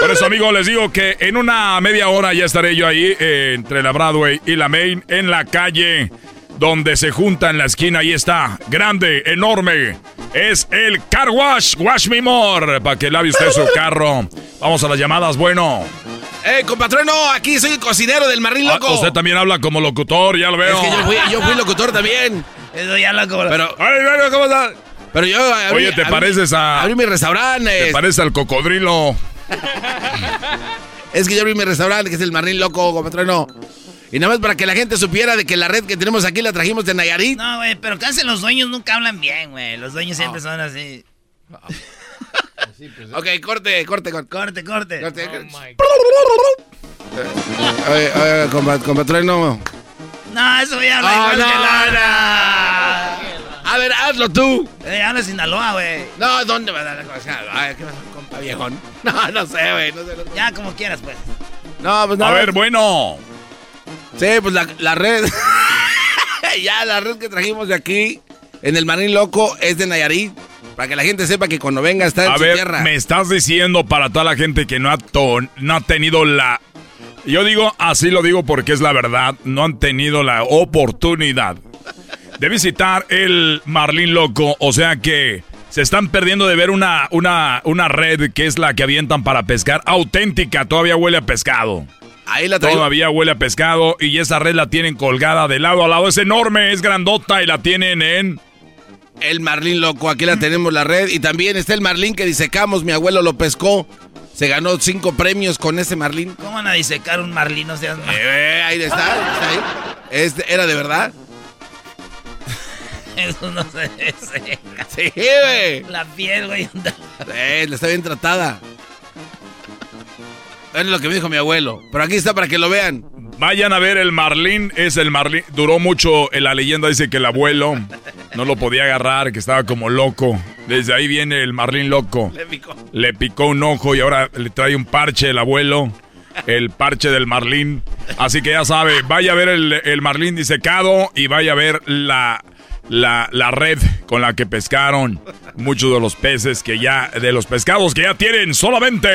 Speaker 18: Por eso, amigos, les digo que en una media hora ya estaré yo ahí eh, entre la Broadway y la Main en la calle donde se junta en la esquina. Ahí está, grande, enorme. Es el Car Wash, Wash Me More, para que lave usted su carro. Vamos a las llamadas, bueno.
Speaker 3: Eh, compatrón, aquí soy el cocinero del Marlín
Speaker 18: Ah,
Speaker 3: Loco.
Speaker 18: usted también habla como locutor, ya lo veo.
Speaker 3: Es que yo fui, yo fui locutor también.
Speaker 1: Eso ya lo como.
Speaker 3: Pero,
Speaker 18: Ay, bueno, ¿cómo estás?
Speaker 3: pero yo. abrí-
Speaker 18: Oye, te
Speaker 3: abrí-
Speaker 18: pareces a.
Speaker 3: Abrí mi restaurante.
Speaker 18: Te pareces al cocodrilo.
Speaker 3: Es que yo abrí mi restaurante, que es el Marlín Loco, compatrón. Y nada más para que la gente supiera de que la red que tenemos aquí la trajimos de Nayarit.
Speaker 1: No, güey, pero casi los dueños nunca hablan bien, güey. Los dueños siempre son así.
Speaker 3: Ok, corte, corte, corte.
Speaker 1: Corte, corte.
Speaker 3: corte. Oye, oye, compa- compatrón, no.
Speaker 1: No, eso ya
Speaker 3: Ah,
Speaker 1: igual
Speaker 3: no,
Speaker 1: que la...
Speaker 3: A ver, hazlo tú.
Speaker 1: Eh, habla Sinaloa, güey.
Speaker 3: No, ¿dónde va a dar la cosa? Ay, ¿qué pasa, compa viejón? No, no sé, güey. No sé, no sé.
Speaker 1: Ya, como quieras, pues.
Speaker 3: No, pues
Speaker 18: A
Speaker 3: nada.
Speaker 18: ver, bueno.
Speaker 3: Sí, pues la, la red. ya, la red que trajimos de aquí, en el Marín Loco, es de Nayarit. Para que la gente sepa que cuando venga está en
Speaker 18: A
Speaker 3: su
Speaker 18: ver,
Speaker 3: tierra.
Speaker 18: me estás diciendo para toda la gente que no ha, to- no ha tenido la... Yo digo, así lo digo porque es la verdad, no han tenido la oportunidad de visitar el Marlín Loco, o sea que se están perdiendo de ver una, una, una red que es la que avientan para pescar, auténtica, todavía huele a pescado.
Speaker 3: Ahí la traigo.
Speaker 18: Todavía huele a pescado y esa red la tienen colgada de lado a lado, es enorme, es grandota y la tienen en...
Speaker 3: El Marlín Loco, aquí la tenemos la red. Y también está el Marlín que disecamos, mi abuelo lo pescó. Se ganó cinco premios con ese Marlín.
Speaker 1: ¿Cómo van a disecar un marlín? No seas mal.
Speaker 3: Eh, ahí está, ahí. Era de verdad.
Speaker 1: Eso no se seca.
Speaker 3: Sí, güey.
Speaker 1: La piel, güey.
Speaker 3: Eh, está bien tratada. Es lo que me dijo mi abuelo. Pero aquí está para que lo vean.
Speaker 18: Vayan a ver el Marlín, es el Marlín. Duró mucho, en la leyenda dice que el abuelo no lo podía agarrar, que estaba como loco. Desde ahí viene el Marlín loco.
Speaker 3: Le picó.
Speaker 18: Le picó un ojo y ahora le trae un parche el abuelo. El parche del Marlín. Así que ya sabe, vaya a ver el, el Marlín disecado y vaya a ver la, la, la red con la que pescaron muchos de los peces que ya, de los pescados que ya tienen solamente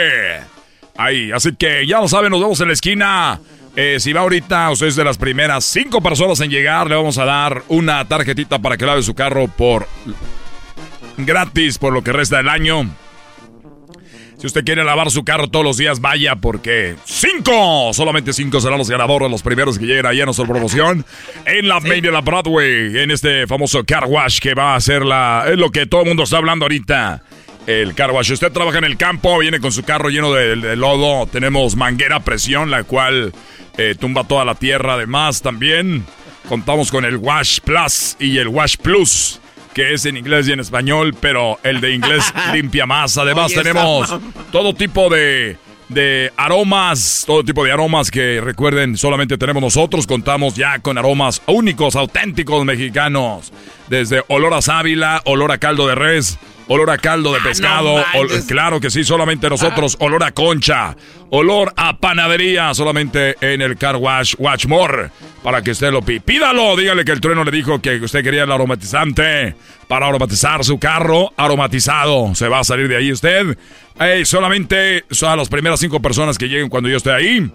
Speaker 18: ahí. Así que ya lo saben, nos vemos en la esquina. Eh, si va ahorita, usted es de las primeras cinco personas en llegar, le vamos a dar una tarjetita para que lave su carro por gratis por lo que resta del año. Si usted quiere lavar su carro todos los días, vaya porque cinco, solamente cinco serán los ganadores, los primeros que lleguen ahí a nuestra promoción en la Main de la Broadway, en este famoso car wash que va a ser la, es lo que todo el mundo está hablando ahorita. El car wash. Usted trabaja en el campo, viene con su carro lleno de, de lodo, tenemos manguera presión, la cual eh, tumba toda la tierra. Además, también contamos con el Wash Plus y el Wash Plus que es en inglés y en español, pero el de inglés limpia más. Además
Speaker 3: Oye,
Speaker 18: tenemos todo tipo de, de aromas, todo tipo de aromas que recuerden solamente tenemos nosotros. Contamos ya con aromas únicos, auténticos mexicanos. Desde olor a sábila, olor a caldo de res, olor a caldo de pescado.
Speaker 3: Ah, no manches.
Speaker 18: claro que sí, solamente nosotros. Olor a concha, olor a panadería, solamente en el Car Wash Watchmore. Para que usted lo pídalo. Dígale que el trueno le dijo que usted quería el aromatizante para aromatizar su carro. Aromatizado. Se va a salir de ahí usted. Ey, solamente son a las primeras cinco personas que lleguen cuando yo esté ahí.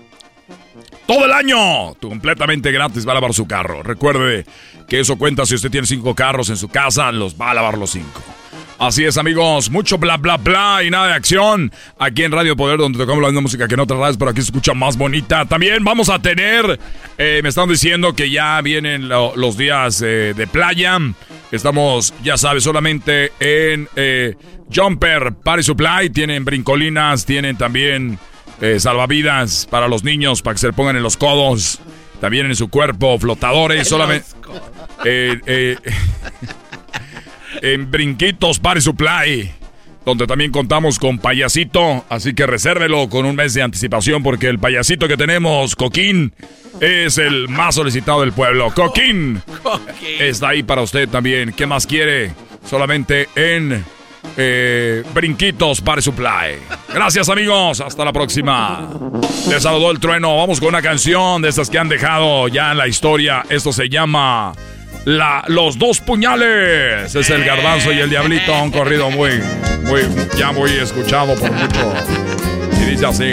Speaker 18: Todo el año, completamente gratis, va a lavar su carro. Recuerde que eso cuenta si usted tiene cinco carros en su casa, los va a lavar los cinco. Así es, amigos, mucho bla bla bla y nada de acción. Aquí en Radio Poder, donde tocamos la misma música que en otras radios, pero aquí se escucha más bonita. También vamos a tener, eh, me están diciendo que ya vienen lo- los días eh, de playa. Estamos, ya sabes, solamente en eh, Jumper Party Supply. Tienen brincolinas, tienen también salvavidas para los niños, para que se le pongan en los codos. También en su cuerpo, flotadores,
Speaker 3: En
Speaker 18: solamente... en Brinquitos Party Supply, donde también contamos con payasito, así que resérvelo con un mes de anticipación porque el payasito que tenemos, Coquín, es el más solicitado del pueblo. Coquín, está ahí para usted también. ¿Qué más quiere? Solamente en eh, Brinquitos Party Supply. Gracias amigos, hasta la próxima. Les saludó el trueno. Vamos con una canción de estas que han dejado ya en la historia. Esto se llama la, Los Dos Puñales. Es el garbanzo y el diablito. Un corrido muy, muy, ya muy escuchado por mucho. Y dice así.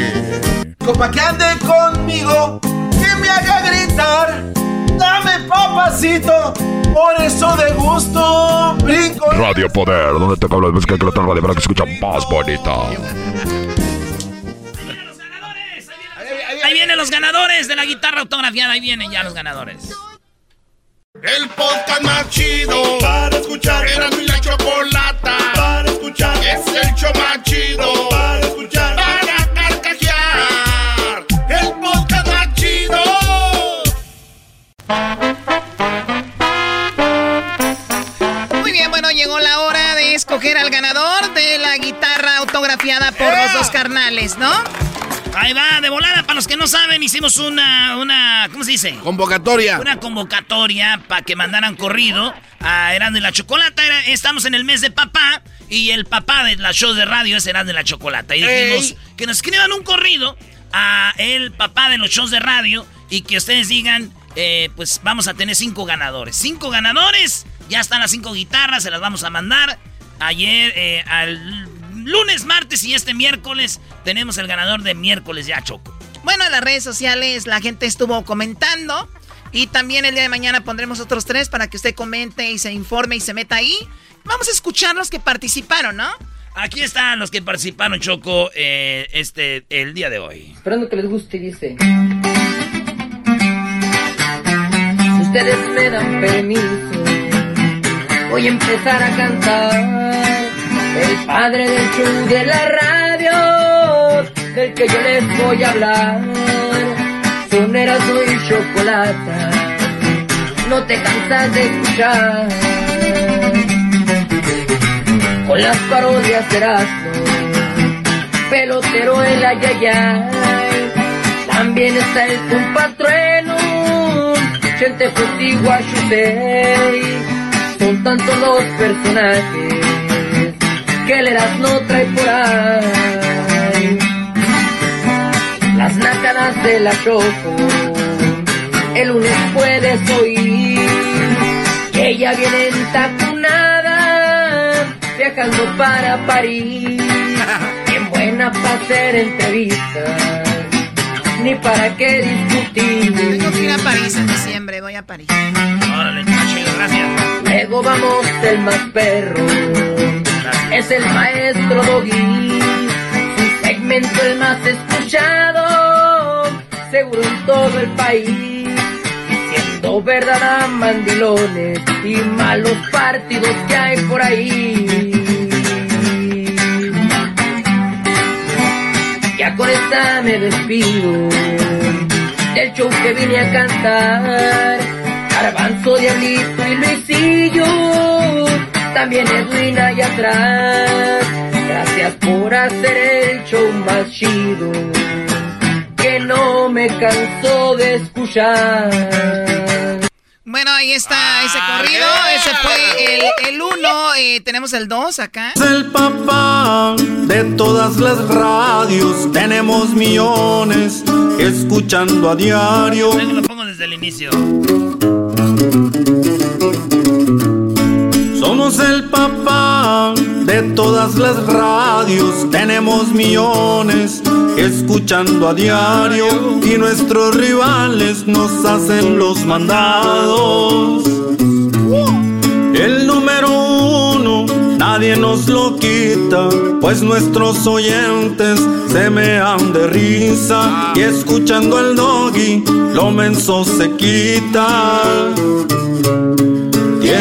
Speaker 3: Copa que ande conmigo, que me haga gritar. Dame papacito, por eso de gusto brinco.
Speaker 18: Radio Poder, donde te hablo de música que la tarde para que escucha más bonita.
Speaker 1: Ahí vienen los ganadores de la guitarra autografiada. Ahí vienen ya los ganadores.
Speaker 5: El podcast más chido para escuchar. Era mi la chocolata para escuchar. Es el show más chido para escuchar. Para carcajear. El podcast más chido.
Speaker 8: Muy bien, bueno, llegó la hora de escoger al ganador de la guitarra autografiada por los dos carnales, ¿no?
Speaker 1: Ahí va, de volada, para los que no saben, hicimos una, una, ¿cómo se dice?
Speaker 23: Convocatoria.
Speaker 1: Una convocatoria para que mandaran corrido a Erasmo y la Chocolata. Estamos en el mes de papá y el papá de las shows de radio es Erasmo y la Chocolata. Y dijimos
Speaker 23: Ey.
Speaker 1: que nos escriban un corrido a el papá de los shows de radio y que ustedes digan, eh, pues vamos a tener cinco ganadores. Cinco ganadores, ya están las cinco guitarras, se las vamos a mandar. Ayer, eh, al lunes, martes y este miércoles tenemos el ganador de miércoles ya, Choco.
Speaker 8: Bueno, en las redes sociales la gente estuvo comentando. Y también el día de mañana pondremos otros tres para que usted comente y se informe y se meta ahí. Vamos a escuchar los que participaron, ¿no?
Speaker 1: Aquí están los que participaron, Choco, eh, este, el día de hoy.
Speaker 9: Esperando que les guste, dice. Si ustedes me dan permiso, voy a empezar a cantar. El padre del show de la radio, del que yo les voy a hablar. Sonera soy chocolata, no te cansas de escuchar. Con las parodias de Erasmo, pelotero el ayayay. También está el compatrueno, Frutti Guachusei. Son tantos los personajes que el Erasmo trae por ahí. Las nácadas de la Choco, el lunes puedes oír que ella viene entacunada, viajando para París. Bien buena para hacer entrevistas, ni para qué discutir.
Speaker 8: Tengo que ir a París en diciembre, voy a París.
Speaker 1: Órale, chido, gracias.
Speaker 9: Luego vamos el más perro, es el maestro Doggy. Su segmento el más escuchado, seguro en todo el país. Diciendo verdad a mandilones y malos partidos que hay por ahí. Ya con esta me despido del show que vine a cantar. Garbanzo, Diablito y Luisillo, también Edwin allá atrás. Gracias por hacer el show más chido, que no me canso de escuchar.
Speaker 8: Bueno, ahí está ese corrido. Ese fue el, el uno. eh, tenemos el dos acá.
Speaker 10: Es el papá de todas las radios. Tenemos millones escuchando a diario.
Speaker 1: Lo pongo desde el inicio.
Speaker 10: Somos el papá de todas las radios. Tenemos millones escuchando a diario. Y nuestros rivales nos hacen los mandados. El número uno, nadie nos lo quita, pues nuestros oyentes se mean de risa y escuchando al doggy, lo menso se quita.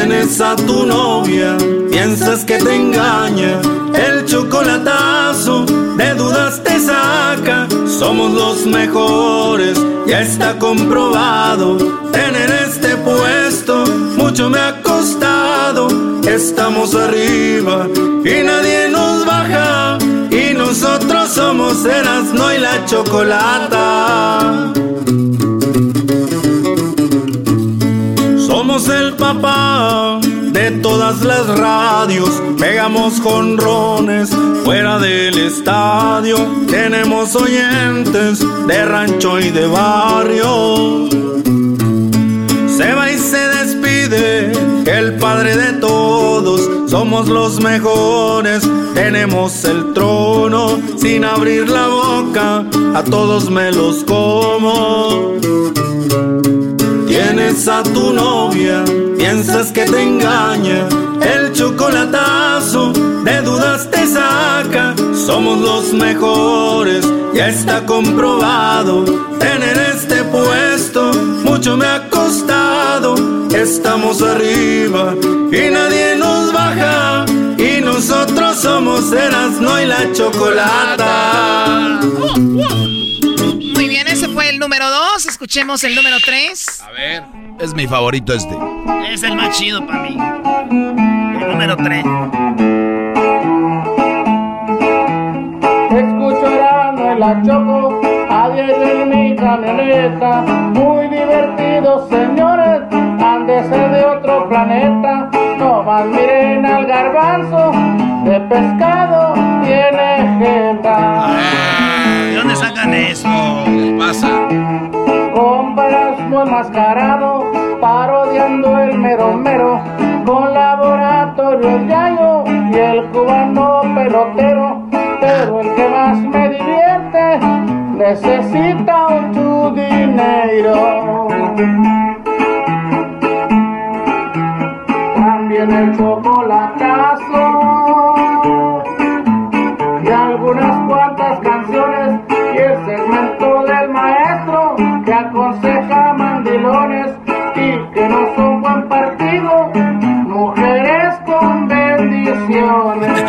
Speaker 10: Tienes a tu novia, piensas que te engaña, el chocolatazo de dudas te saca. Somos los mejores, ya está comprobado, tener este puesto. mucho me ha costado. Estamos arriba y nadie nos baja. Y nosotros somos Erasmo y la Chocolata. De todas las radios, pegamos con rones fuera del estadio, tenemos oyentes de rancho y de barrio. Se va y se despide el padre de todos, somos los mejores, tenemos el trono, sin abrir la boca, a todos me los como. Tienes a tu novia, piensas que te engaña, el chocolatazo de dudas te saca. Somos los mejores, ya está comprobado. Tener este puesto mucho me ha costado. Estamos arriba y nadie nos baja. Y nosotros somos Erasmo y la Chocolata.
Speaker 8: El número 2. Escuchemos el número 3.
Speaker 2: A ver. Es mi favorito este.
Speaker 1: Es el más chido para mí. El número 3.
Speaker 11: Escucho Erasmo en la choco, a en mi camioneta. Muy divertido, señores, han de ser de otro planeta. No más miren al garbanzo, de pescado tiene jeta.
Speaker 1: ¿De dónde sacan eso?
Speaker 2: ¿Qué pasa?
Speaker 11: Compras muy enmascarado, parodiando el mero mero, con laboratorio el gallo y el cubano pelotero, pero el que más me divierte necesita un tu dinero. También el chocolatazo que no son buen partido, mujeres con bendiciones.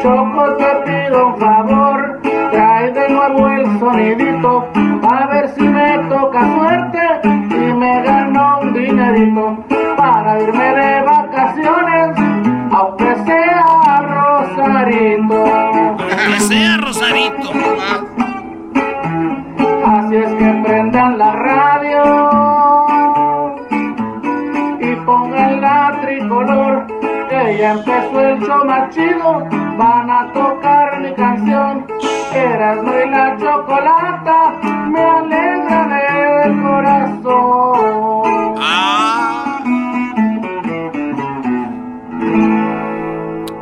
Speaker 11: Choco, te pido un favor, trae de nuevo el sonidito, a ver si me toca suerte y me gano un dinerito empezó el show más chido, van a tocar mi canción. Erasmo y la chocolata me alegran el corazón.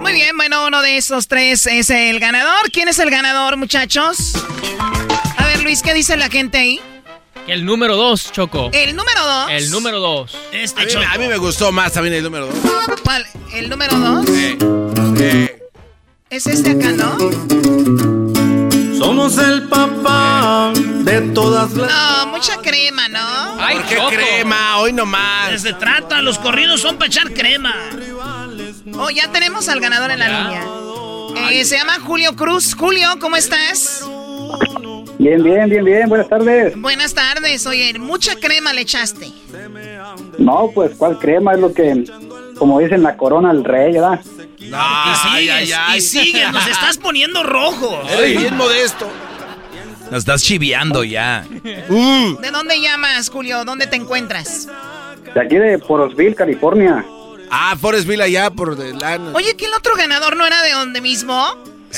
Speaker 8: Muy bien, bueno, uno de esos tres es el ganador. ¿Quién es el ganador, muchachos? A ver, Luis, ¿qué dice la gente ahí?
Speaker 4: El número 2, Choco.
Speaker 8: El número 2.
Speaker 4: El número 2.
Speaker 1: Este
Speaker 3: A mí, me- a mí me gustó más también el número 2.
Speaker 8: ¿Cuál? ¿El número 2?
Speaker 3: Eh,
Speaker 8: Es este acá, ¿no?
Speaker 10: Somos el papá de todas las.
Speaker 8: No, mucha crema, ¿no?
Speaker 3: ¿Por qué crema? Hoy nomás.
Speaker 1: ¿De se trata? Los corridos son para echar crema.
Speaker 8: Oh, ya tenemos al ganador en la línea. Eh, se llama Julio Cruz. Julio, ¿cómo estás?
Speaker 24: Bien, bien, bien, bien. Buenas tardes.
Speaker 8: Buenas tardes. Oye, mucha crema le echaste.
Speaker 24: No, pues, ¿cuál crema? Es lo que, como dicen, la corona al rey, ¿verdad?
Speaker 1: y sigues, y sigues, nos estás poniendo rojo.
Speaker 3: Eres bien modesto.
Speaker 2: Nos estás chiviando ya.
Speaker 8: ¿De dónde llamas, Julio? ¿Dónde te encuentras?
Speaker 24: De aquí de Porosville, California.
Speaker 3: Ah, Forestville allá por la...
Speaker 8: Oye, ¿que el otro ganador no era de donde mismo?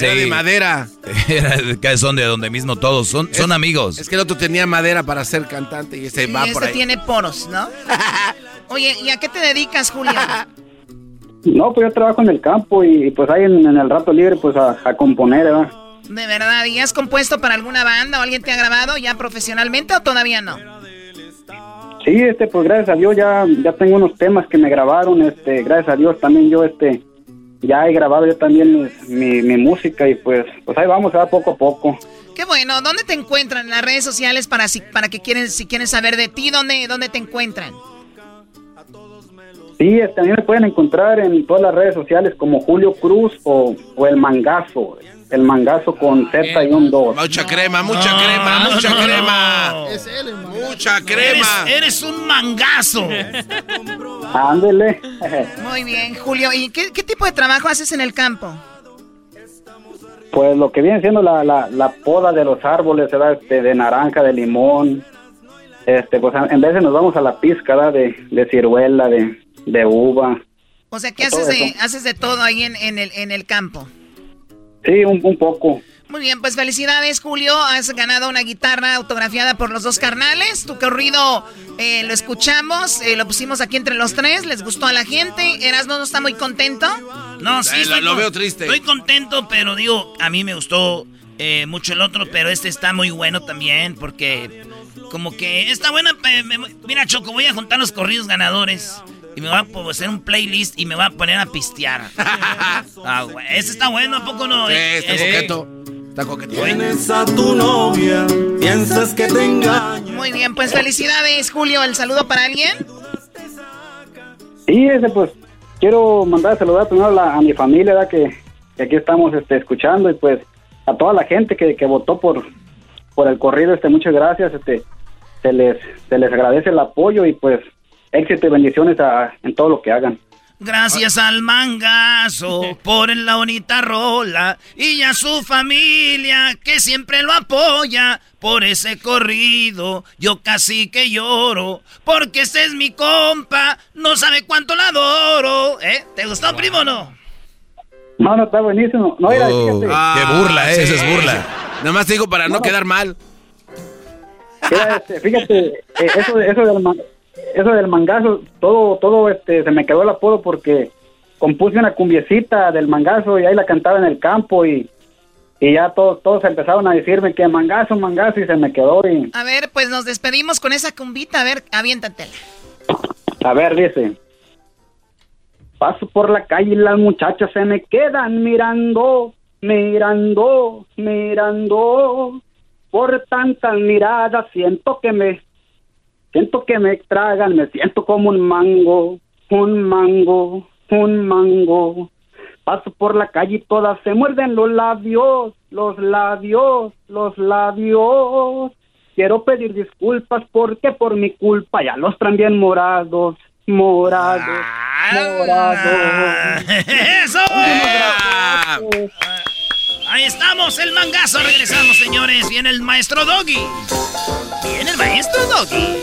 Speaker 3: Era de madera.
Speaker 2: Era son de donde mismo todos. Son, son amigos.
Speaker 3: Es que el otro tenía madera para ser cantante y ese
Speaker 8: Y
Speaker 3: va
Speaker 8: este
Speaker 3: por ahí.
Speaker 8: tiene poros, ¿no? Oye, ¿y a qué te dedicas, Julio?
Speaker 24: No, pues yo trabajo en el campo y, pues ahí en, en el rato libre, pues a, a componer, ¿verdad?
Speaker 8: De verdad, ¿y has compuesto para alguna banda o alguien te ha grabado ya profesionalmente o todavía no?
Speaker 24: Sí, este, pues gracias a Dios ya, ya tengo unos temas que me grabaron, este, gracias a Dios también yo, este, ya he grabado yo también mi, mi, mi música y pues, pues ahí vamos, ¿verdad? poco a poco.
Speaker 8: Qué bueno, ¿dónde te encuentran en las redes sociales para si, para que quieren si quieren saber de ti, dónde dónde te encuentran?
Speaker 24: Sí, este, también me pueden encontrar en todas las redes sociales como Julio Cruz o, o El Mangazo. El Mangazo con Z y un 2.
Speaker 3: Mucha crema, mucha crema, mucha crema. Mucha crema.
Speaker 1: Eres, eres un mangazo.
Speaker 24: Ándele.
Speaker 8: Muy bien, Julio. ¿Y qué, qué tipo de trabajo haces en el campo?
Speaker 24: Pues lo que viene siendo la, la, la poda de los árboles, ¿verdad? Este, de naranja, de limón. Este, pues en vez de nos vamos a la pizca, ¿verdad? De, de ciruela, de, de uva.
Speaker 8: O sea, ¿qué haces de, haces de todo ahí en, en el, en el campo?
Speaker 24: Sí, un, un poco.
Speaker 8: Muy bien, pues felicidades, Julio. Has ganado una guitarra autografiada por los dos carnales. Tu corrido eh, lo escuchamos, eh, lo pusimos aquí entre los tres. ¿Les gustó a la gente? Erasmo no está muy contento.
Speaker 1: No, sí,
Speaker 3: Eh,
Speaker 1: estoy
Speaker 3: lo- veo triste.
Speaker 1: Estoy contento, pero digo, a mí me gustó eh, mucho el otro, pero este está muy bueno también, porque como que está buena. mira, Choco, voy a juntar los corridos ganadores. Y me voy a hacer un playlist y me voy a poner a pistear. ah, güey, ese está bueno, ¿a poco no?
Speaker 3: Sí,
Speaker 1: Eh,
Speaker 3: está
Speaker 1: este-
Speaker 3: coqueto. Está coqueto.
Speaker 10: Tienes a tu novia, piensas que te engaña.
Speaker 8: Muy bien, pues felicidades, Julio. ¿El saludo para alguien?
Speaker 24: Sí, ese pues quiero mandar a saludar primero a, la- a mi familia, ¿verdad? Que, que aquí estamos este, escuchando y pues a toda la gente que, que votó por, por el corrido, este, muchas gracias, este, se les, se les agradece el apoyo y pues éxito y bendiciones a- en todo lo que hagan.
Speaker 1: Gracias al mangazo por la bonita rola y a su familia que siempre lo apoya por ese corrido. Yo casi que lloro porque este es mi compa, no sabe cuánto la adoro. ¿Eh? ¿Te gustó, primo o no?
Speaker 24: No, no, está buenísimo. No, mira,
Speaker 2: Oh,
Speaker 24: fíjate.
Speaker 2: qué burla, eh, esa es burla.
Speaker 3: Nada más te digo para no,
Speaker 24: No.
Speaker 3: quedar mal.
Speaker 24: Mira, este, fíjate, eh, eso, eso, del, ma- eso del mangazo, todo, todo, este, se me quedó el apodo porque compuse una cumbiecita del mangazo y ahí la cantaba en el campo y, y ya todos, todos empezaron a decirme que mangazo, mangazo y se me quedó y,
Speaker 8: A ver, pues nos despedimos con esa cumbita. A ver, aviéntatela.
Speaker 24: a ver, dice. Paso por la calle y las muchachas se me quedan mirando, mirando, mirando. Por tantas miradas siento que me, siento que me tragan, me siento como un mango, un mango, un mango. Paso por la calle y todas se muerden los labios, los labios, los labios. Quiero pedir disculpas porque por mi culpa ya los traen bien morados, morados, morados.
Speaker 1: ¡Eso! Ahí estamos, el mangazo. Regresamos, señores. Viene el maestro Doggy. Viene el maestro Doggy.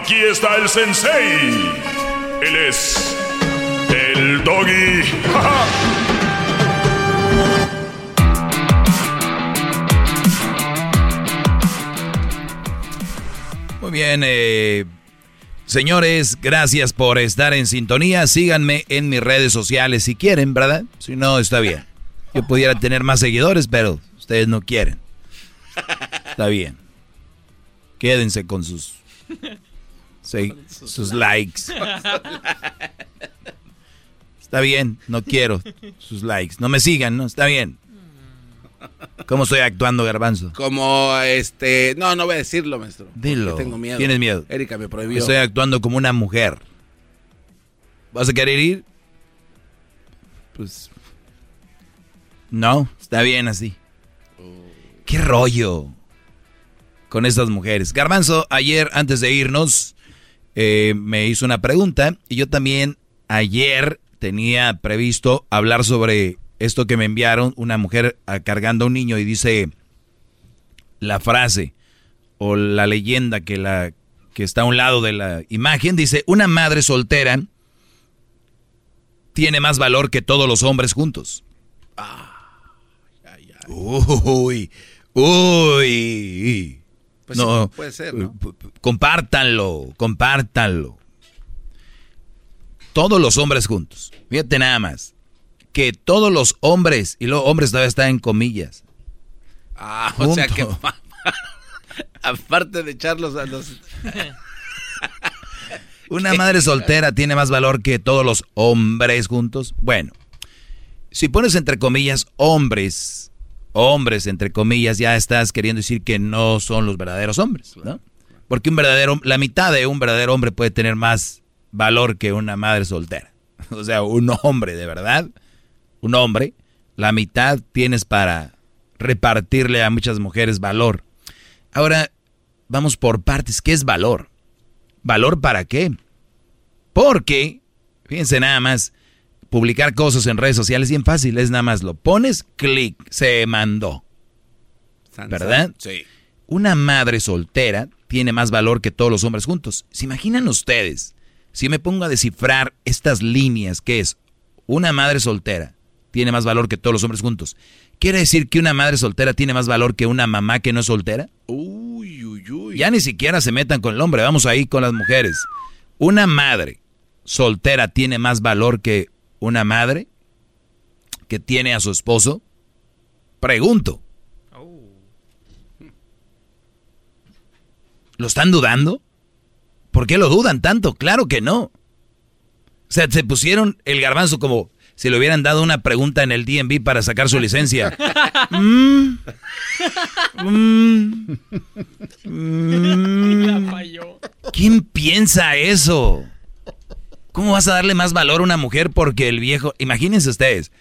Speaker 18: Aquí está el sensei. Él es el doggy.
Speaker 2: Muy bien, eh, señores, gracias por estar en sintonía. Síganme en mis redes sociales si quieren, ¿verdad? Si no, está bien. Yo pudiera tener más seguidores, pero ustedes no quieren. Está bien. Quédense con sus, sí, sus likes. Está bien, no quiero sus likes. No me sigan, ¿no? Está bien. ¿Cómo estoy actuando, Garbanzo?
Speaker 3: Como este. No, no voy a decirlo, maestro.
Speaker 2: Dilo.
Speaker 3: Tengo miedo.
Speaker 2: ¿Tienes miedo?
Speaker 3: Erika me prohibió.
Speaker 2: Estoy actuando como una mujer. ¿Vas a querer ir? Pues. No, está bien así. ¿Qué rollo con estas mujeres? Garbanzo, ayer, antes de irnos, eh, me hizo una pregunta y yo también ayer tenía previsto hablar sobre esto que me enviaron, una mujer ah, cargando a un niño y dice la frase o la leyenda que, la, que está a un lado de la imagen, dice, una madre soltera tiene más valor que todos los hombres juntos. Uy, uy.
Speaker 3: Pues
Speaker 2: no,
Speaker 3: sí, puede ser, ¿no?
Speaker 2: compártanlo, compártanlo. Todos los hombres juntos. Fíjate nada más. Que todos los hombres, y los hombres todavía están en comillas.
Speaker 3: Ah, o sea que... Aparte de echarlos a los...
Speaker 2: Una madre soltera tiene más valor que todos los hombres juntos. Bueno, si pones entre comillas hombres, hombres entre comillas, ya estás queriendo decir que no son los verdaderos hombres, ¿no? Porque un verdadero, la mitad de un verdadero hombre puede tener más valor que una madre soltera. O sea, un hombre de verdad, un hombre, la mitad tienes para repartirle a muchas mujeres valor. Ahora, vamos por partes. ¿Qué es valor? ¿Valor para qué? Porque, fíjense nada más, publicar cosas en redes sociales es bien fácil, es nada más lo pones, clic, se mandó. ¿Verdad?
Speaker 3: Sí.
Speaker 2: Una madre soltera tiene más valor que todos los hombres juntos. ¿Se imaginan ustedes? Si me pongo a descifrar estas líneas, que es una madre soltera tiene más valor que todos los hombres juntos. ¿Quiere decir que una madre soltera tiene más valor que una mamá que no es soltera?
Speaker 3: Uy, uy, uy.
Speaker 2: Ya ni siquiera se metan con el hombre, vamos ahí con las mujeres. Una madre soltera tiene más valor que una madre que tiene a su esposo. Pregunto. ¿Lo están dudando? ¿Por qué lo dudan tanto? Claro que no. O sea, se pusieron el garbanzo como si le hubieran dado una pregunta en el DMV para sacar su licencia. Mm. Mm. Mm. ¿Quién piensa eso? ¿Cómo vas a darle más valor a una mujer porque el viejo... Imagínense ustedes.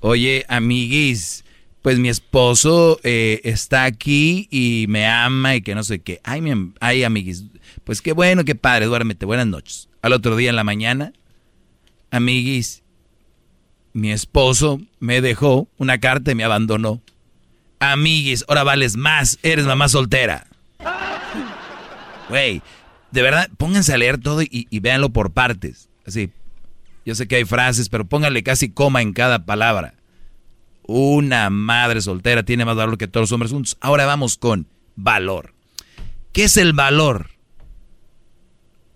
Speaker 2: Oye, amiguis, pues mi esposo eh, está aquí y me ama y que no sé qué. Ay, mi, ay, amiguis, pues qué bueno, qué padre, duérmete, buenas noches. Al otro día en la mañana, amiguis, mi esposo me dejó una carta y me abandonó. Amiguis, ahora vales más, eres mamá soltera. Güey, de verdad, pónganse a leer todo y, y véanlo por partes. Así, yo sé que hay frases, pero pónganle casi coma en cada palabra. Una madre soltera tiene más valor que todos los hombres juntos. Ahora vamos con valor. ¿Qué es el valor?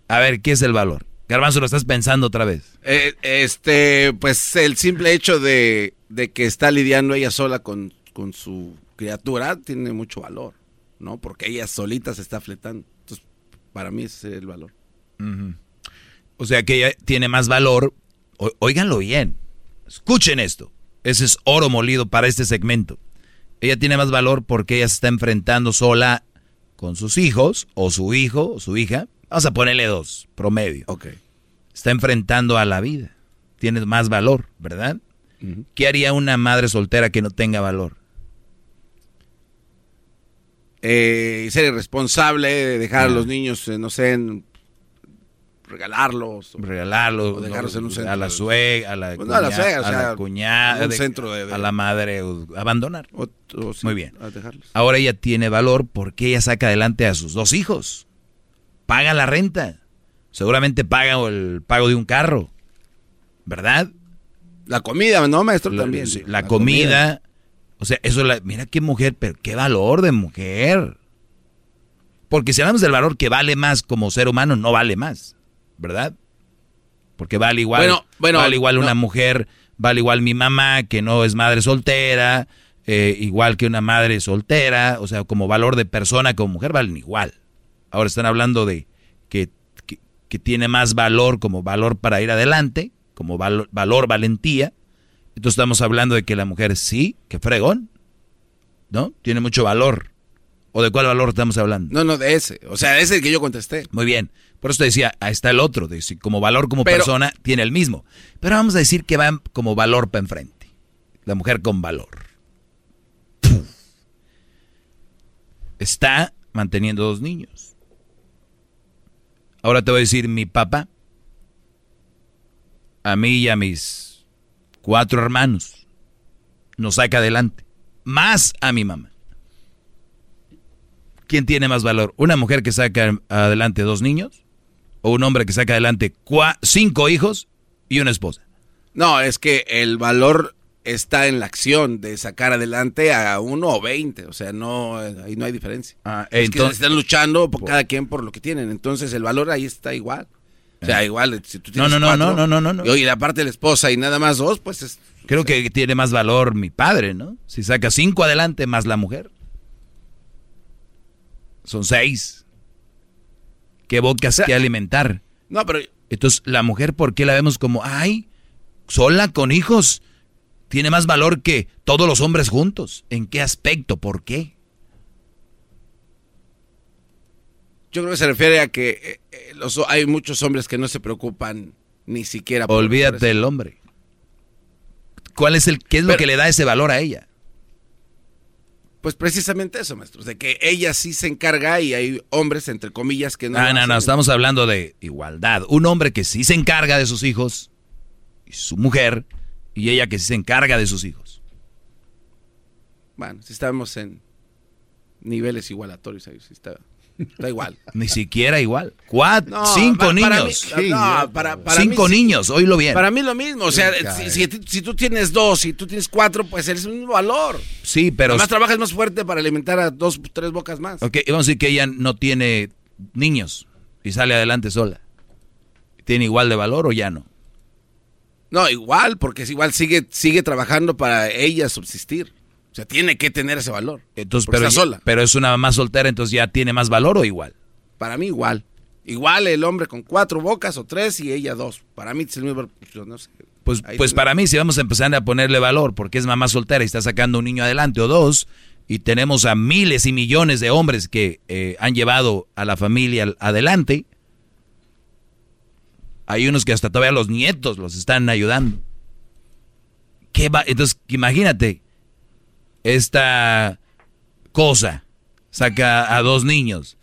Speaker 2: A ver, ¿qué es el valor? Garbanzo, lo estás pensando otra vez.
Speaker 3: Eh, este, pues el simple hecho de, de que está lidiando ella sola con, con su criatura tiene mucho valor, ¿no? Porque ella solita se está fletando. Para mí ese es el valor.
Speaker 2: O sea que ella tiene más valor. O- óiganlo bien. Escuchen esto. Ese es oro molido para este segmento. Ella tiene más valor porque ella se está enfrentando sola con sus hijos, o su hijo, o su hija. Vamos a ponerle dos, promedio.
Speaker 3: Ok.
Speaker 2: Está enfrentando a la vida. Tiene más valor, ¿verdad? ¿Qué haría una madre soltera que no tenga valor?
Speaker 3: Eh, ser irresponsable, dejar a los niños, eh, no sé, en- regalarlos.
Speaker 2: regalarlos
Speaker 3: O dejarlos en un centro
Speaker 2: a la
Speaker 3: de-
Speaker 2: suegra, a la
Speaker 3: Pues no, a la suegra, o
Speaker 2: a la
Speaker 3: sea,
Speaker 2: cuñada,
Speaker 3: un
Speaker 2: de-
Speaker 3: centro de- de-
Speaker 2: a la madre, o abandonar.
Speaker 3: sí,
Speaker 2: Muy bien.
Speaker 3: a.
Speaker 2: Ahora ella tiene valor porque ella saca adelante a sus dos hijos. Paga la renta. Seguramente paga el pago de un carro. ¿Verdad?
Speaker 3: La comida, ¿no, maestro?
Speaker 2: La,
Speaker 3: También.
Speaker 2: sí, la comida. O sea, eso la, mira qué mujer, pero qué valor de mujer. Porque si hablamos del valor que vale más como ser humano, no vale más. ¿Verdad? Porque vale igual,
Speaker 3: Bueno, bueno,
Speaker 2: vale igual una mujer, vale igual mi mamá, que no es madre soltera, eh, igual que una madre soltera, o sea, como valor de persona, como mujer, valen igual. Ahora están hablando de que, que, que tiene más valor como valor para ir adelante, como valo- valor, valentía. Entonces estamos hablando de que la mujer sí, que fregón, ¿no? Tiene mucho valor. ¿O de cuál valor estamos hablando?
Speaker 3: No, no, de ese. O sea, ese que yo contesté.
Speaker 2: Muy bien. Por eso te decía, ahí está el otro, de si como valor como
Speaker 3: Pero-
Speaker 2: persona tiene el mismo. Pero vamos a decir que va como valor para enfrente. La mujer con valor. Está manteniendo dos niños. Ahora te voy a decir, mi papá, a mí y a mis cuatro hermanos, nos saca adelante. Más a mi mamá. ¿Quién tiene más valor? ¿Una mujer que saca adelante dos niños? ¿O un hombre que saca adelante cinco hijos y una esposa?
Speaker 3: No, es que el valor está en la acción de sacar adelante a uno o veinte. O sea, no, ahí no hay diferencia.
Speaker 2: Ah,
Speaker 3: es
Speaker 2: entonces-
Speaker 3: que están luchando por cada quien por lo que tienen. Entonces el valor ahí está igual. O sea, igual, si tú tienes
Speaker 2: No, no, no,
Speaker 3: cuatro,
Speaker 2: no, no, no, no.
Speaker 3: Y oye, la parte de la esposa y nada más dos, pues es...
Speaker 2: Creo que tiene más valor mi padre, ¿no? Si saca cinco adelante más la mujer. Son seis. ¿Qué bocas que alimentar?
Speaker 3: No, pero...
Speaker 2: Entonces, la mujer, ¿por qué la vemos como, ay, sola con hijos? Tiene más valor que todos los hombres juntos. ¿En qué aspecto? ¿Por qué?
Speaker 3: Yo creo que se refiere a que eh, eh, los, hay muchos hombres que no se preocupan ni siquiera por...
Speaker 2: Olvídate
Speaker 3: por
Speaker 2: del hombre. ¿Cuál es el, qué es lo que le da ese valor a ella?
Speaker 3: Pues precisamente eso, maestros, de que ella sí se encarga y hay hombres, entre comillas, que no...
Speaker 2: Ah, no, no,
Speaker 3: hacen.
Speaker 2: estamos hablando de igualdad. Un hombre que sí se encarga de sus hijos, y su mujer, y ella que sí se encarga de sus hijos.
Speaker 3: Bueno, si estamos en niveles igualatorios ahí, sí está, está igual.
Speaker 2: Ni siquiera igual. Cuatro,
Speaker 3: No,
Speaker 2: cinco
Speaker 3: para
Speaker 2: niños.
Speaker 3: mí- no, para- para
Speaker 2: cinco
Speaker 3: mí
Speaker 2: niños, oílo bien.
Speaker 3: Para mí lo mismo, o sea,
Speaker 2: Sí,
Speaker 3: si, si- si tú tienes dos y tú tienes cuatro, pues es el mismo valor.
Speaker 2: Sí, pero...
Speaker 3: Además trabajas más fuerte para alimentar a dos, tres bocas más.
Speaker 2: Ok, vamos a decir que ella no tiene niños y sale adelante sola. ¿Tiene igual de valor o ya no?
Speaker 3: No, igual, porque es igual sigue, sigue trabajando para ella subsistir. O sea, tiene que tener ese valor.
Speaker 2: Entonces, pero,
Speaker 3: está sola.
Speaker 2: pero es una mamá soltera, entonces ya tiene más valor o igual.
Speaker 3: Para mí igual. Igual el hombre con cuatro bocas o tres y ella dos. Para mí es el mismo. yo no sé.
Speaker 2: Pues,
Speaker 3: Ahí
Speaker 2: pues para mí, si vamos a empezar a ponerle valor, porque es mamá soltera y está sacando un niño adelante o dos, y tenemos a miles y millones de hombres que eh, han llevado a la familia adelante, hay unos que hasta todavía los nietos los están ayudando. ¿Qué va? Entonces, imagínate, esta cosa saca a dos niños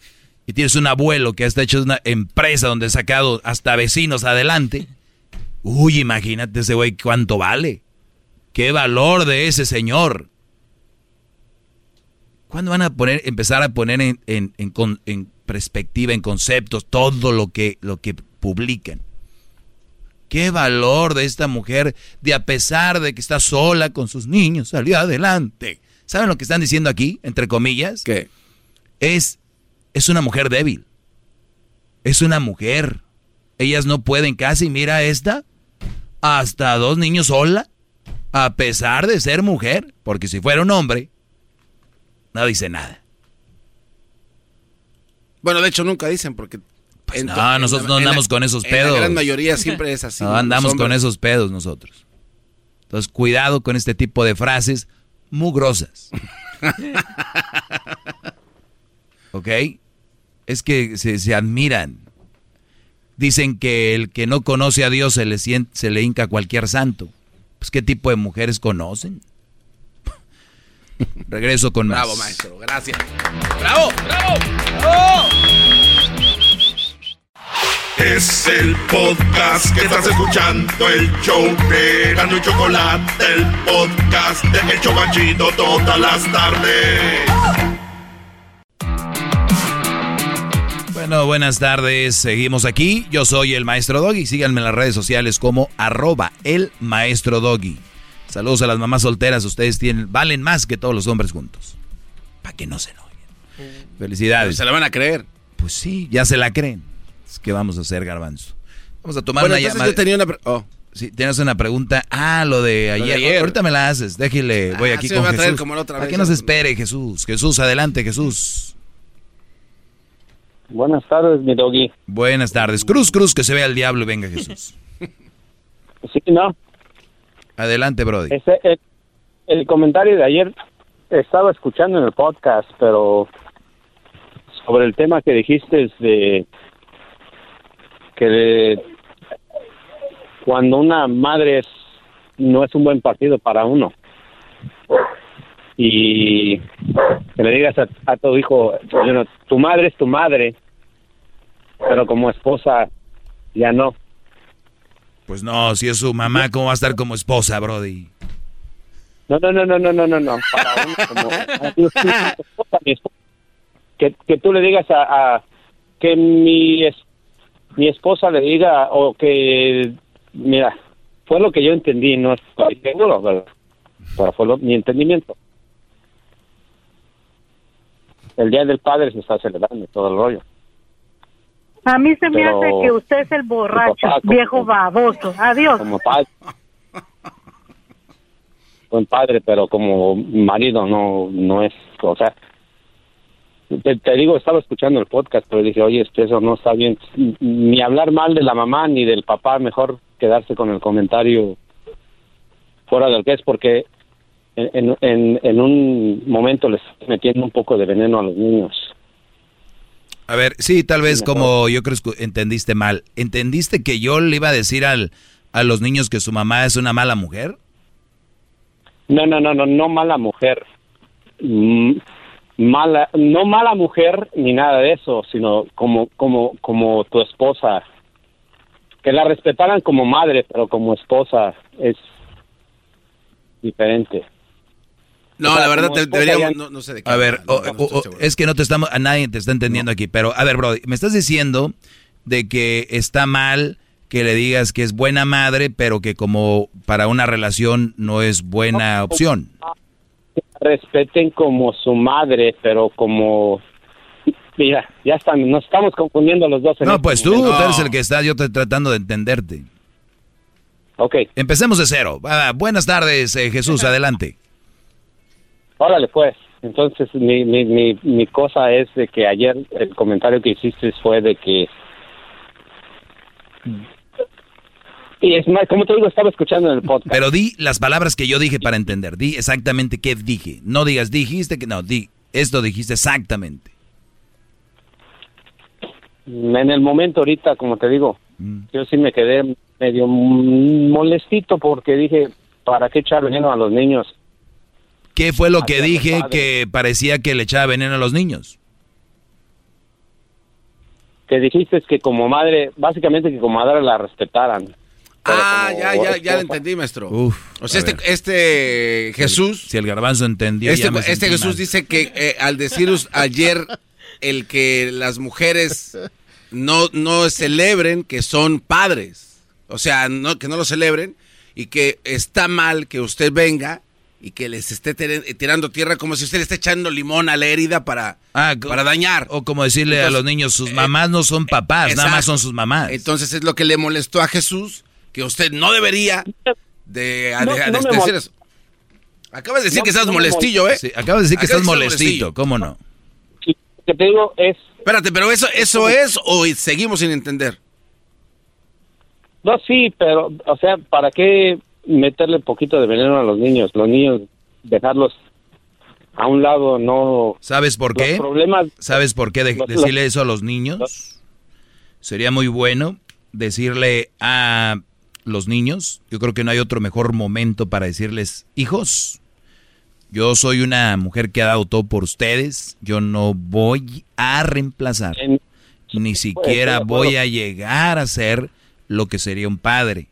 Speaker 2: y tienes un abuelo que está hecho una empresa donde ha sacado hasta vecinos adelante. Uy, imagínate ese güey cuánto vale. Qué valor de ese señor. ¿Cuándo van a poner, empezar a poner en, en- en en perspectiva, en conceptos, todo lo que, lo que publican? Qué valor de esta mujer de a pesar de que está sola con sus niños, salió adelante. ¿Saben lo que están diciendo aquí, entre comillas?
Speaker 3: ¿Qué?
Speaker 2: Es, es una mujer débil. Es una mujer. Ellas no pueden casi, mira esta, hasta dos niños sola, a pesar de ser mujer, porque si fuera un hombre, no dice nada.
Speaker 3: Bueno, de hecho nunca dicen porque... to-
Speaker 2: No, nosotros no
Speaker 3: la-
Speaker 2: andamos con esos pedos.
Speaker 3: La gran mayoría siempre es así.
Speaker 2: No andamos con esos pedos nosotros. Entonces, cuidado con este tipo de frases mugrosas. ¿Ok? Es que se, se admiran. Dicen que el que no conoce a Dios se le, se le hinca a cualquier santo. Pues, ¿qué tipo de mujeres conocen? Regreso con más.
Speaker 3: Bravo, maestro. Gracias.
Speaker 2: ¡Bravo! ¡Bravo!
Speaker 5: Es el podcast que estás escuchando, el show de Gano y Chocolate, el podcast de El Chobachito todas las tardes.
Speaker 2: Bueno, buenas tardes. Seguimos aquí. Yo soy el Maestro Doggy. Síganme en las redes sociales como arroba el Maestro Doggy. Saludos a las mamás solteras. Ustedes tienen, valen más que todos los hombres juntos. Para que no se enojen. Felicidades.
Speaker 3: Se la van a creer.
Speaker 2: Pues sí, ya se la creen. ¿Qué vamos a hacer, Garbanzo? Vamos a tomar
Speaker 3: Bueno,
Speaker 2: una llamada.
Speaker 3: yo tenía una... Oh.
Speaker 2: Sí, tienes una pregunta. Ah, lo de
Speaker 3: Lo de
Speaker 2: ayer. Ahorita me la haces. Déjele, voy
Speaker 3: Ah,
Speaker 2: aquí
Speaker 3: sí,
Speaker 2: con
Speaker 3: me va a traer
Speaker 2: Jesús.
Speaker 3: como la otra
Speaker 2: Para
Speaker 3: vez.
Speaker 2: que no se espere, Jesús. Jesús, adelante, Jesús.
Speaker 25: Buenas tardes, mi doggy.
Speaker 2: Buenas tardes. Cruz, cruz, que se vea el diablo y venga Jesús.
Speaker 25: Sí, no.
Speaker 2: Adelante, Brody.
Speaker 25: Ese, el, el comentario de ayer estaba escuchando en el podcast, pero sobre el tema que dijiste de que de- cuando una madre es, no es un buen partido para uno y que le digas a, a tu hijo, bueno, tu madre es tu madre pero como esposa ya no.
Speaker 2: Pues no, si es su mamá, ¿cómo va a estar como esposa, Brody?
Speaker 25: No, no, no, no, no, no, no, no. Para uno como esposa, mi esposa, que, que tú le digas a, a que mi es- mi esposa le diga o que mira fue lo que yo entendí no estoy seguro ¿verdad? pero fue lo- mi entendimiento el día del padre se está celebrando todo el rollo
Speaker 26: A mí se me
Speaker 25: Pero-
Speaker 26: hace que usted es el borracho,
Speaker 25: papá, como-
Speaker 26: viejo baboso. Adiós.
Speaker 25: como padre buen padre pero como marido no no es o sea te, te digo estaba escuchando el podcast pero dije oye este eso no está bien ni hablar mal de la mamá ni del papá mejor quedarse con el comentario fuera del que es porque en, en, en un momento les metiendo un poco de veneno a los niños
Speaker 2: A ver, sí, tal vez como yo creo que entendiste mal. ¿Entendiste que yo le iba a decir al, a los niños que su mamá es una mala mujer?
Speaker 25: No, no, no, no, no mala mujer. Mm, Mala, no mala mujer ni nada de eso, sino como, como, como tu esposa. Que la respetaran como madre, pero como esposa es diferente.
Speaker 3: No,
Speaker 25: O sea,
Speaker 3: la verdad, te- deberíamos,
Speaker 25: ya-
Speaker 3: no, no sé de qué.
Speaker 2: A ver,
Speaker 3: no, no
Speaker 2: o- o- es que no te estamos, a nadie te está entendiendo aquí, pero a ver, Brody, me estás diciendo de que está mal que le digas que es buena madre, pero que como para una relación no es buena opción.
Speaker 25: Respeten como su madre, pero como... Mira, ya están, nos estamos confundiendo los dos. en
Speaker 2: No,
Speaker 25: este
Speaker 2: pues tú, tú eres el que está, yo estoy tratando de entenderte.
Speaker 25: Ok.
Speaker 2: Empecemos de cero. Ah, buenas tardes, eh, Jesús, adelante.
Speaker 25: Órale, pues. Entonces, mi, mi, mi, mi cosa es de que ayer el comentario que hiciste fue de que... Y es más, como te digo, estaba escuchando en el podcast.
Speaker 2: Pero di las palabras que yo dije para entender. Di exactamente qué dije. No digas, dijiste que no, di, esto dijiste exactamente.
Speaker 25: En el momento ahorita, como te digo, yo sí me quedé medio molestito porque dije, ¿para qué echar veneno a los niños?
Speaker 2: ¿Qué fue lo que dije que parecía que le echaba veneno a los niños?
Speaker 25: Que dijiste que como madre, básicamente que como madre la respetaran.
Speaker 3: Ah, ya, ya, ya lo entendí, maestro. o sea, este, este Jesús.
Speaker 2: Si el garbanzo entendió,
Speaker 3: Este,
Speaker 2: ya me
Speaker 3: este Jesús
Speaker 2: mal.
Speaker 3: dice que eh, al decir us- ayer el que las mujeres no, no celebren que son padres, o sea, no, que no lo celebren y que está mal que usted venga y que les esté tir- tirando tierra como si usted le esté echando limón a la herida para, para dañar.
Speaker 2: O como decirle a los niños, sus mamás no son papás, nada más son sus mamás.
Speaker 3: Entonces es lo que le molestó a Jesús, que usted no debería de,
Speaker 2: No,
Speaker 3: de- eso. Acabas de decir
Speaker 2: No,
Speaker 3: que estás molestillo,
Speaker 2: mol-
Speaker 3: ¿eh?
Speaker 2: Sí, acabas de decir que estás
Speaker 3: Acabas
Speaker 2: molestito, ¿cómo no?
Speaker 25: que te digo es...
Speaker 3: Espérate, pero eso, eso es o seguimos sin entender.
Speaker 25: No, sí, pero, o sea, ¿para qué meterle poquito de veneno a los niños? Los niños, dejarlos a un lado, no...
Speaker 2: ¿Sabes por
Speaker 25: Los
Speaker 2: qué?
Speaker 25: problemas...
Speaker 2: ¿Sabes por qué de-
Speaker 25: los-
Speaker 2: decirle eso a los niños? Sería muy bueno decirle a los niños, yo creo que no hay otro mejor momento para decirles, hijos, yo soy una mujer que ha dado todo por ustedes, yo no voy a reemplazar, ni siquiera
Speaker 25: de acuerdo.
Speaker 2: voy a llegar a ser lo que sería un padre.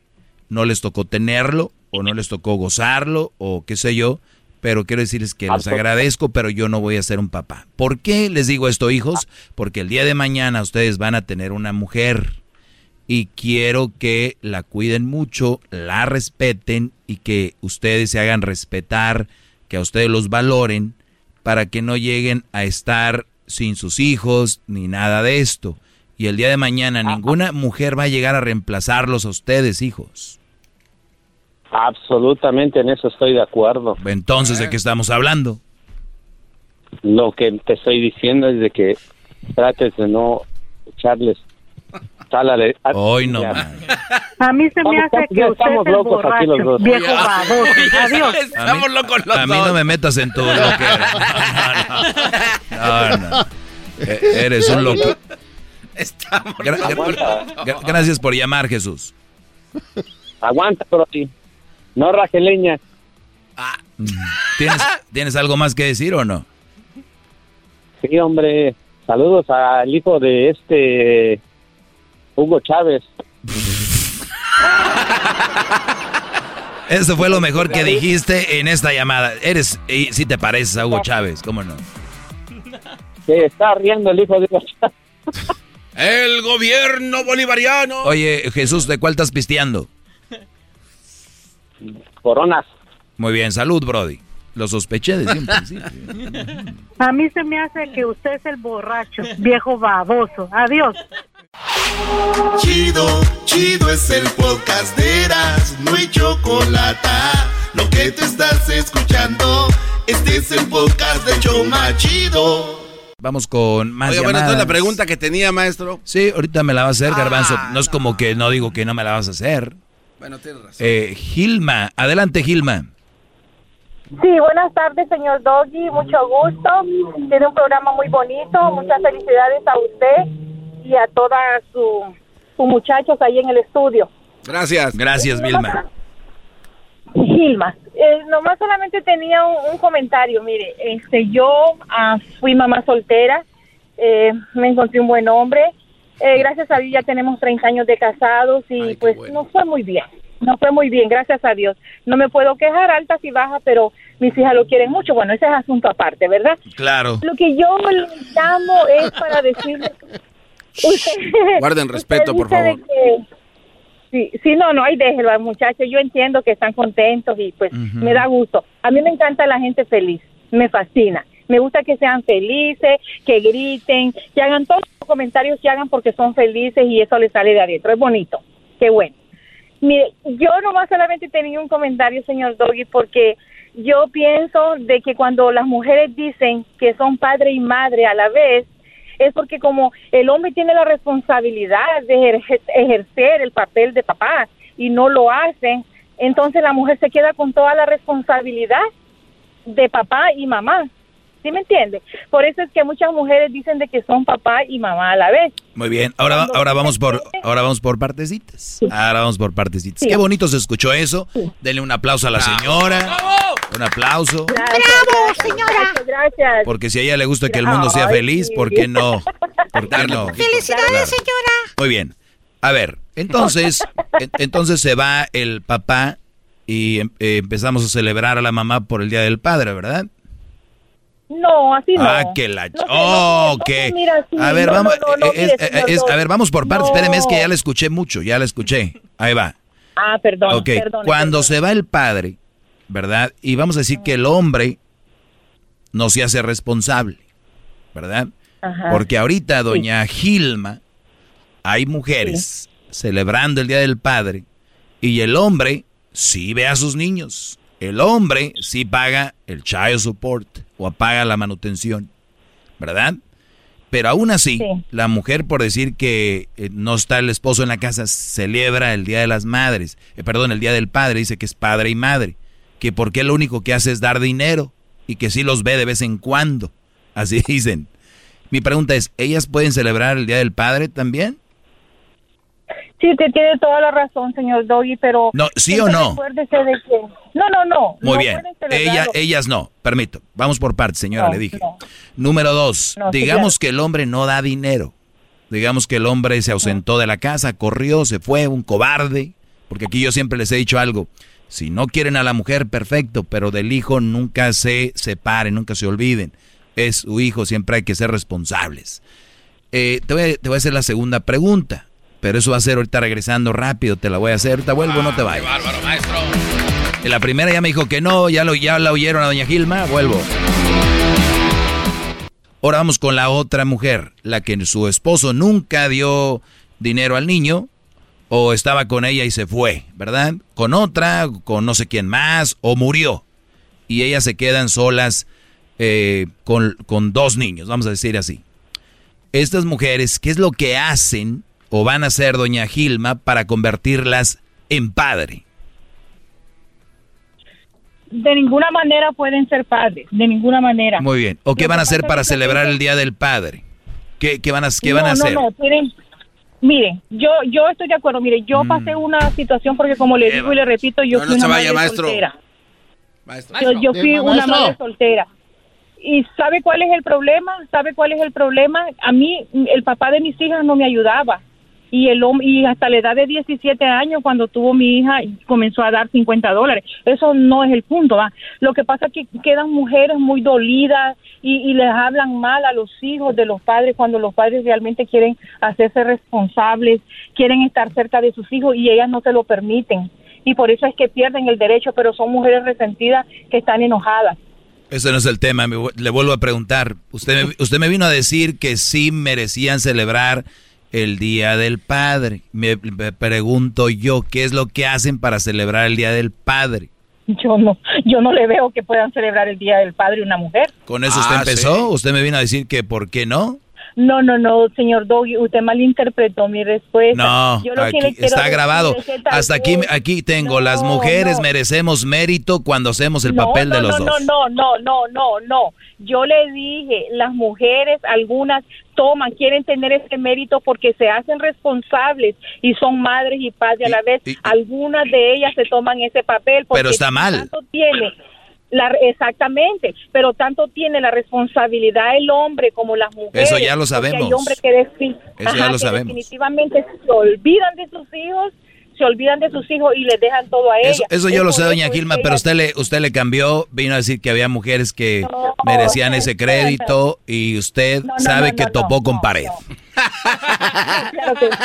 Speaker 2: No les tocó tenerlo, o no les tocó gozarlo, o qué sé yo, pero quiero decirles que les agradezco, pero yo no voy a ser un papá. ¿Por qué les digo esto, hijos? Porque el día de mañana ustedes van a tener una mujer y quiero que la cuiden mucho, la respeten y que ustedes se hagan respetar, que a ustedes los valoren para que no lleguen a estar sin sus hijos ni nada de esto. Y el día de mañana ninguna mujer va a llegar a reemplazarlos a ustedes, hijos.
Speaker 25: Absolutamente, en eso estoy de acuerdo.
Speaker 2: Entonces, ¿de qué estamos hablando?
Speaker 25: Lo que te estoy diciendo es de que trates de no echarles sal a la- a-
Speaker 2: Hoy no.
Speaker 26: A mí se me
Speaker 25: Estamos-
Speaker 26: hace que usted
Speaker 25: estamos locos aquí los
Speaker 26: borracho,
Speaker 25: dos.
Speaker 26: viejo
Speaker 25: Ya.
Speaker 26: baboso. Adiós.
Speaker 2: A mí, a mí no me metas en tu loquera. No, no. no. Eh, Eres un loco. Gra- gra- gra- gracias por llamar, Jesús.
Speaker 25: Aguanta, pero sí. No raje leña.
Speaker 2: ¿Tienes, ¿Tienes algo más que decir o no?
Speaker 25: Sí, hombre. Saludos al hijo de este Hugo Chávez.
Speaker 2: Eso fue lo mejor que dijiste en esta llamada. Eres, y si te pareces a Hugo Chávez, ¿cómo no?
Speaker 25: Se está riendo el hijo de Hugo Chávez.
Speaker 3: El gobierno bolivariano.
Speaker 2: Oye, Jesús, ¿de cuál estás pisteando?
Speaker 25: Coronas.
Speaker 2: Muy bien, salud, Brody. Lo sospeché desde un principio.
Speaker 27: A mí se me hace que usted es el borracho, viejo baboso. Adiós.
Speaker 5: Chido, chido es el podcast de Eras, no hay chocolate. Lo que te estás escuchando, este es el podcast de Choma Chido.
Speaker 2: Vamos con más
Speaker 3: Oye, bueno, entonces la pregunta que tenía, maestro.
Speaker 2: Sí, ahorita me la vas a hacer, Garbanzo. No es como que no digo que no me la vas a hacer.
Speaker 3: Bueno, tienes razón.
Speaker 2: Eh, Gilma, adelante, Gilma.
Speaker 26: Sí, buenas tardes, señor Doggy. Mucho gusto. Tiene un programa muy bonito. Muchas felicidades a usted y a todas sus sus muchachos ahí en el estudio.
Speaker 3: Gracias.
Speaker 2: Gracias, Vilma.
Speaker 26: Gilma, eh, nomás solamente tenía un, un comentario. Mire, este, yo ah, fui mamá soltera, eh, me encontré un buen hombre. Eh, gracias a Dios ya tenemos 30 años de casados y pues no fue muy bien. No fue muy bien, gracias a Dios. No me puedo quejar altas y bajas, pero mis hijas lo quieren mucho. Bueno, ese es asunto aparte, ¿verdad?
Speaker 2: Claro.
Speaker 26: Lo que yo le llamo es para decirle...
Speaker 3: Guarden respeto, por favor.
Speaker 26: Sí, sí, no, no, ay, déjelo al muchacho. Yo entiendo que están contentos y pues me da gusto. A mí me encanta la gente feliz, me fascina. Me gusta que sean felices, que griten, que hagan todos los comentarios que hagan porque son felices y eso les sale de adentro. Es bonito, qué bueno. Mire, yo nomás solamente tenía un comentario, señor Doggy, porque yo pienso de que cuando las mujeres dicen que son padre y madre a la vez, es porque como el hombre tiene la responsabilidad de ejer- ejercer el papel de papá y no lo hace, entonces la mujer se queda con toda la responsabilidad de papá y mamá. ¿Sí me entiende? Por eso es que muchas mujeres dicen de que son papá y mamá a la vez.
Speaker 2: Muy bien. Ahora, ahora vamos por, ahora vamos por partecitas. Ahora vamos por partecitas.
Speaker 26: Sí.
Speaker 2: Qué bonito se escuchó eso. Denle un aplauso a la señora. Un aplauso.
Speaker 26: ¡Bravo, señora! Gracias.
Speaker 2: Porque si a ella le gusta que el mundo sea feliz. ¿por qué no? ¿Por qué no?
Speaker 26: ¡Felicidades,
Speaker 2: señora! Muy bien. A ver, entonces, en- entonces se va el papá y em- eh, empezamos a celebrar a la mamá por el Día del Padre, ¿verdad?
Speaker 26: No, así no.
Speaker 2: Ah, que la...
Speaker 26: No
Speaker 2: oh,
Speaker 26: no,
Speaker 2: que...
Speaker 26: sí,
Speaker 2: a ver,
Speaker 26: no,
Speaker 2: vamos...
Speaker 26: no, no, no,
Speaker 2: eh,
Speaker 26: mire,
Speaker 2: es- a ver, vamos por partes.
Speaker 26: No.
Speaker 2: Espéreme, es que ya la escuché mucho, ya la escuché. Ahí va.
Speaker 26: Ah, perdón,
Speaker 2: ok,
Speaker 26: perdón.
Speaker 2: cuando se va el padre, ¿verdad? Y vamos a decir que el hombre no se hace responsable, ¿verdad?
Speaker 28: Ajá.
Speaker 2: Porque ahorita, doña Gilma, hay mujeres celebrando el Día del Padre y el hombre sí ve a sus niños. El hombre sí paga el child support o paga la manutención, ¿verdad? Pero aún así, la mujer, por decir que eh, no está el esposo en la casa, celebra el Día de las Madres, eh, perdón, el Día del Padre, dice que es padre y madre, que porque lo único que hace es dar dinero y que sí los ve de vez en cuando, así dicen. Mi pregunta es, ¿ellas pueden celebrar el Día del Padre también?
Speaker 26: Sí, te tiene toda la razón, señor Doggy, pero...
Speaker 2: No, ¿sí o no?
Speaker 26: recuérdese de que... No, no, no.
Speaker 2: Muy
Speaker 26: no
Speaker 2: bien. Ella, ellas no, permito. Vamos por partes, señora,
Speaker 26: No,
Speaker 2: le dije.
Speaker 26: no.
Speaker 2: Número dos,
Speaker 26: sí,
Speaker 2: digamos que el hombre no da dinero. Digamos que el hombre se ausentó de la casa, corrió, se fue, un cobarde. Porque aquí yo siempre les he dicho algo. Si no quieren a la mujer, perfecto, pero del hijo nunca se separen, nunca se olviden. Es su hijo, siempre hay que ser responsables. Eh, te, voy a, te voy a hacer la segunda pregunta, pero eso va a ser ahorita regresando rápido, te la voy a hacer. Ahorita vuelvo, no te vayas.
Speaker 3: Bárbaro, maestro.
Speaker 2: En la primera ya me dijo que no, ya, lo, ya la oyeron a doña Gilma, vuelvo. Ahora vamos con la otra mujer, la que su esposo nunca dio dinero al niño o estaba con ella y se fue, ¿verdad? Con otra, con no sé quién más, o murió. Y ellas se quedan solas eh, con, con dos niños, vamos a decir así. Estas mujeres, ¿qué es lo que hacen o van a hacer doña Gilma para convertirlas en padre?
Speaker 26: De ninguna manera pueden ser padres, de ninguna manera.
Speaker 2: Muy bien. ¿O qué van a hacer para celebrar el Día del Padre? ¿Qué, qué van a, qué van a
Speaker 26: no,
Speaker 2: hacer?
Speaker 26: No, no, tienen... Miren, yo yo estoy de acuerdo. Mire, yo pasé una situación porque como le digo y le repito, yo
Speaker 3: No,
Speaker 26: fui
Speaker 3: no se
Speaker 26: una
Speaker 3: vaya,
Speaker 26: madre
Speaker 3: maestro.
Speaker 26: soltera.
Speaker 3: Maestro.
Speaker 26: Yo, yo fui una madre soltera. ¿Y sabe cuál es el problema? ¿Sabe cuál es el problema? A mí, el papá de mis hijas no me ayudaba. Y el y hasta la edad de 17 años cuando tuvo mi hija comenzó a dar 50 dólares. Eso no es el punto, ¿va? Lo que pasa es que quedan mujeres muy dolidas y, les hablan mal a los hijos de los padres cuando los padres realmente quieren hacerse responsables, quieren estar cerca de sus hijos y ellas no se lo permiten. Y por eso es que pierden el derecho, pero son mujeres resentidas que están enojadas.
Speaker 2: Ese no es el tema, le vuelvo a preguntar. Usted usted me vino a decir que sí merecían celebrar el Día del Padre. Me, me pregunto yo, ¿qué es lo que hacen para celebrar el Día del Padre?
Speaker 26: Yo no, yo no le veo que puedan celebrar el Día del Padre una mujer.
Speaker 2: ¿Con eso usted
Speaker 3: Ah,
Speaker 2: empezó? ¿Usted me vino a decir que por qué no?
Speaker 26: No, no, no, señor Doggy, usted malinterpretó mi respuesta.
Speaker 2: No,
Speaker 26: Yo lo que
Speaker 2: aquí
Speaker 26: le quiero
Speaker 2: está grabado.
Speaker 26: es
Speaker 2: Hasta aquí, aquí tengo, las
Speaker 26: No,
Speaker 2: mujeres
Speaker 26: no.
Speaker 2: merecemos mérito cuando hacemos el
Speaker 26: No,
Speaker 2: papel
Speaker 26: no,
Speaker 2: de los
Speaker 26: no,
Speaker 2: dos.
Speaker 26: No, no, no, no, no. Yo le dije, las mujeres, algunas toman, quieren tener ese mérito porque se hacen responsables y son madres y padres a la vez. algunas de ellas se toman ese papel. porque
Speaker 2: Pero está mal.
Speaker 26: Tanto tiene la, exactamente, pero tanto tiene la responsabilidad el hombre como las mujeres.
Speaker 2: Eso ya lo sabemos.
Speaker 26: Hay hombres que,
Speaker 2: Eso ya lo
Speaker 26: que
Speaker 2: sabemos.
Speaker 26: definitivamente se olvidan de sus hijos, se olvidan de sus hijos y les dejan todo a
Speaker 2: Eso,
Speaker 26: ellas.
Speaker 2: eso yo lo sé,
Speaker 26: eso
Speaker 2: doña Gilma,
Speaker 26: que
Speaker 2: pero usted le, usted le cambió, vino a decir que había mujeres que merecían ese crédito y usted
Speaker 26: No, no,
Speaker 2: sabe que topó con pared.
Speaker 26: Claro que sí.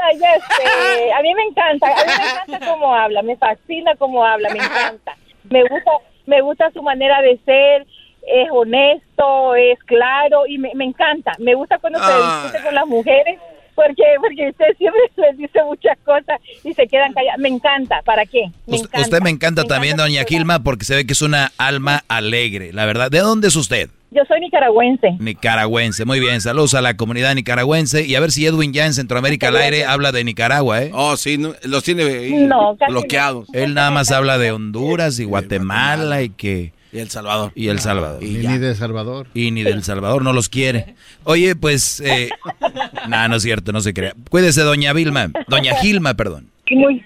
Speaker 26: Ay, ya sé. A mí me encanta, a mí me encanta cómo habla, me fascina cómo habla, me encanta. Me gusta, me gusta su manera de ser, es honesto, es claro y me, me encanta. Me gusta cuando se
Speaker 2: Ah.
Speaker 26: discute con las mujeres porque porque usted siempre les dice muchas cosas y se quedan calladas. Me encanta, ¿para qué? Me encanta.
Speaker 2: usted me encanta también, doña Gilma, porque se ve que es una alma alegre, la verdad. ¿De dónde es usted?
Speaker 26: Yo soy nicaragüense.
Speaker 2: Nicaragüense. Muy bien, saludos a la comunidad nicaragüense. Y a ver si Edwin ya en Centroamérica al aire habla de Nicaragua, ¿eh?
Speaker 3: Oh, sí, no, los tiene
Speaker 26: No,
Speaker 3: bloqueados.
Speaker 2: Él nada más habla de Honduras y Guatemala y que...
Speaker 3: Y El Salvador.
Speaker 2: Y El Salvador.
Speaker 6: Y ni de Salvador.
Speaker 2: Y ni del Salvador no los quiere. Oye, pues... Eh, no, no es cierto, no se crea. Cuídese, doña Vilma. Doña Gilma, perdón.
Speaker 26: Muy,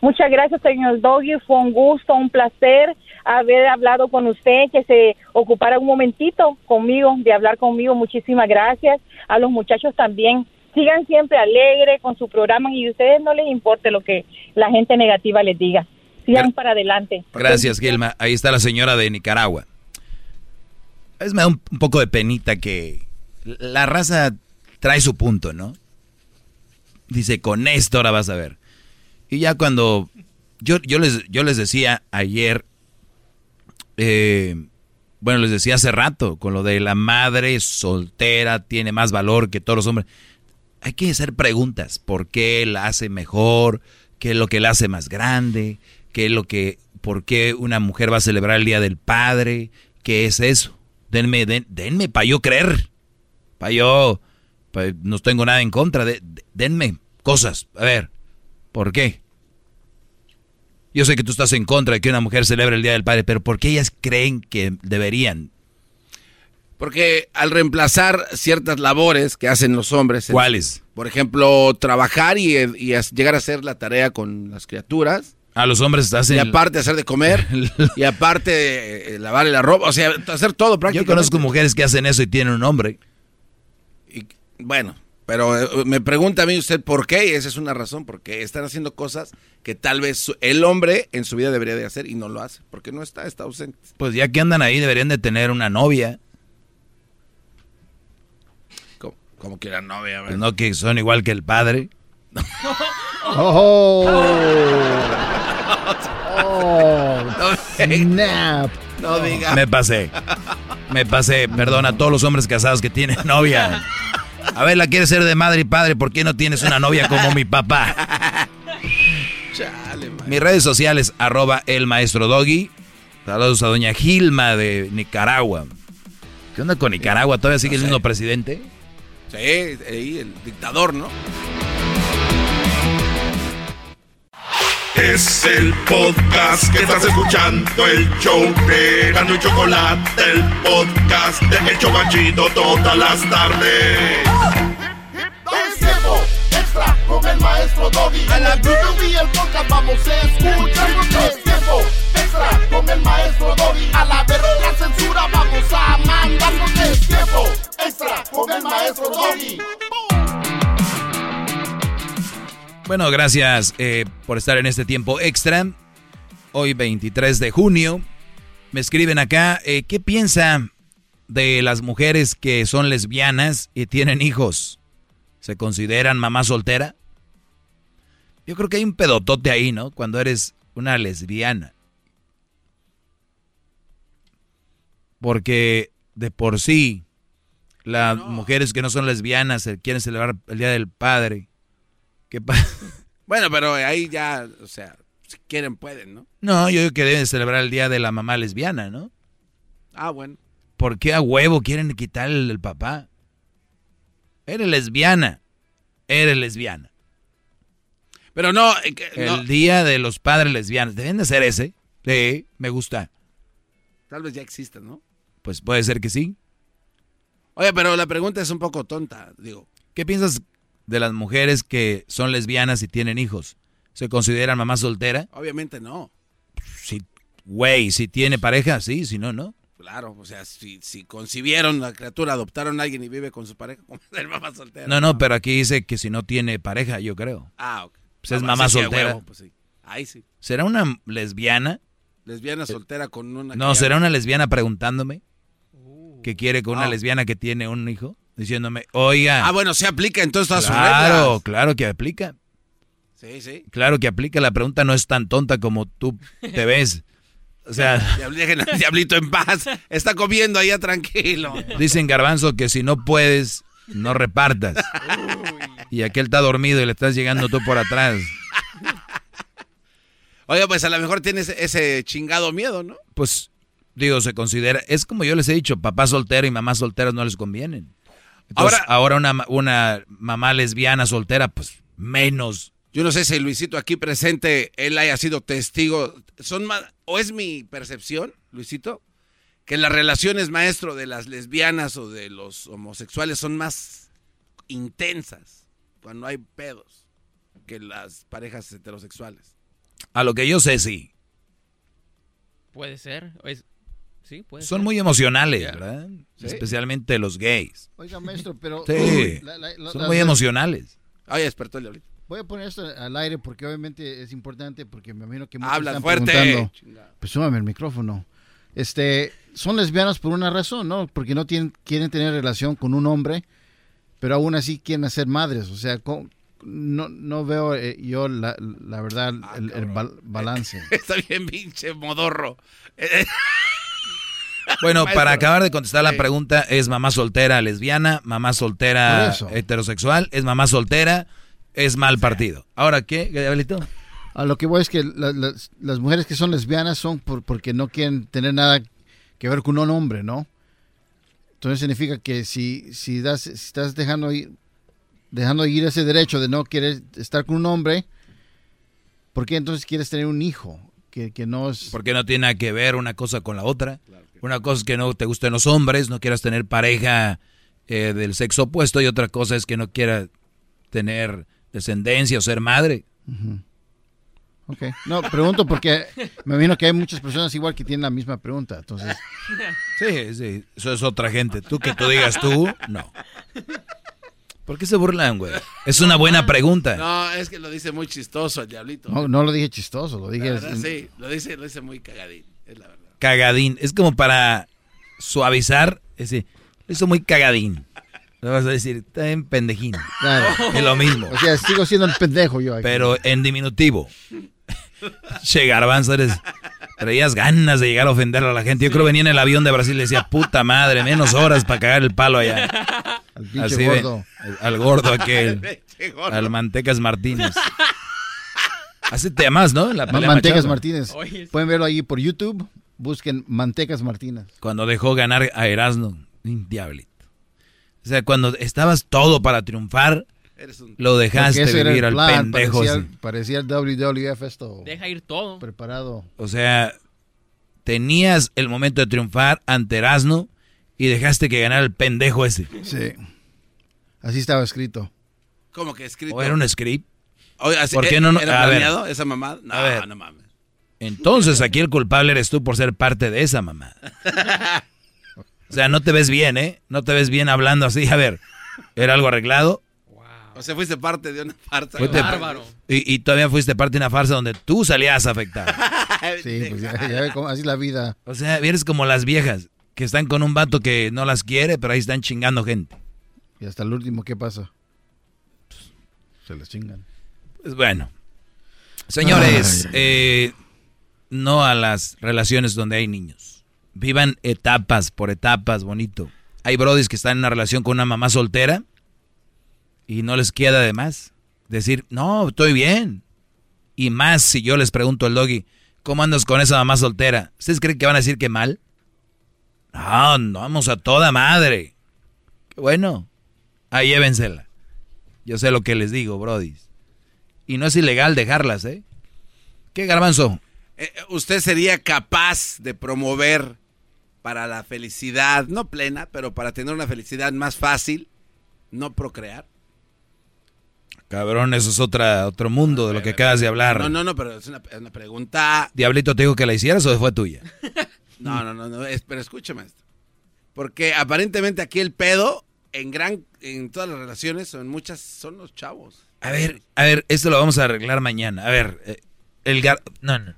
Speaker 26: muchas gracias, señor Doggy. Fue un gusto, un placer haber hablado con usted, que se ocupara un momentito conmigo, de hablar conmigo. Muchísimas gracias. A los muchachos también. Sigan siempre alegre con su programa y a ustedes no les importe lo que la gente negativa les diga. Sigan para adelante.
Speaker 2: Gracias, Gilma. Ahí está la señora de Nicaragua. Es me da un, un poco de penita que la raza trae su punto, ¿no? Dice, con esto ahora vas a ver. Y ya cuando yo, yo, les, yo les decía ayer, eh, bueno, les decía hace rato, con lo de la madre soltera tiene más valor que todos los hombres. Hay que hacer preguntas. ¿Por qué la hace mejor? ¿Qué es lo que la hace más grande? ¿Qué es lo que, por qué una mujer va a celebrar el Día del Padre? ¿Qué es eso? Denme, den, denme para yo creer. Para yo, pa- no tengo nada en contra. De, de- denme cosas. A ver, ¿por qué? Yo sé que tú estás en contra de que una mujer celebre el Día del Padre, pero ¿por qué ellas creen que deberían?
Speaker 3: Porque al reemplazar ciertas labores que hacen los hombres.
Speaker 2: ¿Cuáles?
Speaker 3: Por ejemplo, trabajar y, llegar a hacer la tarea con las criaturas.
Speaker 2: A los hombres hacen...
Speaker 3: Y aparte hacer de comer. y aparte eh, lavarle la ropa. O sea, hacer todo
Speaker 2: Yo
Speaker 3: prácticamente.
Speaker 2: conozco mujeres que hacen eso y tienen un hombre.
Speaker 3: Bueno, pero eh, me pregunta a mí usted por qué, y esa es una razón, porque están haciendo cosas que tal vez el hombre en su vida debería de hacer y no lo hace, porque no está, está ausente.
Speaker 2: Pues ya que andan ahí deberían de tener una novia.
Speaker 3: Como, como que la novia,
Speaker 2: Pues no que son igual que el padre.
Speaker 6: Oh. Oh, snap.
Speaker 3: No diga.
Speaker 2: Me pasé. Me pasé. Perdón a todos los hombres casados que tienen novia. A ver, la quieres ser de madre y padre. ¿Por qué no tienes una novia como mi papá? Mis redes sociales, arroba el maestro Doggy. Saludos a doña Gilma de Nicaragua. ¿Qué onda con Nicaragua? ¿Todavía sigue el mismo presidente?
Speaker 3: Sí, el dictador, ¿no?
Speaker 5: Es el podcast que estás escuchando, el show de Gano y Chocolate, el podcast de El Chobachito todas las tardes.
Speaker 29: Es tiempo extra con el maestro Doggy. En la y el podcast vamos a escuchar. Es tiempo extra con el maestro Doggy. A la verga la censura vamos a mandar. Es tiempo extra con el maestro Doggy.
Speaker 2: Bueno, gracias eh, por estar en este tiempo extra. Hoy 23 de junio. Me escriben acá, eh, ¿qué piensa de las mujeres que son lesbianas y tienen hijos? ¿Se consideran mamá soltera? Yo creo que hay un pedotote ahí, ¿no? Cuando eres una lesbiana. Porque de por sí, las mujeres que no son lesbianas quieren celebrar el Día del Padre.
Speaker 3: Bueno, pero ahí ya, o sea, si quieren pueden, ¿no?
Speaker 2: No, yo digo que deben celebrar el Día de la Mamá Lesbiana, ¿no?
Speaker 3: Ah, bueno.
Speaker 2: ¿Por qué a huevo quieren quitar el, el papá? Eres lesbiana. Eres lesbiana.
Speaker 3: Pero no, eh, no.
Speaker 2: El Día de los Padres Lesbianos. Deben de ser ese. Sí, me gusta.
Speaker 3: Tal vez ya existen, ¿no?
Speaker 2: Pues puede ser que sí.
Speaker 3: Oye, pero la pregunta es un poco tonta, digo.
Speaker 2: ¿Qué piensas de las mujeres que son lesbianas y tienen hijos? ¿Se consideran mamá soltera?
Speaker 3: Obviamente no.
Speaker 2: Sí, güey, si tiene pareja, sí, si no, no.
Speaker 3: Claro, o sea, si, si concibieron la criatura, adoptaron a alguien y vive con su pareja, como ser mamá soltera.
Speaker 2: No, no, pero aquí dice que si no tiene pareja, yo creo.
Speaker 3: Ah, ok.
Speaker 2: Pues es
Speaker 3: Ah,
Speaker 2: mamá
Speaker 3: sí,
Speaker 2: soltera.
Speaker 3: huevo, pues sí. Ahí sí.
Speaker 2: ¿Será una lesbiana?
Speaker 3: Lesbiana soltera con una.
Speaker 2: No, ¿será una lesbiana preguntándome? ¿Que quiere con una
Speaker 3: Ah.
Speaker 2: lesbiana que tiene un hijo? Diciéndome, oiga.
Speaker 3: Ah, bueno, se aplica entonces todas sus
Speaker 2: Claro, claro que aplica.
Speaker 3: Sí, sí.
Speaker 2: Claro que aplica. La pregunta no es tan tonta como tú te ves. O sea,
Speaker 3: diablito en paz. Está comiendo allá tranquilo.
Speaker 2: dicen garbanzo que si no puedes, no repartas. Y aquel está dormido y le estás llegando tú por atrás.
Speaker 3: Oiga, pues a lo mejor tienes ese chingado miedo, ¿no?
Speaker 2: Pues, digo, se considera. Es como yo les he dicho, papá soltero y mamá solteras no les convienen. Entonces, ahora, una, una mamá lesbiana soltera, pues menos.
Speaker 3: Yo no sé si Luisito aquí presente, él haya sido testigo. Son más, o es mi percepción, Luisito, que las relaciones maestro de las lesbianas o de los homosexuales son más intensas cuando hay pedos que las parejas heterosexuales.
Speaker 2: A lo que yo sé, sí.
Speaker 4: Puede ser. es- Sí, puede
Speaker 2: Son
Speaker 4: ser.
Speaker 2: muy emocionales. ¿verdad?
Speaker 4: Sí.
Speaker 2: Especialmente los gays.
Speaker 6: Oiga, maestro, pero...
Speaker 2: Sí,
Speaker 6: la- la- la-
Speaker 2: son muy emocionales.
Speaker 3: Ay, despertó el.
Speaker 6: Voy a poner esto al aire porque obviamente es importante porque me imagino que
Speaker 3: Habla
Speaker 6: están
Speaker 3: fuerte.
Speaker 6: preguntando. Pues súbame el micrófono. Este, son lesbianas por una razón, ¿no? Porque no tienen, quieren tener relación con un hombre, pero aún así quieren hacer madres. O sea, no, no veo eh, yo la, la verdad
Speaker 3: Ah,
Speaker 6: el, el bal- balance.
Speaker 3: Está bien, pinche modorro.
Speaker 2: Bueno,
Speaker 3: Maestro.
Speaker 2: para acabar de contestar la pregunta, ¿es mamá soltera lesbiana, mamá soltera heterosexual, es mamá soltera, es mal partido? ¿Ahora qué, Gabrielito?
Speaker 6: A lo que voy es que la- las, las mujeres que son lesbianas son por- porque no quieren tener nada que ver con un hombre, ¿no? Entonces significa que si, si, das, si estás dejando ir, dejando ir ese derecho de no querer estar con un hombre, ¿por qué entonces quieres tener un hijo? Que, que no es...
Speaker 2: Porque no tiene nada que ver una cosa con la otra. Una cosa es que no te gusten los hombres, no quieras tener pareja eh, del sexo opuesto y otra cosa es que no quieras tener descendencia o ser madre.
Speaker 6: Ujú. Ok. No, pregunto porque me imagino que hay muchas personas igual que tienen la misma pregunta. Entonces,
Speaker 2: Sí, sí, eso es otra gente. Tú que tú digas tú, no. ¿Por qué se burlan, güey? Es una buena pregunta.
Speaker 3: No, es que lo dice muy chistoso el diablito.
Speaker 6: no, no lo dije chistoso, lo dije...
Speaker 3: La verdad, sí, lo dice, lo dice muy cagadín, es la verdad.
Speaker 2: Cagadín. Es como para suavizar. Es decir, lo hizo muy cagadín. Le vas a decir, está en pendejín.
Speaker 6: Claro.
Speaker 2: Es lo mismo.
Speaker 6: O sea, sigo siendo el pendejo yo. aquí.
Speaker 2: Pero en diminutivo. Che, garbanzo, eres... Traías ganas de llegar a ofender a la gente. Yo creo que venía en el avión de Brasil y decía, puta madre, menos horas para cagar el palo allá.
Speaker 6: Al pinche
Speaker 2: Así de-
Speaker 6: gordo.
Speaker 2: al gordo aquel.
Speaker 3: Gordo.
Speaker 2: Al Mantecas Martínez. Así te llamas, ¿no? La
Speaker 6: Mantecas. Martínez. Pueden verlo ahí por YouTube. Busquen Mantecas Martínez.
Speaker 2: Cuando dejó ganar a Erasmo. Un diablito. O sea, cuando estabas todo para triunfar, lo dejaste vivir
Speaker 6: el
Speaker 2: al
Speaker 6: plan,
Speaker 2: pendejo.
Speaker 6: Parecía, el WWF esto.
Speaker 4: Deja ir todo.
Speaker 6: Preparado.
Speaker 2: O sea, tenías el momento de triunfar ante Erasmo y dejaste que ganara el pendejo ese.
Speaker 6: Sí. Así estaba escrito.
Speaker 3: ¿Cómo que escrito?
Speaker 2: ¿O era un script?
Speaker 3: Oye, así-
Speaker 2: ¿Por qué
Speaker 3: ¿eh,
Speaker 2: no? no-
Speaker 3: ¿Era
Speaker 2: a ver,
Speaker 3: planeado esa mamada? No,
Speaker 2: A ver.
Speaker 3: no mames.
Speaker 2: Entonces aquí el culpable eres tú por ser parte de esa mamá. O sea, no te ves bien, ¿eh? No te ves bien hablando así. A ver, ¿era algo arreglado?
Speaker 3: O sea, fuiste parte de una farsa.
Speaker 2: Fuiste- Y, y todavía fuiste parte de una farsa donde tú salías afectado.
Speaker 6: Sí, pues ya, ya ve cómo- así es la vida.
Speaker 2: O sea, eres como las viejas que están con un vato que no las quiere, pero ahí están chingando gente.
Speaker 6: Y hasta el último, ¿qué pasa? Se les chingan.
Speaker 2: Pues bueno. Señores,
Speaker 6: Ay.
Speaker 2: eh, no a las relaciones donde hay niños. Vivan etapas por etapas, bonito. Hay brodis que están en una relación con una mamá soltera y no les queda de más. Decir, no, estoy bien. Y más si yo les pregunto al doggy, ¿cómo andas con esa mamá soltera? ¿Ustedes creen que van a decir que mal? No, no, vamos a toda madre. Qué bueno. Ahí llévensela. Yo sé lo que les digo, brodis. Y no es ilegal dejarlas, ¿eh? ¿Qué garbanzo?
Speaker 3: Eh, ¿Usted sería capaz de promover para la felicidad, no plena, pero para tener una felicidad más fácil, no procrear?
Speaker 2: Cabrón, eso es otra, otro mundo de lo que acabas de hablar.
Speaker 3: No, no, no, pero es una, es una pregunta.
Speaker 2: Diablito, ¿te dijo que la hicieras o fue tuya?
Speaker 3: No, no, no, no, es- pero escúchame esto. Porque aparentemente aquí el pedo, en gran, en todas las relaciones, son muchas, son los chavos.
Speaker 2: A ver, a ver, esto lo vamos a arreglar mañana. A ver, eh, el gar... No, no.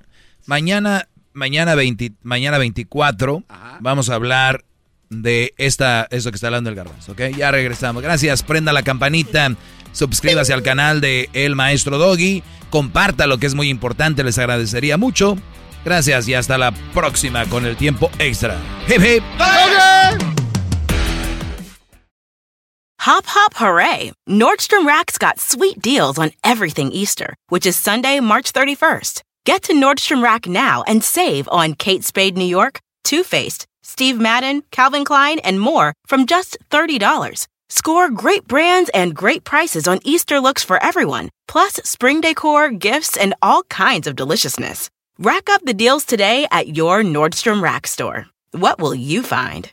Speaker 2: Mañana, mañana, 20 mañana 24, vamos a hablar de esta, eso que está hablando el garbanzo, ¿ok? Ya regresamos. Gracias, prenda la campanita, suscríbase al canal de El Maestro Doggy, comparta lo que es muy importante, les agradecería mucho. Gracias y hasta la próxima con el tiempo extra. Hip hip.
Speaker 30: Hop, hop, hooray! Nordstrom Rack's got sweet deals on everything Easter, which is Sunday, March 31st. Get to Nordstrom Rack now and save on Kate Spade New York, Too Faced, Steve Madden, Calvin Klein, and more from just $30. Score great brands and great prices on Easter looks for everyone, plus spring decor, gifts, and all kinds of deliciousness. Rack up the deals today at your Nordstrom Rack store. What will you find?